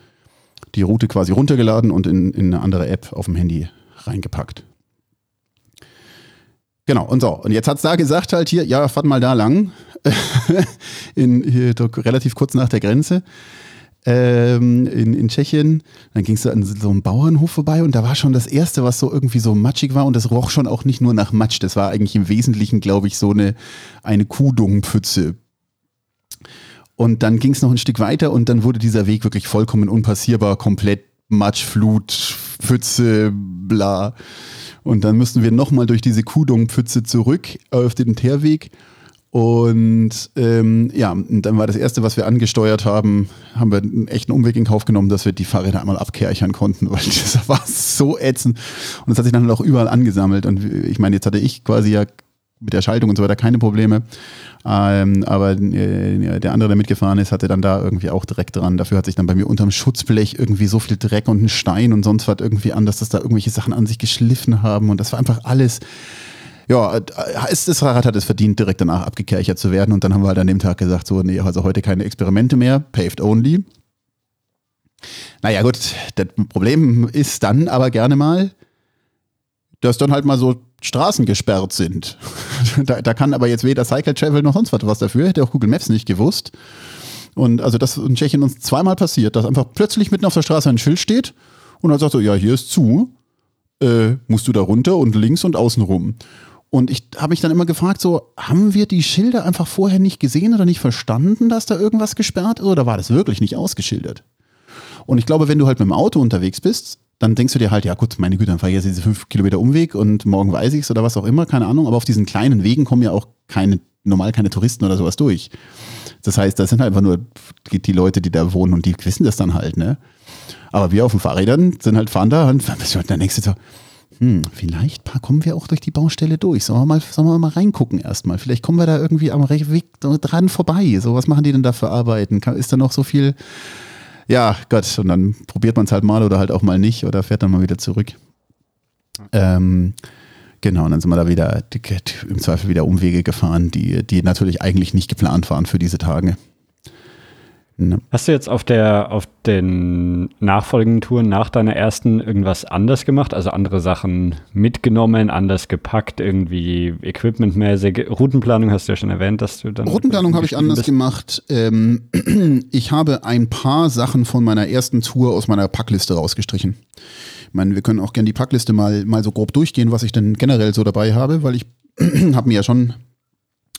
die Route quasi runtergeladen und in, in eine andere App auf dem Handy reingepackt. Genau, und so. Und jetzt hat es da gesagt halt hier, ja, fahrt mal da lang. in, hier, relativ kurz nach der Grenze. Ähm, in, in Tschechien. Dann gingst du an so einem Bauernhof vorbei und da war schon das Erste, was so irgendwie so matschig war und das roch schon auch nicht nur nach Matsch. Das war eigentlich im Wesentlichen, glaube ich, so eine, eine Kuhdungpfütze. Und dann ging es noch ein Stück weiter und dann wurde dieser Weg wirklich vollkommen unpassierbar, komplett Matsch, Flut, Pfütze, bla. Und dann mussten wir nochmal durch diese Kudungpfütze zurück auf den Teerweg. Und ähm, ja, dann war das Erste, was wir angesteuert haben, haben wir einen echten Umweg in Kauf genommen, dass wir die Fahrräder einmal abkerchern konnten, weil das war so ätzend. Und das hat sich dann auch überall angesammelt. Und ich meine, jetzt hatte ich quasi ja mit der Schaltung und so weiter keine Probleme. Ähm, aber äh, der andere, der mitgefahren ist, hatte dann da irgendwie auch Dreck dran. Dafür hat sich dann bei mir unterm Schutzblech irgendwie so viel Dreck und ein Stein und sonst was irgendwie an, dass das da irgendwelche Sachen an sich geschliffen haben. Und das war einfach alles. Ja, das Fahrrad hat es verdient, direkt danach abgekerchert zu werden. Und dann haben wir halt an dem Tag gesagt, so, nee, also heute keine Experimente mehr, paved only. Naja, gut, das Problem ist dann aber gerne mal, dass dann halt mal so Straßen gesperrt sind. da, da, kann aber jetzt weder Cycle Travel noch sonst was dafür, hätte auch Google Maps nicht gewusst. Und also das in Tschechien uns zweimal passiert, dass einfach plötzlich mitten auf der Straße ein Schild steht und dann sagt so, ja, hier ist zu, äh, musst du da runter und links und außen rum. Und ich habe mich dann immer gefragt, so, haben wir die Schilder einfach vorher nicht gesehen oder nicht verstanden, dass da irgendwas gesperrt ist oder war das wirklich nicht ausgeschildert? Und ich glaube, wenn du halt mit dem Auto unterwegs bist, dann denkst du dir halt, ja gut, meine Güte, dann fahre ich jetzt diese fünf Kilometer Umweg und morgen weiß ich es oder was auch immer, keine Ahnung. Aber auf diesen kleinen Wegen kommen ja auch keine, normal keine Touristen oder sowas durch. Das heißt, das sind halt einfach nur die, Leute, die da wohnen und die wissen das dann halt, ne? Aber wir auf den Fahrrädern sind halt, fahren da und dann denkst du so, hm, vielleicht kommen wir auch durch die Baustelle durch. Sollen wir mal, sollen wir mal reingucken erstmal? Vielleicht kommen wir da irgendwie am Weg dran vorbei. So, was machen die denn da für Arbeiten? Ist da noch so viel ja, Gott, und dann probiert man es halt mal oder halt auch mal nicht oder fährt dann mal wieder zurück. Ähm, genau, und dann sind wir da wieder im Zweifel wieder Umwege gefahren, die, die natürlich eigentlich nicht geplant waren für diese Tage. Ne? Hast du jetzt auf der auf den nachfolgenden Touren nach deiner ersten irgendwas anders gemacht? Also andere Sachen mitgenommen, anders gepackt, irgendwie equipmentmäßig? Routenplanung hast du ja schon erwähnt, dass du dann. Routenplanung habe ich anders bist. gemacht. Ähm, ich habe ein paar Sachen von meiner ersten Tour aus meiner Packliste rausgestrichen. Ich meine, wir können auch gerne die Packliste mal, mal so grob durchgehen, was ich denn generell so dabei habe, weil ich habe mir ja schon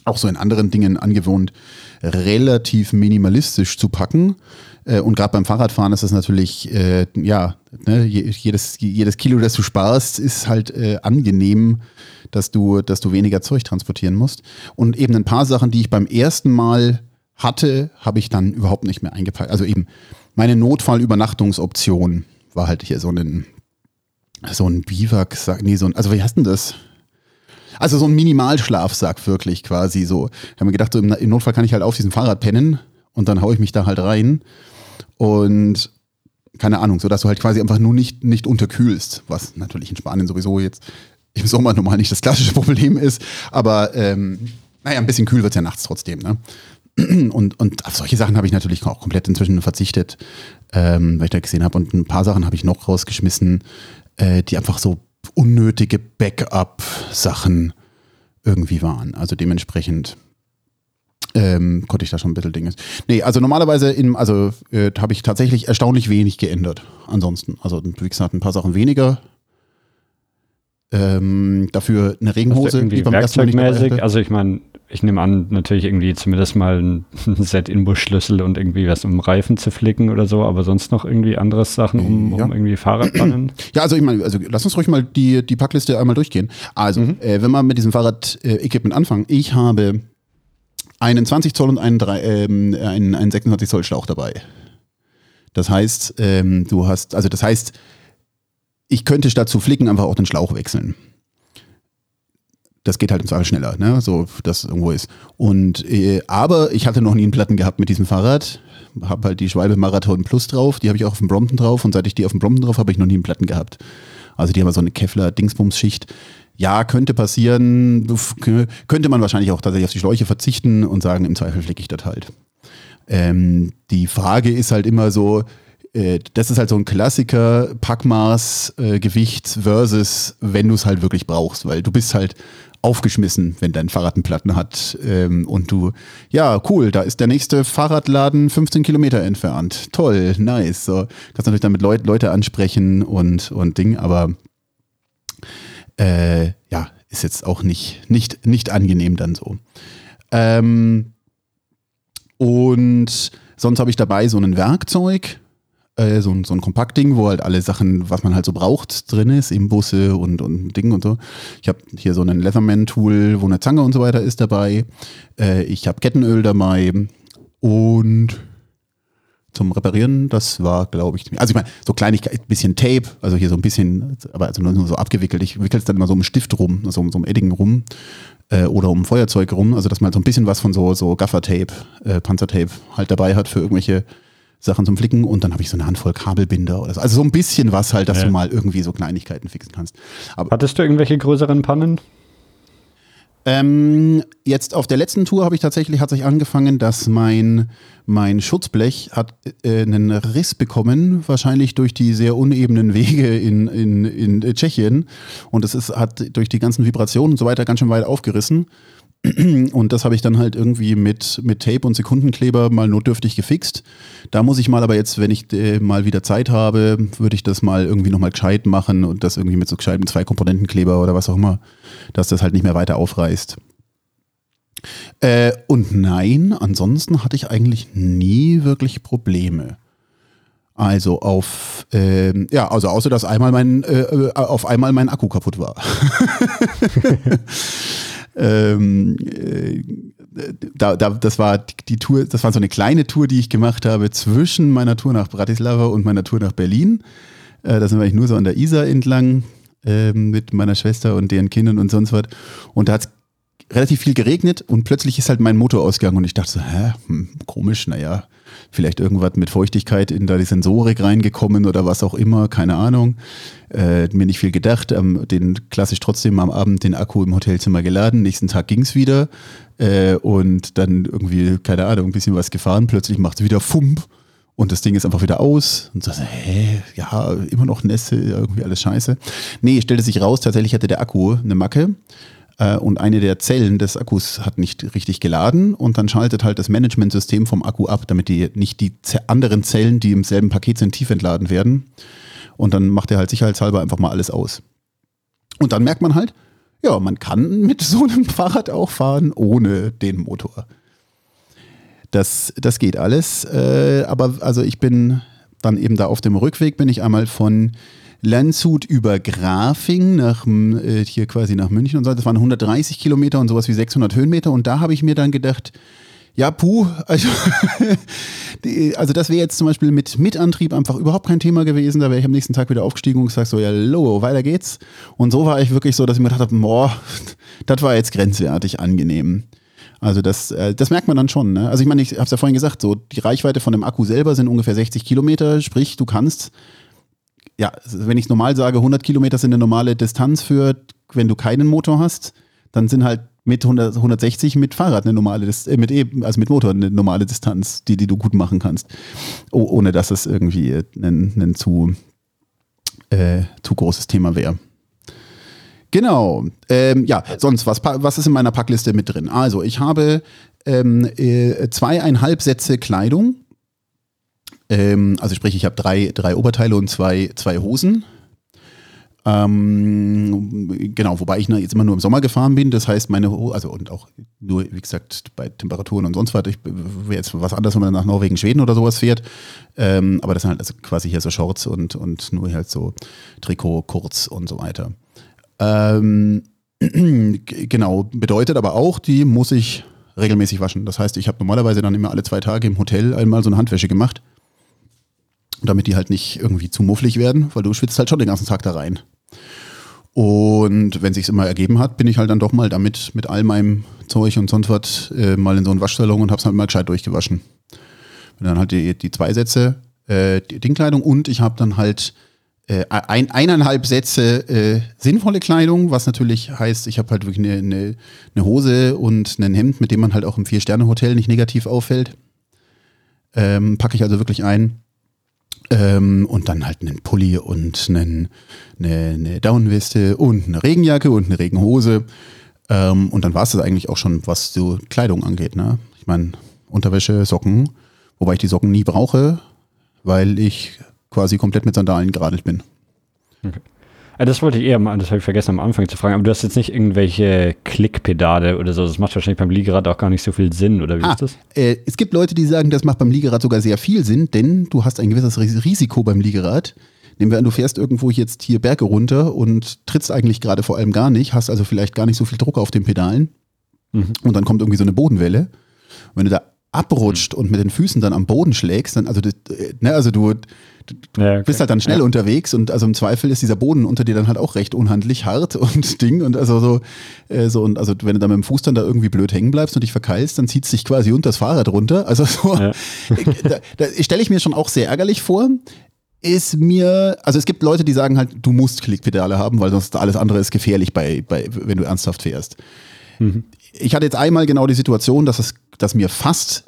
auch so in anderen Dingen angewohnt, relativ minimalistisch zu packen. Äh, und gerade beim Fahrradfahren ist das natürlich, äh, ja, ne, jedes, jedes Kilo, das du sparst, ist halt äh, angenehm, dass du, dass du weniger Zeug transportieren musst. Und eben ein paar Sachen, die ich beim ersten Mal hatte, habe ich dann überhaupt nicht mehr eingepackt. Also eben meine Notfallübernachtungsoption war halt hier so ein, so ein Biwak, nee, so ein, also wie heißt denn das? Also so ein Minimalschlafsack wirklich quasi so. Ich habe mir gedacht, so im, Notfall kann ich halt auf diesem Fahrrad pennen und dann haue ich mich da halt rein. Und keine Ahnung, so dass du halt quasi einfach nur nicht, nicht unterkühlst, was natürlich in Spanien sowieso jetzt im Sommer normal nicht das klassische Problem ist. Aber ähm, naja, ein bisschen kühl wird es ja nachts trotzdem. Ne? Und, und auf solche Sachen habe ich natürlich auch komplett inzwischen verzichtet, ähm, weil ich da gesehen habe. Und ein paar Sachen habe ich noch rausgeschmissen, äh, die einfach so unnötige Backup-Sachen irgendwie waren. Also dementsprechend ähm, konnte ich da schon ein bisschen Dinge. Nee, also normalerweise in, also äh, habe ich tatsächlich erstaunlich wenig geändert. Ansonsten. Also wie gesagt, ein paar Sachen weniger. Ähm, dafür eine Regenhose. Irgendwie werkzeugmäßig, also ich meine, ich nehme an, natürlich irgendwie zumindest mal ein Set Inbus-Schlüssel und irgendwie was, um Reifen zu flicken oder so, aber sonst noch irgendwie andere Sachen, um, ja. um irgendwie Fahrradbannen? Ja, also ich meine, also lass uns ruhig mal die, die Packliste einmal durchgehen. Also, mhm. äh, wenn wir mit diesem Fahrrad-Equipment anfangen, ich habe einen 20 Zoll und einen, 3, ähm, einen, einen 26 Zoll Schlauch dabei. Das heißt, ähm, du hast, also das heißt, ich könnte statt zu flicken einfach auch den Schlauch wechseln das geht halt im Zweifel schneller, ne? so das irgendwo ist. Und äh, aber ich hatte noch nie einen Platten gehabt mit diesem Fahrrad, habe halt die Schwalbe Marathon Plus drauf, die habe ich auch auf dem Brompton drauf und seit ich die auf dem Brompton drauf habe, ich noch nie einen Platten gehabt. Also die haben so eine Kevlar Dingsbums Schicht. Ja, könnte passieren, könnte man wahrscheinlich auch tatsächlich auf die Schläuche verzichten und sagen, im Zweifel flicke ich das halt. Ähm, die Frage ist halt immer so, äh, das ist halt so ein Klassiker, Packmaß, äh, Gewicht versus, wenn du es halt wirklich brauchst, weil du bist halt aufgeschmissen, wenn dein Fahrrad einen Platten hat ähm, und du, ja, cool, da ist der nächste Fahrradladen 15 Kilometer entfernt. Toll, nice. So, kannst natürlich damit Leut, Leute ansprechen und, und Ding, aber äh, ja, ist jetzt auch nicht, nicht, nicht angenehm dann so. Ähm, und sonst habe ich dabei so ein Werkzeug, äh, so, ein, so ein Kompaktding, wo halt alle Sachen, was man halt so braucht, drin ist, im Busse und, und Ding und so. Ich habe hier so ein Leatherman-Tool, wo eine Zange und so weiter ist dabei. Äh, ich habe Kettenöl dabei und zum Reparieren, das war, glaube ich, also ich meine, so Kleinigkeit, bisschen Tape, also hier so ein bisschen, aber also nur so abgewickelt. Ich wickel es dann immer so um Stift rum, so um so um Edding rum äh, oder um Feuerzeug rum, also dass man so ein bisschen was von so, so Gaffer-Tape, äh, Panzertape halt dabei hat für irgendwelche Sachen zum Flicken und dann habe ich so eine Handvoll Kabelbinder oder so. Also so ein bisschen was halt, dass ja. du mal irgendwie so Kleinigkeiten fixen kannst. Aber Hattest du irgendwelche größeren Pannen? Ähm, jetzt auf der letzten Tour habe ich tatsächlich hat sich angefangen, dass mein mein Schutzblech hat äh, einen Riss bekommen, wahrscheinlich durch die sehr unebenen Wege in, in, in Tschechien und es ist hat durch die ganzen Vibrationen und so weiter ganz schön weit aufgerissen und das habe ich dann halt irgendwie mit, mit Tape und Sekundenkleber mal notdürftig gefixt. Da muss ich mal aber jetzt, wenn ich äh, mal wieder Zeit habe, würde ich das mal irgendwie nochmal gescheit machen und das irgendwie mit so gescheitem Zwei-Komponentenkleber oder was auch immer, dass das halt nicht mehr weiter aufreißt. Äh, und nein, ansonsten hatte ich eigentlich nie wirklich Probleme. Also auf, äh, ja, also außer dass einmal mein, äh, äh auf einmal mein Akku kaputt war. ähm, äh, da, da, das war die Tour, das war so eine kleine Tour, die ich gemacht habe zwischen meiner Tour nach Bratislava und meiner Tour nach Berlin. Äh, da sind wir eigentlich nur so an der Isar entlang äh, mit meiner Schwester und deren Kindern und sonst was. Und da hat es relativ viel geregnet und plötzlich ist halt mein Motor ausgegangen und ich dachte so, hä, hm, komisch, naja, vielleicht irgendwas mit Feuchtigkeit in da die Sensorik reingekommen oder was auch immer, keine Ahnung. Äh, mir nicht viel gedacht, ähm, den klassisch trotzdem am Abend den Akku im Hotelzimmer geladen, nächsten Tag ging's wieder äh, und dann irgendwie, keine Ahnung, ein bisschen was gefahren, plötzlich macht's wieder Fump und das Ding ist einfach wieder aus und so, hä, ja, immer noch Nässe, irgendwie alles scheiße. Nee, stellte sich raus, tatsächlich hatte der Akku eine Macke äh, und eine der Zellen des Akkus hat nicht richtig geladen und dann schaltet halt das Managementsystem vom Akku ab, damit die nicht die anderen Zellen, die im selben Paket sind, tief entladen werden. Und dann macht er halt sicherheitshalber einfach mal alles aus. Und dann merkt man halt, ja, man kann mit so einem Fahrrad auch fahren ohne den Motor. Das, das geht alles. Äh, aber also ich bin dann eben da auf dem Rückweg, bin ich einmal von Landshut über Grafing nach äh, hier quasi nach München und so. Das waren 130 Kilometer und sowas wie 600 Höhenmeter. Und da habe ich mir dann gedacht, ja, puh, also, die, also das wäre jetzt zum Beispiel mit Mitantrieb einfach überhaupt kein Thema gewesen. Da wäre ich am nächsten Tag wieder aufgestiegen und gesagt, so, ja, lo, weiter geht's. Und so war ich wirklich so, dass ich mir gedacht habe, boah, das war jetzt grenzwertig angenehm. Also das, äh, das merkt man dann schon. Ne? Also ich meine, ich habe es ja vorhin gesagt, so die Reichweite von dem Akku selber sind ungefähr 60 Kilometer, sprich du kannst ja, wenn ich normal sage, 100 Kilometer sind eine normale Distanz für, wenn du keinen Motor hast, dann sind halt mit 100, 160 mit Fahrrad eine normale, äh, mit e, also mit Motor eine normale Distanz, die, die du gut machen kannst, oh, ohne dass es irgendwie ein, ein zu, äh, zu großes Thema wäre. Genau. Ähm, ja, sonst, was, was ist in meiner Packliste mit drin? Also, ich habe ähm, äh, zweieinhalb Sätze Kleidung ähm, also sprich, ich habe drei, drei Oberteile und zwei, zwei Hosen. Ähm, genau, wobei ich jetzt immer nur im Sommer gefahren bin. Das heißt, meine, also und auch nur, wie gesagt, bei Temperaturen und sonst was. Ich wäre jetzt was anderes, wenn man nach Norwegen, Schweden oder sowas fährt. Ähm, aber das sind halt also quasi hier so Shorts und, und nur halt so Trikot, kurz und so weiter. Ähm, genau, bedeutet aber auch, die muss ich regelmäßig waschen. Das heißt, ich habe normalerweise dann immer alle zwei Tage im Hotel einmal so eine Handwäsche gemacht damit die halt nicht irgendwie zu mufflig werden, weil du schwitzt halt schon den ganzen Tag da rein. Und wenn sich's immer ergeben hat, bin ich halt dann doch mal damit mit all meinem Zeug und sonst was äh, mal in so einen Waschsalon und hab's halt mal gescheit durchgewaschen. Und dann halt die, die zwei Sätze äh, Dingkleidung und ich habe dann halt äh, ein, eineinhalb Sätze äh, sinnvolle Kleidung, was natürlich heißt, ich habe halt wirklich eine, eine, eine, Hose und ein Hemd, mit dem man halt auch im Vier-Sterne-Hotel nicht negativ auffällt. Ähm, packe ich also wirklich ein. Ähm, und dann halt einen Pulli und einen, eine, eine Downweste und eine Regenjacke und eine Regenhose. Ähm, und dann war es das eigentlich auch schon, was so Kleidung angeht. Ne? Ich meine, Unterwäsche, Socken, wobei ich die Socken nie brauche, weil ich quasi komplett mit Sandalen geradelt bin. Okay. Ah, das wollte ich eher mal, das habe ich vergessen am Anfang zu fragen, aber du hast jetzt nicht irgendwelche Klickpedale oder so. Das macht wahrscheinlich beim Liegerad auch gar nicht so viel Sinn, oder wie ah, ist das? Äh, es gibt Leute, die sagen, das macht beim Liegerad sogar sehr viel Sinn, denn du hast ein gewisses Risiko beim Liegerad. Nehmen wir an, du fährst irgendwo jetzt hier Berge runter und trittst eigentlich gerade vor allem gar nicht, hast also vielleicht gar nicht so viel Druck auf den Pedalen. Mhm. Und dann kommt irgendwie so eine Bodenwelle. Und wenn du da abrutscht mhm. und mit den Füßen dann am Boden schlägst, dann, also, äh, ne, also du, du ja, okay. bist halt dann schnell ja. unterwegs und also im Zweifel ist dieser Boden unter dir dann halt auch recht unhandlich hart und Ding und also so, äh, so und also wenn du dann mit dem Fuß dann da irgendwie blöd hängen bleibst und dich verkeilst, dann zieht es dich quasi unter das Fahrrad runter. Also so, ja. da, da stelle ich mir schon auch sehr ärgerlich vor. Ist mir, also es gibt Leute, die sagen halt, du musst Klickpedale haben, weil sonst alles andere ist gefährlich bei, bei wenn du ernsthaft fährst. Mhm. Ich hatte jetzt einmal genau die Situation, dass es, dass mir fast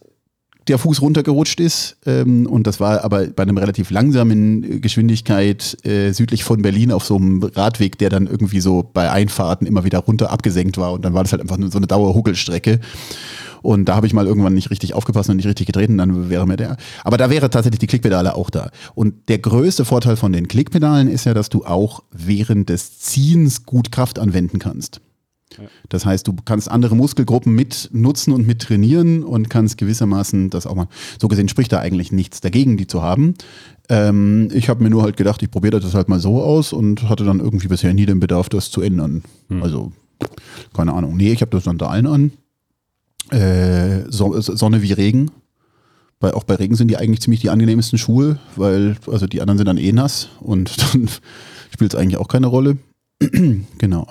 der Fuß runtergerutscht ist. Ähm, und das war aber bei einem relativ langsamen Geschwindigkeit äh, südlich von Berlin auf so einem Radweg, der dann irgendwie so bei Einfahrten immer wieder runter abgesenkt war. Und dann war das halt einfach so eine Dauerhuckelstrecke. Und da habe ich mal irgendwann nicht richtig aufgepasst und nicht richtig getreten, dann wäre mir der. Aber da wäre tatsächlich die Klickpedale auch da. Und der größte Vorteil von den Klickpedalen ist ja, dass du auch während des Ziehens gut Kraft anwenden kannst. Das heißt, du kannst andere Muskelgruppen mit nutzen und mit trainieren und kannst gewissermaßen das auch mal. So gesehen spricht da eigentlich nichts dagegen, die zu haben. Ähm, ich habe mir nur halt gedacht, ich probiere das halt mal so aus und hatte dann irgendwie bisher nie den Bedarf, das zu ändern. Hm. Also, keine Ahnung. Nee, ich habe das Sandalen an. Äh, Sonne wie Regen. Weil auch bei Regen sind die eigentlich ziemlich die angenehmsten Schuhe, weil also die anderen sind dann eh nass und dann spielt es eigentlich auch keine Rolle. genau.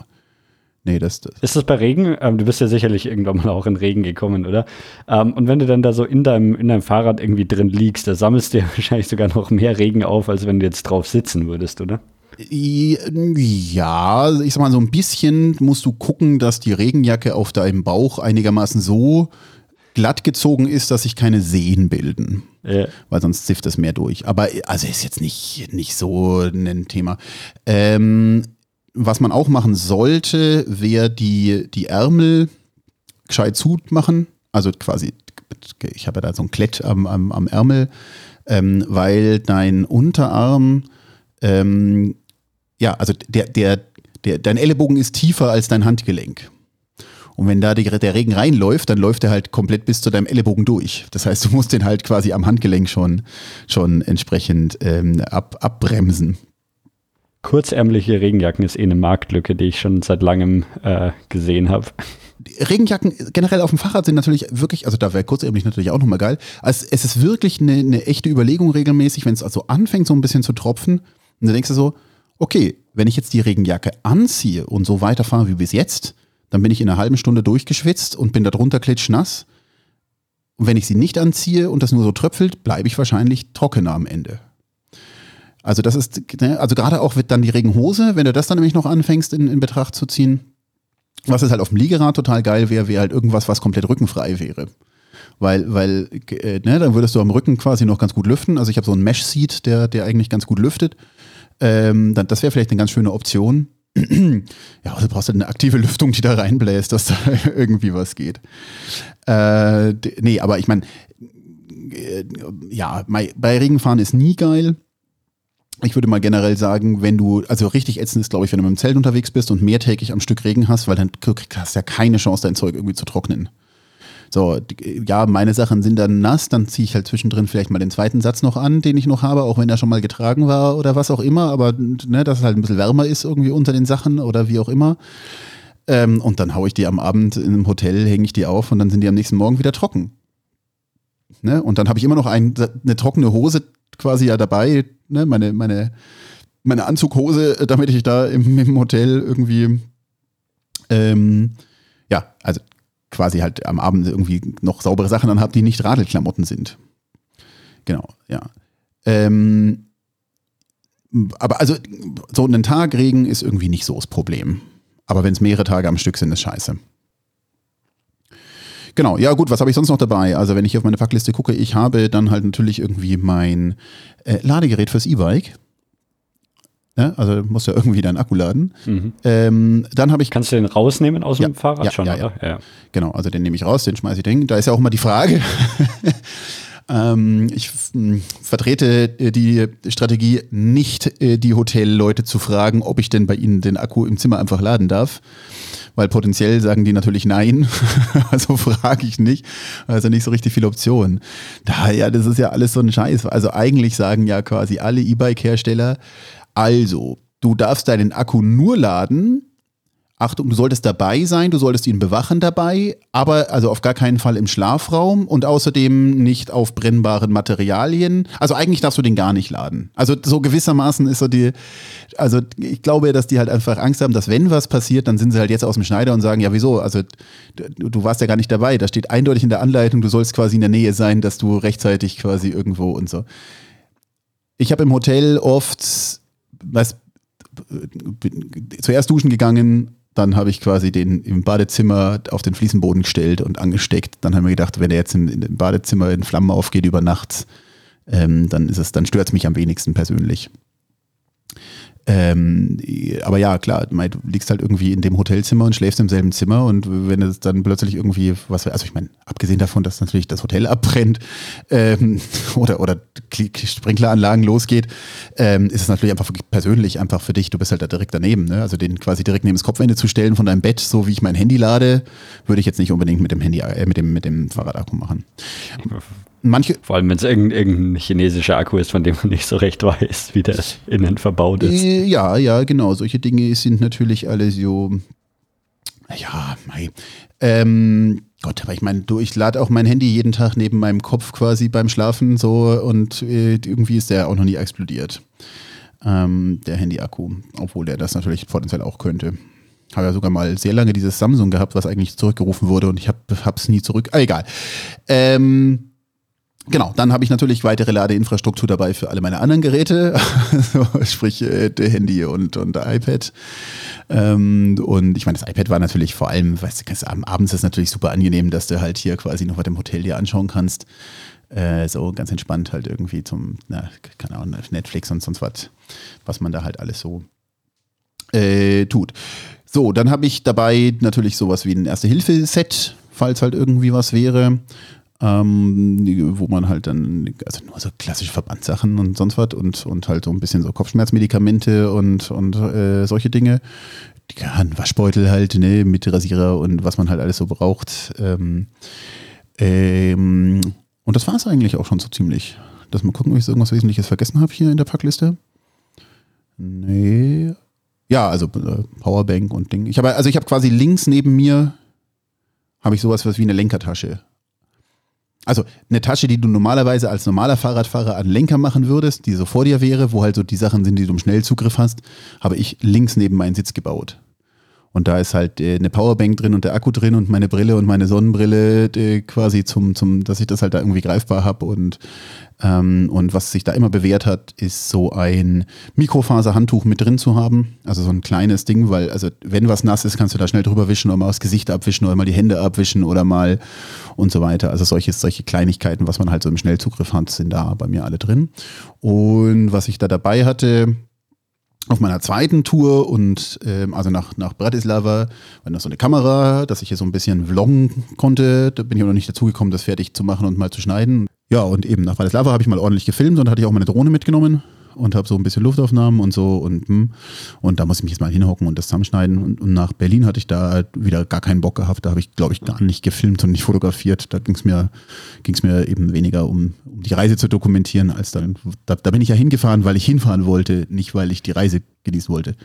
Nee, das, das. Ist das bei Regen? Ähm, du bist ja sicherlich irgendwann mal auch in Regen gekommen, oder? Ähm, und wenn du dann da so in deinem, in deinem Fahrrad irgendwie drin liegst, da sammelst du ja wahrscheinlich sogar noch mehr Regen auf, als wenn du jetzt drauf sitzen würdest, oder? Ja, ich sag mal, so ein bisschen musst du gucken, dass die Regenjacke auf deinem Bauch einigermaßen so glatt gezogen ist, dass sich keine Seen bilden. Ja. Weil sonst zifft das mehr durch. Aber also ist jetzt nicht, nicht so ein Thema. Ähm, was man auch machen sollte, wäre die, die Ärmel gescheit zumachen. Also quasi, ich habe ja da so ein Klett am, am, am Ärmel, ähm, weil dein Unterarm, ähm, ja, also der, der, der, dein Ellenbogen ist tiefer als dein Handgelenk. Und wenn da die, der Regen reinläuft, dann läuft er halt komplett bis zu deinem Ellenbogen durch. Das heißt, du musst den halt quasi am Handgelenk schon, schon entsprechend ähm, ab, abbremsen. Kurzärmliche Regenjacken ist eh eine Marktlücke, die ich schon seit langem äh, gesehen habe. Regenjacken generell auf dem Fahrrad sind natürlich wirklich, also da wäre kurzärmlich natürlich auch nochmal geil. Also es ist wirklich eine, eine echte Überlegung regelmäßig, wenn es also anfängt so ein bisschen zu tropfen. Und dann denkst du so, okay, wenn ich jetzt die Regenjacke anziehe und so weiterfahre wie bis jetzt, dann bin ich in einer halben Stunde durchgeschwitzt und bin darunter klitschnass. Und wenn ich sie nicht anziehe und das nur so tröpfelt, bleibe ich wahrscheinlich trockener am Ende. Also das ist, ne, also gerade auch wird dann die Regenhose, wenn du das dann nämlich noch anfängst in, in Betracht zu ziehen, was ist halt auf dem Liegerad total geil wäre, wäre halt irgendwas, was komplett rückenfrei wäre. Weil, weil, äh, ne, dann würdest du am Rücken quasi noch ganz gut lüften. Also ich habe so einen Mesh-Seat, der, der eigentlich ganz gut lüftet. Ähm, dann, das wäre vielleicht eine ganz schöne Option. ja, also brauchst du eine aktive Lüftung, die da reinbläst, dass da irgendwie was geht. Äh, nee, aber ich meine, äh, ja, bei Regenfahren ist nie geil ich würde mal generell sagen, wenn du, also richtig ätzend ist, glaube ich, wenn du mit dem Zelt unterwegs bist und mehrtägig am Stück Regen hast, weil dann hast du ja keine Chance, dein Zeug irgendwie zu trocknen. So, ja, meine Sachen sind dann nass, dann ziehe ich halt zwischendrin vielleicht mal den zweiten Satz noch an, den ich noch habe, auch wenn er schon mal getragen war oder was auch immer, aber ne, dass es halt ein bisschen wärmer ist irgendwie unter den Sachen oder wie auch immer. Ähm, und dann haue ich die am Abend in einem Hotel, hänge ich die auf und dann sind die am nächsten Morgen wieder trocken. Ne? Und dann habe ich immer noch ein, eine trockene Hose quasi ja dabei, ne, meine, meine, meine Anzughose, damit ich da im, im Hotel irgendwie, ähm, ja, also quasi halt am Abend irgendwie noch saubere Sachen dann habe, die nicht Radelklamotten sind. Genau, ja. Ähm, aber also so ein Tag Regen ist irgendwie nicht so das Problem. Aber wenn es mehrere Tage am Stück sind, ist scheiße. Genau, ja gut, was habe ich sonst noch dabei? Also wenn ich hier auf meine Packliste gucke, ich habe dann halt natürlich irgendwie mein äh, Ladegerät fürs E-Bike. Ja, also muss ja irgendwie deinen Akku laden. Mhm. Ähm, dann habe ich. Kannst du den rausnehmen aus dem Fahrrad ja, schon, ja, oder? Ja. Genau, also den nehme ich raus, den schmeiße ich den. Da ist ja auch mal die Frage. ähm, ich vertrete äh, die Strategie, nicht äh, die Hotelleute zu fragen, ob ich denn bei ihnen den Akku im Zimmer einfach laden darf weil potenziell sagen die natürlich nein. also frage ich nicht. Also nicht so richtig viele Optionen. Daher, das ist ja alles so ein Scheiß. Also eigentlich sagen ja quasi alle E-Bike-Hersteller, also, du darfst deinen Akku nur laden, Achtung, du solltest dabei sein, du solltest ihn bewachen dabei, aber also auf gar keinen Fall im Schlafraum und außerdem nicht auf brennbaren Materialien. Also eigentlich darfst du den gar nicht laden. Also so gewissermaßen ist so die, also ich glaube, dass die halt einfach Angst haben, dass wenn was passiert, dann sind sie halt jetzt aus dem Schneider und sagen, ja wieso, also du, du warst ja gar nicht dabei, da steht eindeutig in der Anleitung, du sollst quasi in der Nähe sein, dass du rechtzeitig quasi irgendwo und so. Ich habe im Hotel oft, was, zuerst duschen gegangen, dann habe ich quasi den im Badezimmer auf den Fliesenboden gestellt und angesteckt. Dann haben wir gedacht, wenn er jetzt im, im Badezimmer in Flammen aufgeht über Nacht, ähm, dann ist es, dann stört es mich am wenigsten persönlich. Ähm, aber ja, klar, du liegst halt irgendwie in dem Hotelzimmer und schläfst im selben Zimmer und wenn es dann plötzlich irgendwie, was, also ich meine, abgesehen davon, dass natürlich das Hotel abbrennt ähm, oder, oder Sprinkleranlagen losgeht, ähm, ist es natürlich einfach persönlich einfach für dich, du bist halt da direkt daneben, ne? also den quasi direkt neben das Kopfende zu stellen von deinem Bett, so wie ich mein Handy lade, würde ich jetzt nicht unbedingt mit dem Handy, äh, mit dem, mit dem Fahrradakku machen. Manche Vor allem, wenn es irgendein, irgendein chinesischer Akku ist, von dem man nicht so recht weiß, wie der innen verbaut ist. Äh, ja, ja, genau. Solche Dinge sind natürlich alle so. Ja, mei. Ähm, Gott, aber ich meine, du, ich lade auch mein Handy jeden Tag neben meinem Kopf quasi beim Schlafen so und äh, irgendwie ist der auch noch nie explodiert. Ähm, der Handy-Akku, obwohl der das natürlich potenziell auch könnte. Habe ja sogar mal sehr lange dieses Samsung gehabt, was eigentlich zurückgerufen wurde und ich habe es nie zurück. Ah, egal. Ähm, Genau, dann habe ich natürlich weitere Ladeinfrastruktur dabei für alle meine anderen Geräte, sprich äh, Handy und, und iPad. Ähm, und ich meine, das iPad war natürlich vor allem, weißt du, abends ist natürlich super angenehm, dass du halt hier quasi noch was im Hotel dir anschauen kannst. Äh, so ganz entspannt halt irgendwie zum, na, keine Ahnung, Netflix und sonst was, was man da halt alles so äh, tut. So, dann habe ich dabei natürlich sowas wie ein Erste-Hilfe-Set, falls halt irgendwie was wäre ähm, wo man halt dann, also nur so klassische Verbandssachen und sonst was und, und halt so ein bisschen so Kopfschmerzmedikamente und, und äh, solche Dinge. Ja, ein Waschbeutel halt, ne, mit Rasierer und was man halt alles so braucht. Ähm, ähm, und das war es eigentlich auch schon so ziemlich. Lass mal gucken, ob ich irgendwas Wesentliches vergessen habe hier in der Packliste. Nee. Ja, also äh, Powerbank und Ding. Ich habe also ich habe quasi links neben mir habe ich sowas wie eine Lenkertasche. Also eine Tasche, die du normalerweise als normaler Fahrradfahrer an Lenker machen würdest, die so vor dir wäre, wo halt so die Sachen sind, die du im Schnellzugriff hast, habe ich links neben meinen Sitz gebaut. Und da ist halt äh, eine Powerbank drin und der Akku drin und meine Brille und meine Sonnenbrille äh, quasi zum, zum, dass ich das halt da irgendwie greifbar habe. Und, ähm, und was sich da immer bewährt hat, ist so ein Mikrofaserhandtuch mit drin zu haben. Also so ein kleines Ding, weil, also wenn was nass ist, kannst du da schnell drüber wischen oder mal das Gesicht abwischen oder mal die Hände abwischen oder mal und so weiter. Also solche, solche Kleinigkeiten, was man halt so im Schnellzugriff hat, sind da bei mir alle drin. Und was ich da dabei hatte, auf meiner zweiten Tour und ähm, also nach, nach Bratislava war noch so eine Kamera, dass ich hier so ein bisschen vloggen konnte. Da bin ich aber noch nicht dazugekommen, das fertig zu machen und mal zu schneiden. Ja, und eben nach Bratislava habe ich mal ordentlich gefilmt und hatte ich auch meine Drohne mitgenommen und habe so ein bisschen Luftaufnahmen und so und hm. und da muss ich mich jetzt mal hinhocken und das zusammenschneiden und, und nach Berlin hatte ich da wieder gar keinen Bock gehabt, da habe ich glaube ich gar nicht gefilmt und nicht fotografiert, da ging es mir ging's mir eben weniger um, um die Reise zu dokumentieren als dann da, da bin ich ja hingefahren, weil ich hinfahren wollte, nicht weil ich die Reise genießen wollte.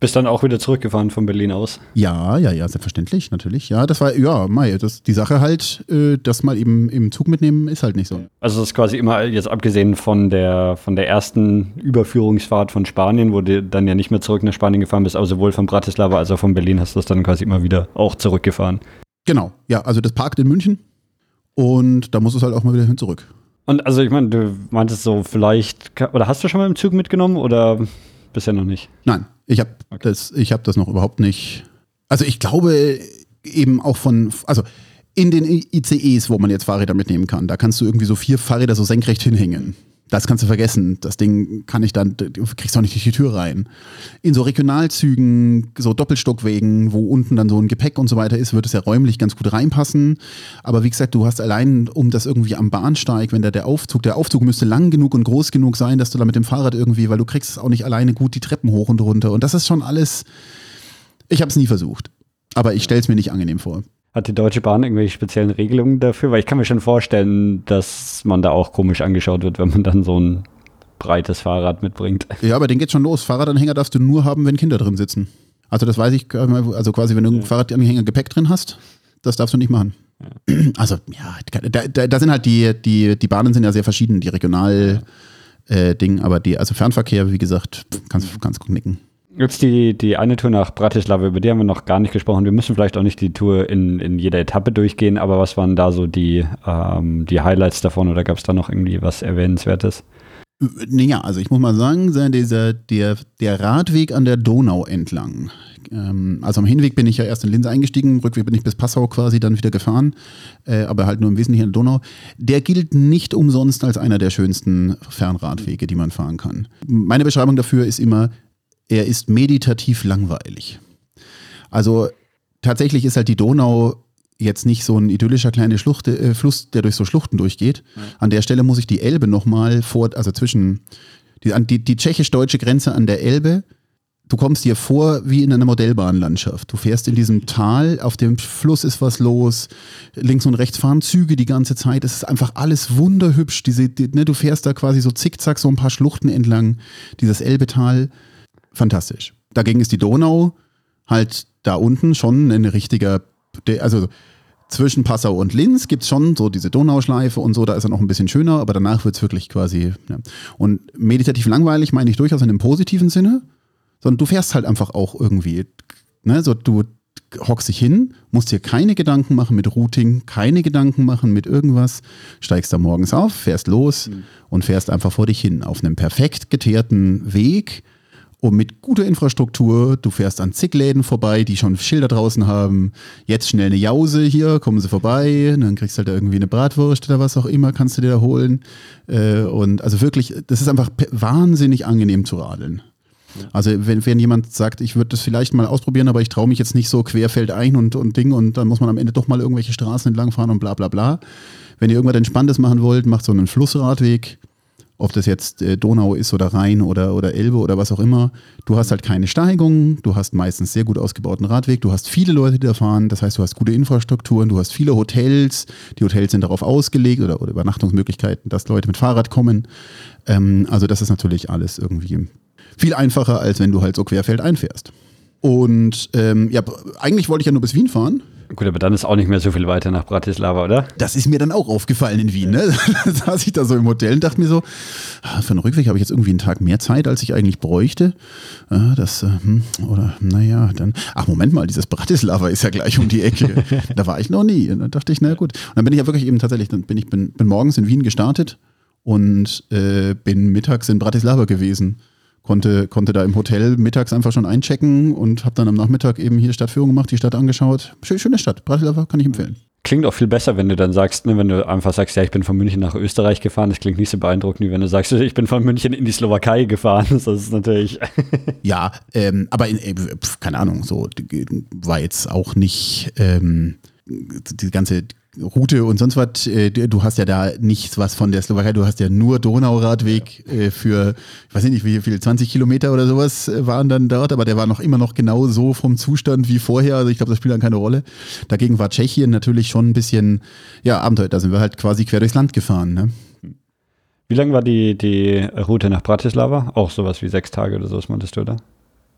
Bist dann auch wieder zurückgefahren von Berlin aus? Ja, ja, ja, selbstverständlich, natürlich. Ja, das war, ja, Mai, das, die Sache halt, äh, das mal eben im Zug mitnehmen, ist halt nicht so. Also das ist quasi immer, jetzt abgesehen von der, von der ersten Überführungsfahrt von Spanien, wo du dann ja nicht mehr zurück nach Spanien gefahren bist, aber sowohl von Bratislava als auch von Berlin hast du das dann quasi immer wieder auch zurückgefahren. Genau, ja, also das parkt in München und da muss es halt auch mal wieder hin zurück. Und also ich meine, du meintest so vielleicht, oder hast du schon mal im Zug mitgenommen oder bisher noch nicht? Nein, ich habe okay. das, hab das noch überhaupt nicht. Also ich glaube eben auch von, also in den ICEs, wo man jetzt Fahrräder mitnehmen kann, da kannst du irgendwie so vier Fahrräder so senkrecht hinhängen. Das kannst du vergessen. Das Ding kann ich dann, du kriegst auch nicht durch die Tür rein. In so Regionalzügen, so Doppelstockwegen, wo unten dann so ein Gepäck und so weiter ist, wird es ja räumlich ganz gut reinpassen. Aber wie gesagt, du hast allein, um das irgendwie am Bahnsteig, wenn da der Aufzug, der Aufzug müsste lang genug und groß genug sein, dass du da mit dem Fahrrad irgendwie, weil du kriegst es auch nicht alleine gut die Treppen hoch und runter. Und das ist schon alles, ich habe es nie versucht. Aber ich stelle es mir nicht angenehm vor. Hat die Deutsche Bahn irgendwelche speziellen Regelungen dafür? Weil ich kann mir schon vorstellen, dass man da auch komisch angeschaut wird, wenn man dann so ein breites Fahrrad mitbringt. Ja, aber den geht schon los. Fahrradanhänger darfst du nur haben, wenn Kinder drin sitzen. Also das weiß ich, also quasi, wenn du einen ja. Fahrradanhänger Gepäck drin hast, das darfst du nicht machen. Ja. Also ja, da, da, da, sind halt die, die, die Bahnen sind ja sehr verschieden, die Regional- äh, Ding, aber die, also Fernverkehr, wie gesagt, kannst, kannst knicken. Jetzt die, die eine Tour nach Bratislava, über die haben wir noch gar nicht gesprochen. Wir müssen vielleicht auch nicht die Tour in, in jeder Etappe durchgehen, aber was waren da so die, ähm, die Highlights davon oder gab es da noch irgendwie was Erwähnenswertes? Naja, also ich muss mal sagen, dieser, der, der Radweg an der Donau entlang. Ähm, also am Hinweg bin ich ja erst in Linz eingestiegen, im Rückweg bin ich bis Passau quasi dann wieder gefahren, äh, aber halt nur im Wesentlichen an der Donau. Der gilt nicht umsonst als einer der schönsten Fernradwege, die man fahren kann. Meine Beschreibung dafür ist immer, er ist meditativ langweilig. Also tatsächlich ist halt die Donau jetzt nicht so ein idyllischer kleiner Schlucht, äh, Fluss, der durch so Schluchten durchgeht. Ja. An der Stelle muss ich die Elbe nochmal vor, also zwischen die, die, die tschechisch-deutsche Grenze an der Elbe. Du kommst dir vor wie in einer Modellbahnlandschaft. Du fährst in diesem Tal, auf dem Fluss ist was los, links und rechts fahren Züge die ganze Zeit. Es ist einfach alles wunderhübsch. Diese, die, ne, du fährst da quasi so zickzack so ein paar Schluchten entlang, dieses Elbetal fantastisch. Dagegen ist die Donau halt da unten schon ein richtiger, also zwischen Passau und Linz gibt es schon so diese Donauschleife und so, da ist er noch ein bisschen schöner, aber danach wird es wirklich quasi. Ja. Und meditativ langweilig meine ich durchaus in einem positiven Sinne, sondern du fährst halt einfach auch irgendwie ne, so du hockst dich hin, musst dir keine Gedanken machen mit Routing, keine Gedanken machen mit irgendwas, steigst da morgens auf, fährst los mhm. und fährst einfach vor dich hin auf einem perfekt geteerten Weg und mit guter Infrastruktur. Du fährst an zig Läden vorbei, die schon Schilder draußen haben. Jetzt schnell eine Jause hier, kommen sie vorbei. Und dann kriegst du halt irgendwie eine Bratwurst oder was auch immer, kannst du dir da holen. Äh, und also wirklich, das ist einfach wahnsinnig angenehm zu radeln. Also wenn, wenn jemand sagt, ich würde das vielleicht mal ausprobieren, aber ich traue mich jetzt nicht so querfeldein und, und Ding und dann muss man am Ende doch mal irgendwelche Straßen entlang fahren und bla bla bla. Wenn ihr irgendwas Entspanntes machen wollt, macht so einen Flussradweg. Ob das jetzt äh, Donau ist oder Rhein oder, oder Elbe oder was auch immer. Du hast halt keine Steigung, du hast meistens sehr gut ausgebauten Radweg, du hast viele Leute, die da fahren, das heißt, du hast gute Infrastrukturen, du hast viele Hotels, die Hotels sind darauf ausgelegt oder, oder Übernachtungsmöglichkeiten, dass Leute mit Fahrrad kommen. Ähm, also das ist natürlich alles irgendwie viel einfacher, als wenn du halt so querfeld einfährst. Und ähm, ja, eigentlich wollte ich ja nur bis Wien fahren. Gut, aber dann ist auch nicht mehr so viel weiter nach Bratislava, oder? Das ist mir dann auch aufgefallen in Wien. Ne? da saß ich da so im Hotel und dachte mir so, ah, für den Rückweg habe ich jetzt irgendwie einen Tag mehr Zeit, als ich eigentlich bräuchte. Ah, das, äh, hm, oder naja, dann, ach Moment mal, dieses Bratislava ist ja gleich um die Ecke. da war ich noch nie. Und dann dachte ich, na gut. Und dann bin ich ja wirklich eben tatsächlich, dann bin ich bin, bin morgens in Wien gestartet und äh, bin mittags in Bratislava gewesen konnte, konnte da im Hotel mittags einfach schon einchecken und habe dann am Nachmittag eben hier Stadtführung gemacht, die Stadt angeschaut. Schöne Stadt, Bratislava kann ich empfehlen. Klingt auch viel besser, wenn du dann sagst, ne, wenn du einfach sagst, ja, ich bin von München nach Österreich gefahren. Das klingt nicht so beeindruckend, wie wenn du sagst, ich bin von München in die Slowakei gefahren. Das ist natürlich. ja, ähm, aber in, äh, keine Ahnung, so war jetzt auch nicht ähm, die ganze Route und sonst was, äh, du hast ja da nichts was von der Slowakei, du hast ja nur Donauradweg äh, für, ich weiß nicht, wie viel, 20 Kilometer oder sowas äh, waren dann dort, aber der war noch immer noch genau so vom Zustand wie vorher, also ich glaube, das spielt dann keine Rolle. Dagegen war Tschechien natürlich schon ein bisschen, ja, Abenteuer, da sind wir halt quasi quer durchs Land gefahren, ne? Wie lang war die, die Route nach Bratislava? Auch sowas wie sechs Tage oder sowas meintest du, oder?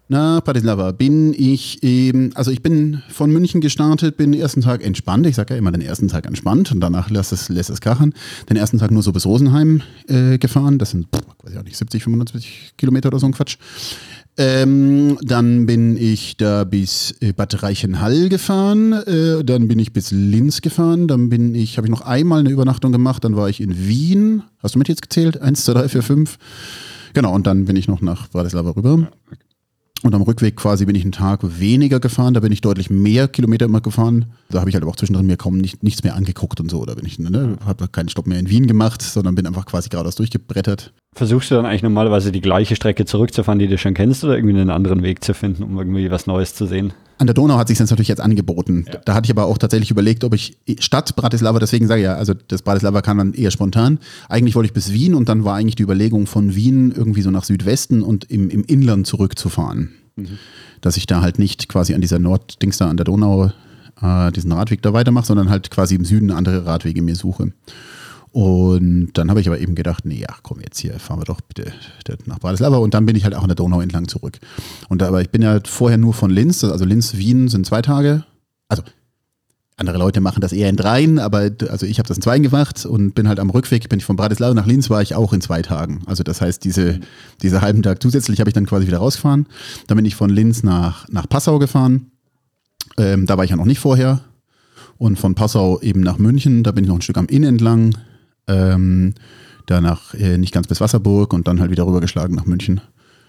Na, Bratislava bin ich eben, also ich bin von München gestartet, bin den ersten Tag entspannt. Ich sage ja immer den ersten Tag entspannt und danach lässt es, lässt es krachen. Den ersten Tag nur so bis Rosenheim äh, gefahren. Das sind, pff, weiß ich auch nicht, 70, 75 Kilometer oder so ein Quatsch. Ähm, dann bin ich da bis äh, Bad Reichenhall gefahren, äh, dann bin ich bis Linz gefahren, dann bin ich, habe ich noch einmal eine Übernachtung gemacht, dann war ich in Wien. Hast du mit jetzt gezählt? Eins, zwei, drei, vier, fünf. Genau, und dann bin ich noch nach Bratislava rüber. Und am Rückweg quasi bin ich einen Tag weniger gefahren, da bin ich deutlich mehr Kilometer immer gefahren. Da habe ich halt aber auch zwischendrin mir kaum nicht, nichts mehr angeguckt und so. Da bin ich, ne, habe keinen Stopp mehr in Wien gemacht, sondern bin einfach quasi geradeaus durchgebrettert. Versuchst du dann eigentlich normalerweise die gleiche Strecke zurückzufahren, die du schon kennst, oder irgendwie einen anderen Weg zu finden, um irgendwie was Neues zu sehen? An der Donau hat sich das natürlich jetzt angeboten. Ja. Da hatte ich aber auch tatsächlich überlegt, ob ich statt Bratislava, deswegen sage ich ja, also das Bratislava kam dann eher spontan. Eigentlich wollte ich bis Wien und dann war eigentlich die Überlegung von Wien irgendwie so nach Südwesten und im, im Inland zurückzufahren. Mhm. Dass ich da halt nicht quasi an dieser Norddings da an der Donau äh, diesen Radweg da weitermache, sondern halt quasi im Süden andere Radwege mir suche. Und dann habe ich aber eben gedacht, nee, ja, komm, jetzt hier fahren wir doch bitte nach Bratislava. Und dann bin ich halt auch an der Donau entlang zurück. Und aber ich bin ja vorher nur von Linz, also Linz, Wien sind zwei Tage. Also andere Leute machen das eher in dreien, aber also ich habe das in zwei gemacht und bin halt am Rückweg, bin ich von Bratislava nach Linz, war ich auch in zwei Tagen. Also das heißt, diese, diese halben Tag zusätzlich habe ich dann quasi wieder rausgefahren. Dann bin ich von Linz nach, nach Passau gefahren. Ähm, da war ich ja noch nicht vorher. Und von Passau eben nach München, da bin ich noch ein Stück am Inn entlang. Ähm, danach äh, nicht ganz bis Wasserburg und dann halt wieder rübergeschlagen nach München.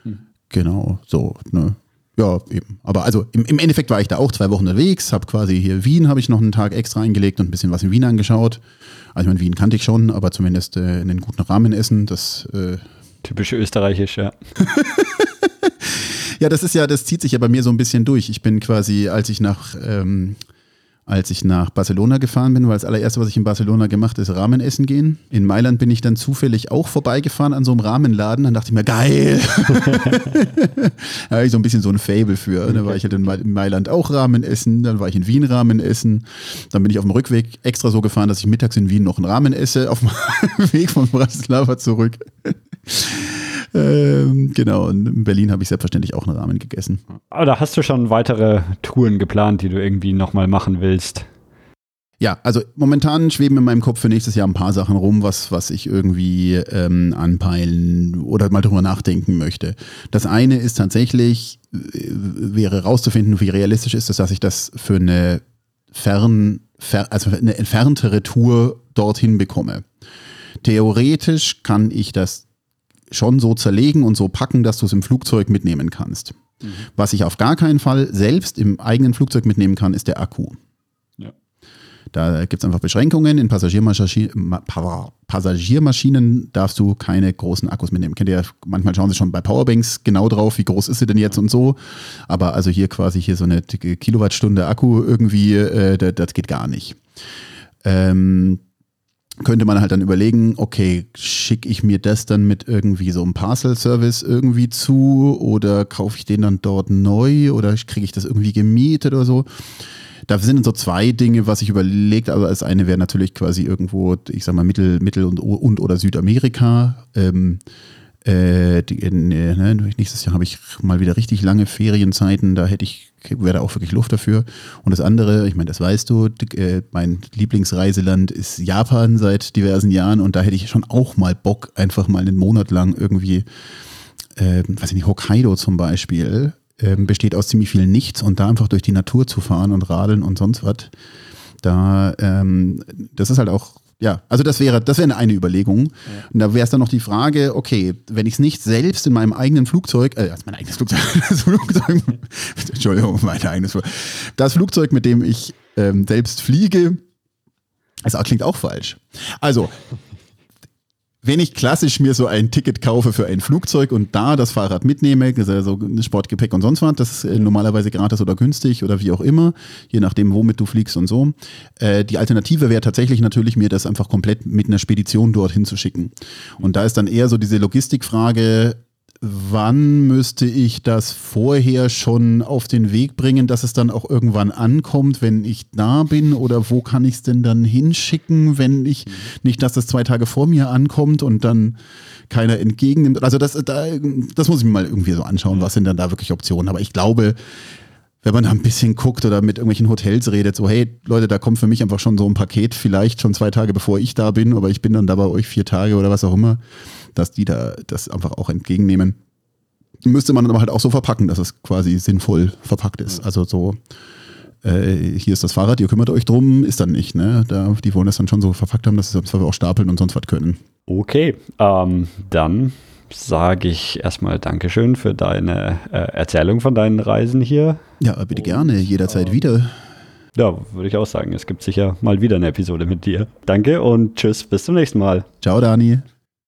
Hm. Genau, so, ne? Ja, eben. Aber also im, im, Endeffekt war ich da auch zwei Wochen unterwegs, habe quasi hier Wien, habe ich noch einen Tag extra eingelegt und ein bisschen was in Wien angeschaut. Also ich meine, Wien kannte ich schon, aber zumindest äh, in den guten Rahmen essen, das äh Typisch österreichisch, ja. ja, das ist ja, das zieht sich ja bei mir so ein bisschen durch. Ich bin quasi, als ich nach ähm, als ich nach Barcelona gefahren bin, weil das allererste, was ich in Barcelona gemacht ist, Ramen essen gehen. In Mailand bin ich dann zufällig auch vorbeigefahren an so einem Rahmenladen. Dann dachte ich mir, geil! da habe ich so ein bisschen so ein Fable für. Dann war ich halt in Mailand auch Ramen essen, dann war ich in Wien Ramen essen. Dann bin ich auf dem Rückweg extra so gefahren, dass ich mittags in Wien noch einen Ramen esse, auf dem Weg von Bratislava zurück. Ähm, genau, und in Berlin habe ich selbstverständlich auch einen Rahmen gegessen. Aber da hast du schon weitere Touren geplant, die du irgendwie nochmal machen willst. ja, also momentan schweben in meinem Kopf für nächstes Jahr ein paar Sachen rum, was, was ich irgendwie ähm, anpeilen oder mal drüber nachdenken möchte. Das eine ist tatsächlich, äh, wäre rauszufinden, wie realistisch ist es, dass ich das für eine fern, fer, also eine entferntere Tour dorthin bekomme. Theoretisch kann ich das schon so zerlegen und so packen, dass du es im Flugzeug mitnehmen kannst. Mhm. Was ich auf gar keinen Fall selbst im eigenen Flugzeug mitnehmen kann, ist der Akku. Da gibt es einfach Beschränkungen. In Passagiermaschinen darfst du keine großen Akkus mitnehmen. Kennt ihr, manchmal schauen sie schon bei Powerbanks genau drauf, wie groß ist sie denn jetzt und so. Aber also hier quasi hier so eine Kilowattstunde Akku irgendwie, äh, das, das, geht gar nicht. Ähm, könnte man halt dann überlegen, okay, schicke ich mir das dann mit irgendwie so einem Parcel-Service irgendwie zu oder kaufe ich den dann dort neu oder kriege ich das irgendwie gemietet oder so. Da sind so zwei Dinge, was ich überlegt. Also das eine wäre natürlich quasi irgendwo, ich sag mal, Mittel, Mittel und, und oder Südamerika. Ähm, äh, die, äh, ne, nächstes Jahr habe ich mal wieder richtig lange Ferienzeiten, da hätte ich, wäre da auch wirklich Luft dafür. Und das andere, ich meine, das weißt du, äh, mein Lieblingsreiseland ist Japan seit diversen Jahren und da hätte ich schon auch mal Bock, einfach mal einen Monat lang irgendwie, äh, weiß ich nicht, Hokkaido zum Beispiel, ähm, besteht aus ziemlich viel Nichts und da einfach durch die Natur zu fahren und radeln und sonst was, da, ähm, das ist halt auch, ja, also das wäre, das wäre eine Überlegung. Ja. Und da wäre es dann noch die Frage, okay, wenn ich es nicht selbst in meinem eigenen Flugzeug, äh, mein eigenes Flugzeug, das Flugzeug, Entschuldigung, mein eigenes Flugzeug, das Flugzeug, mit dem ich ähm, selbst fliege, das klingt auch falsch. Also, wenn ich klassisch mir so ein Ticket kaufe für ein Flugzeug und da das Fahrrad mitnehme, also Sportgepäck und sonst was, das ist äh, normalerweise gratis oder günstig oder wie auch immer, je nachdem, womit du fliegst und so. Äh, die Alternative wäre tatsächlich natürlich, mir das einfach komplett mit einer Spedition dorthin zu schicken. Und da ist dann eher so diese Logistikfrage, wann müsste ich das vorher schon auf den Weg bringen, dass es dann auch irgendwann ankommt, wenn ich da bin? Oder wo kann ich es denn dann hinschicken, wenn ich nicht, dass das zwei Tage vor mir ankommt und dann keiner entgegennimmt? Also das, da, das muss ich mir mal irgendwie so anschauen, was sind dann da wirklich Optionen. Aber ich glaube, wenn man da ein bisschen guckt oder mit irgendwelchen Hotels redet, so, hey Leute, da kommt für mich einfach schon so ein Paket, vielleicht schon zwei Tage bevor ich da bin, aber ich bin dann da bei euch vier Tage oder was auch immer dass die da das einfach auch entgegennehmen. Müsste man aber halt auch so verpacken, dass es quasi sinnvoll verpackt ist. Also so, äh, hier ist das Fahrrad, ihr kümmert euch drum, ist dann nicht. Ne? Da, die wollen das dann schon so verpackt haben, dass sie es auch stapeln und sonst was können. Okay, ähm, dann sage ich erstmal Dankeschön für deine äh, Erzählung von deinen Reisen hier. Ja, bitte und, gerne, jederzeit äh, wieder. Ja, würde ich auch sagen. Es gibt sicher mal wieder eine Episode mit dir. Danke und tschüss, bis zum nächsten Mal. Ciao, Dani.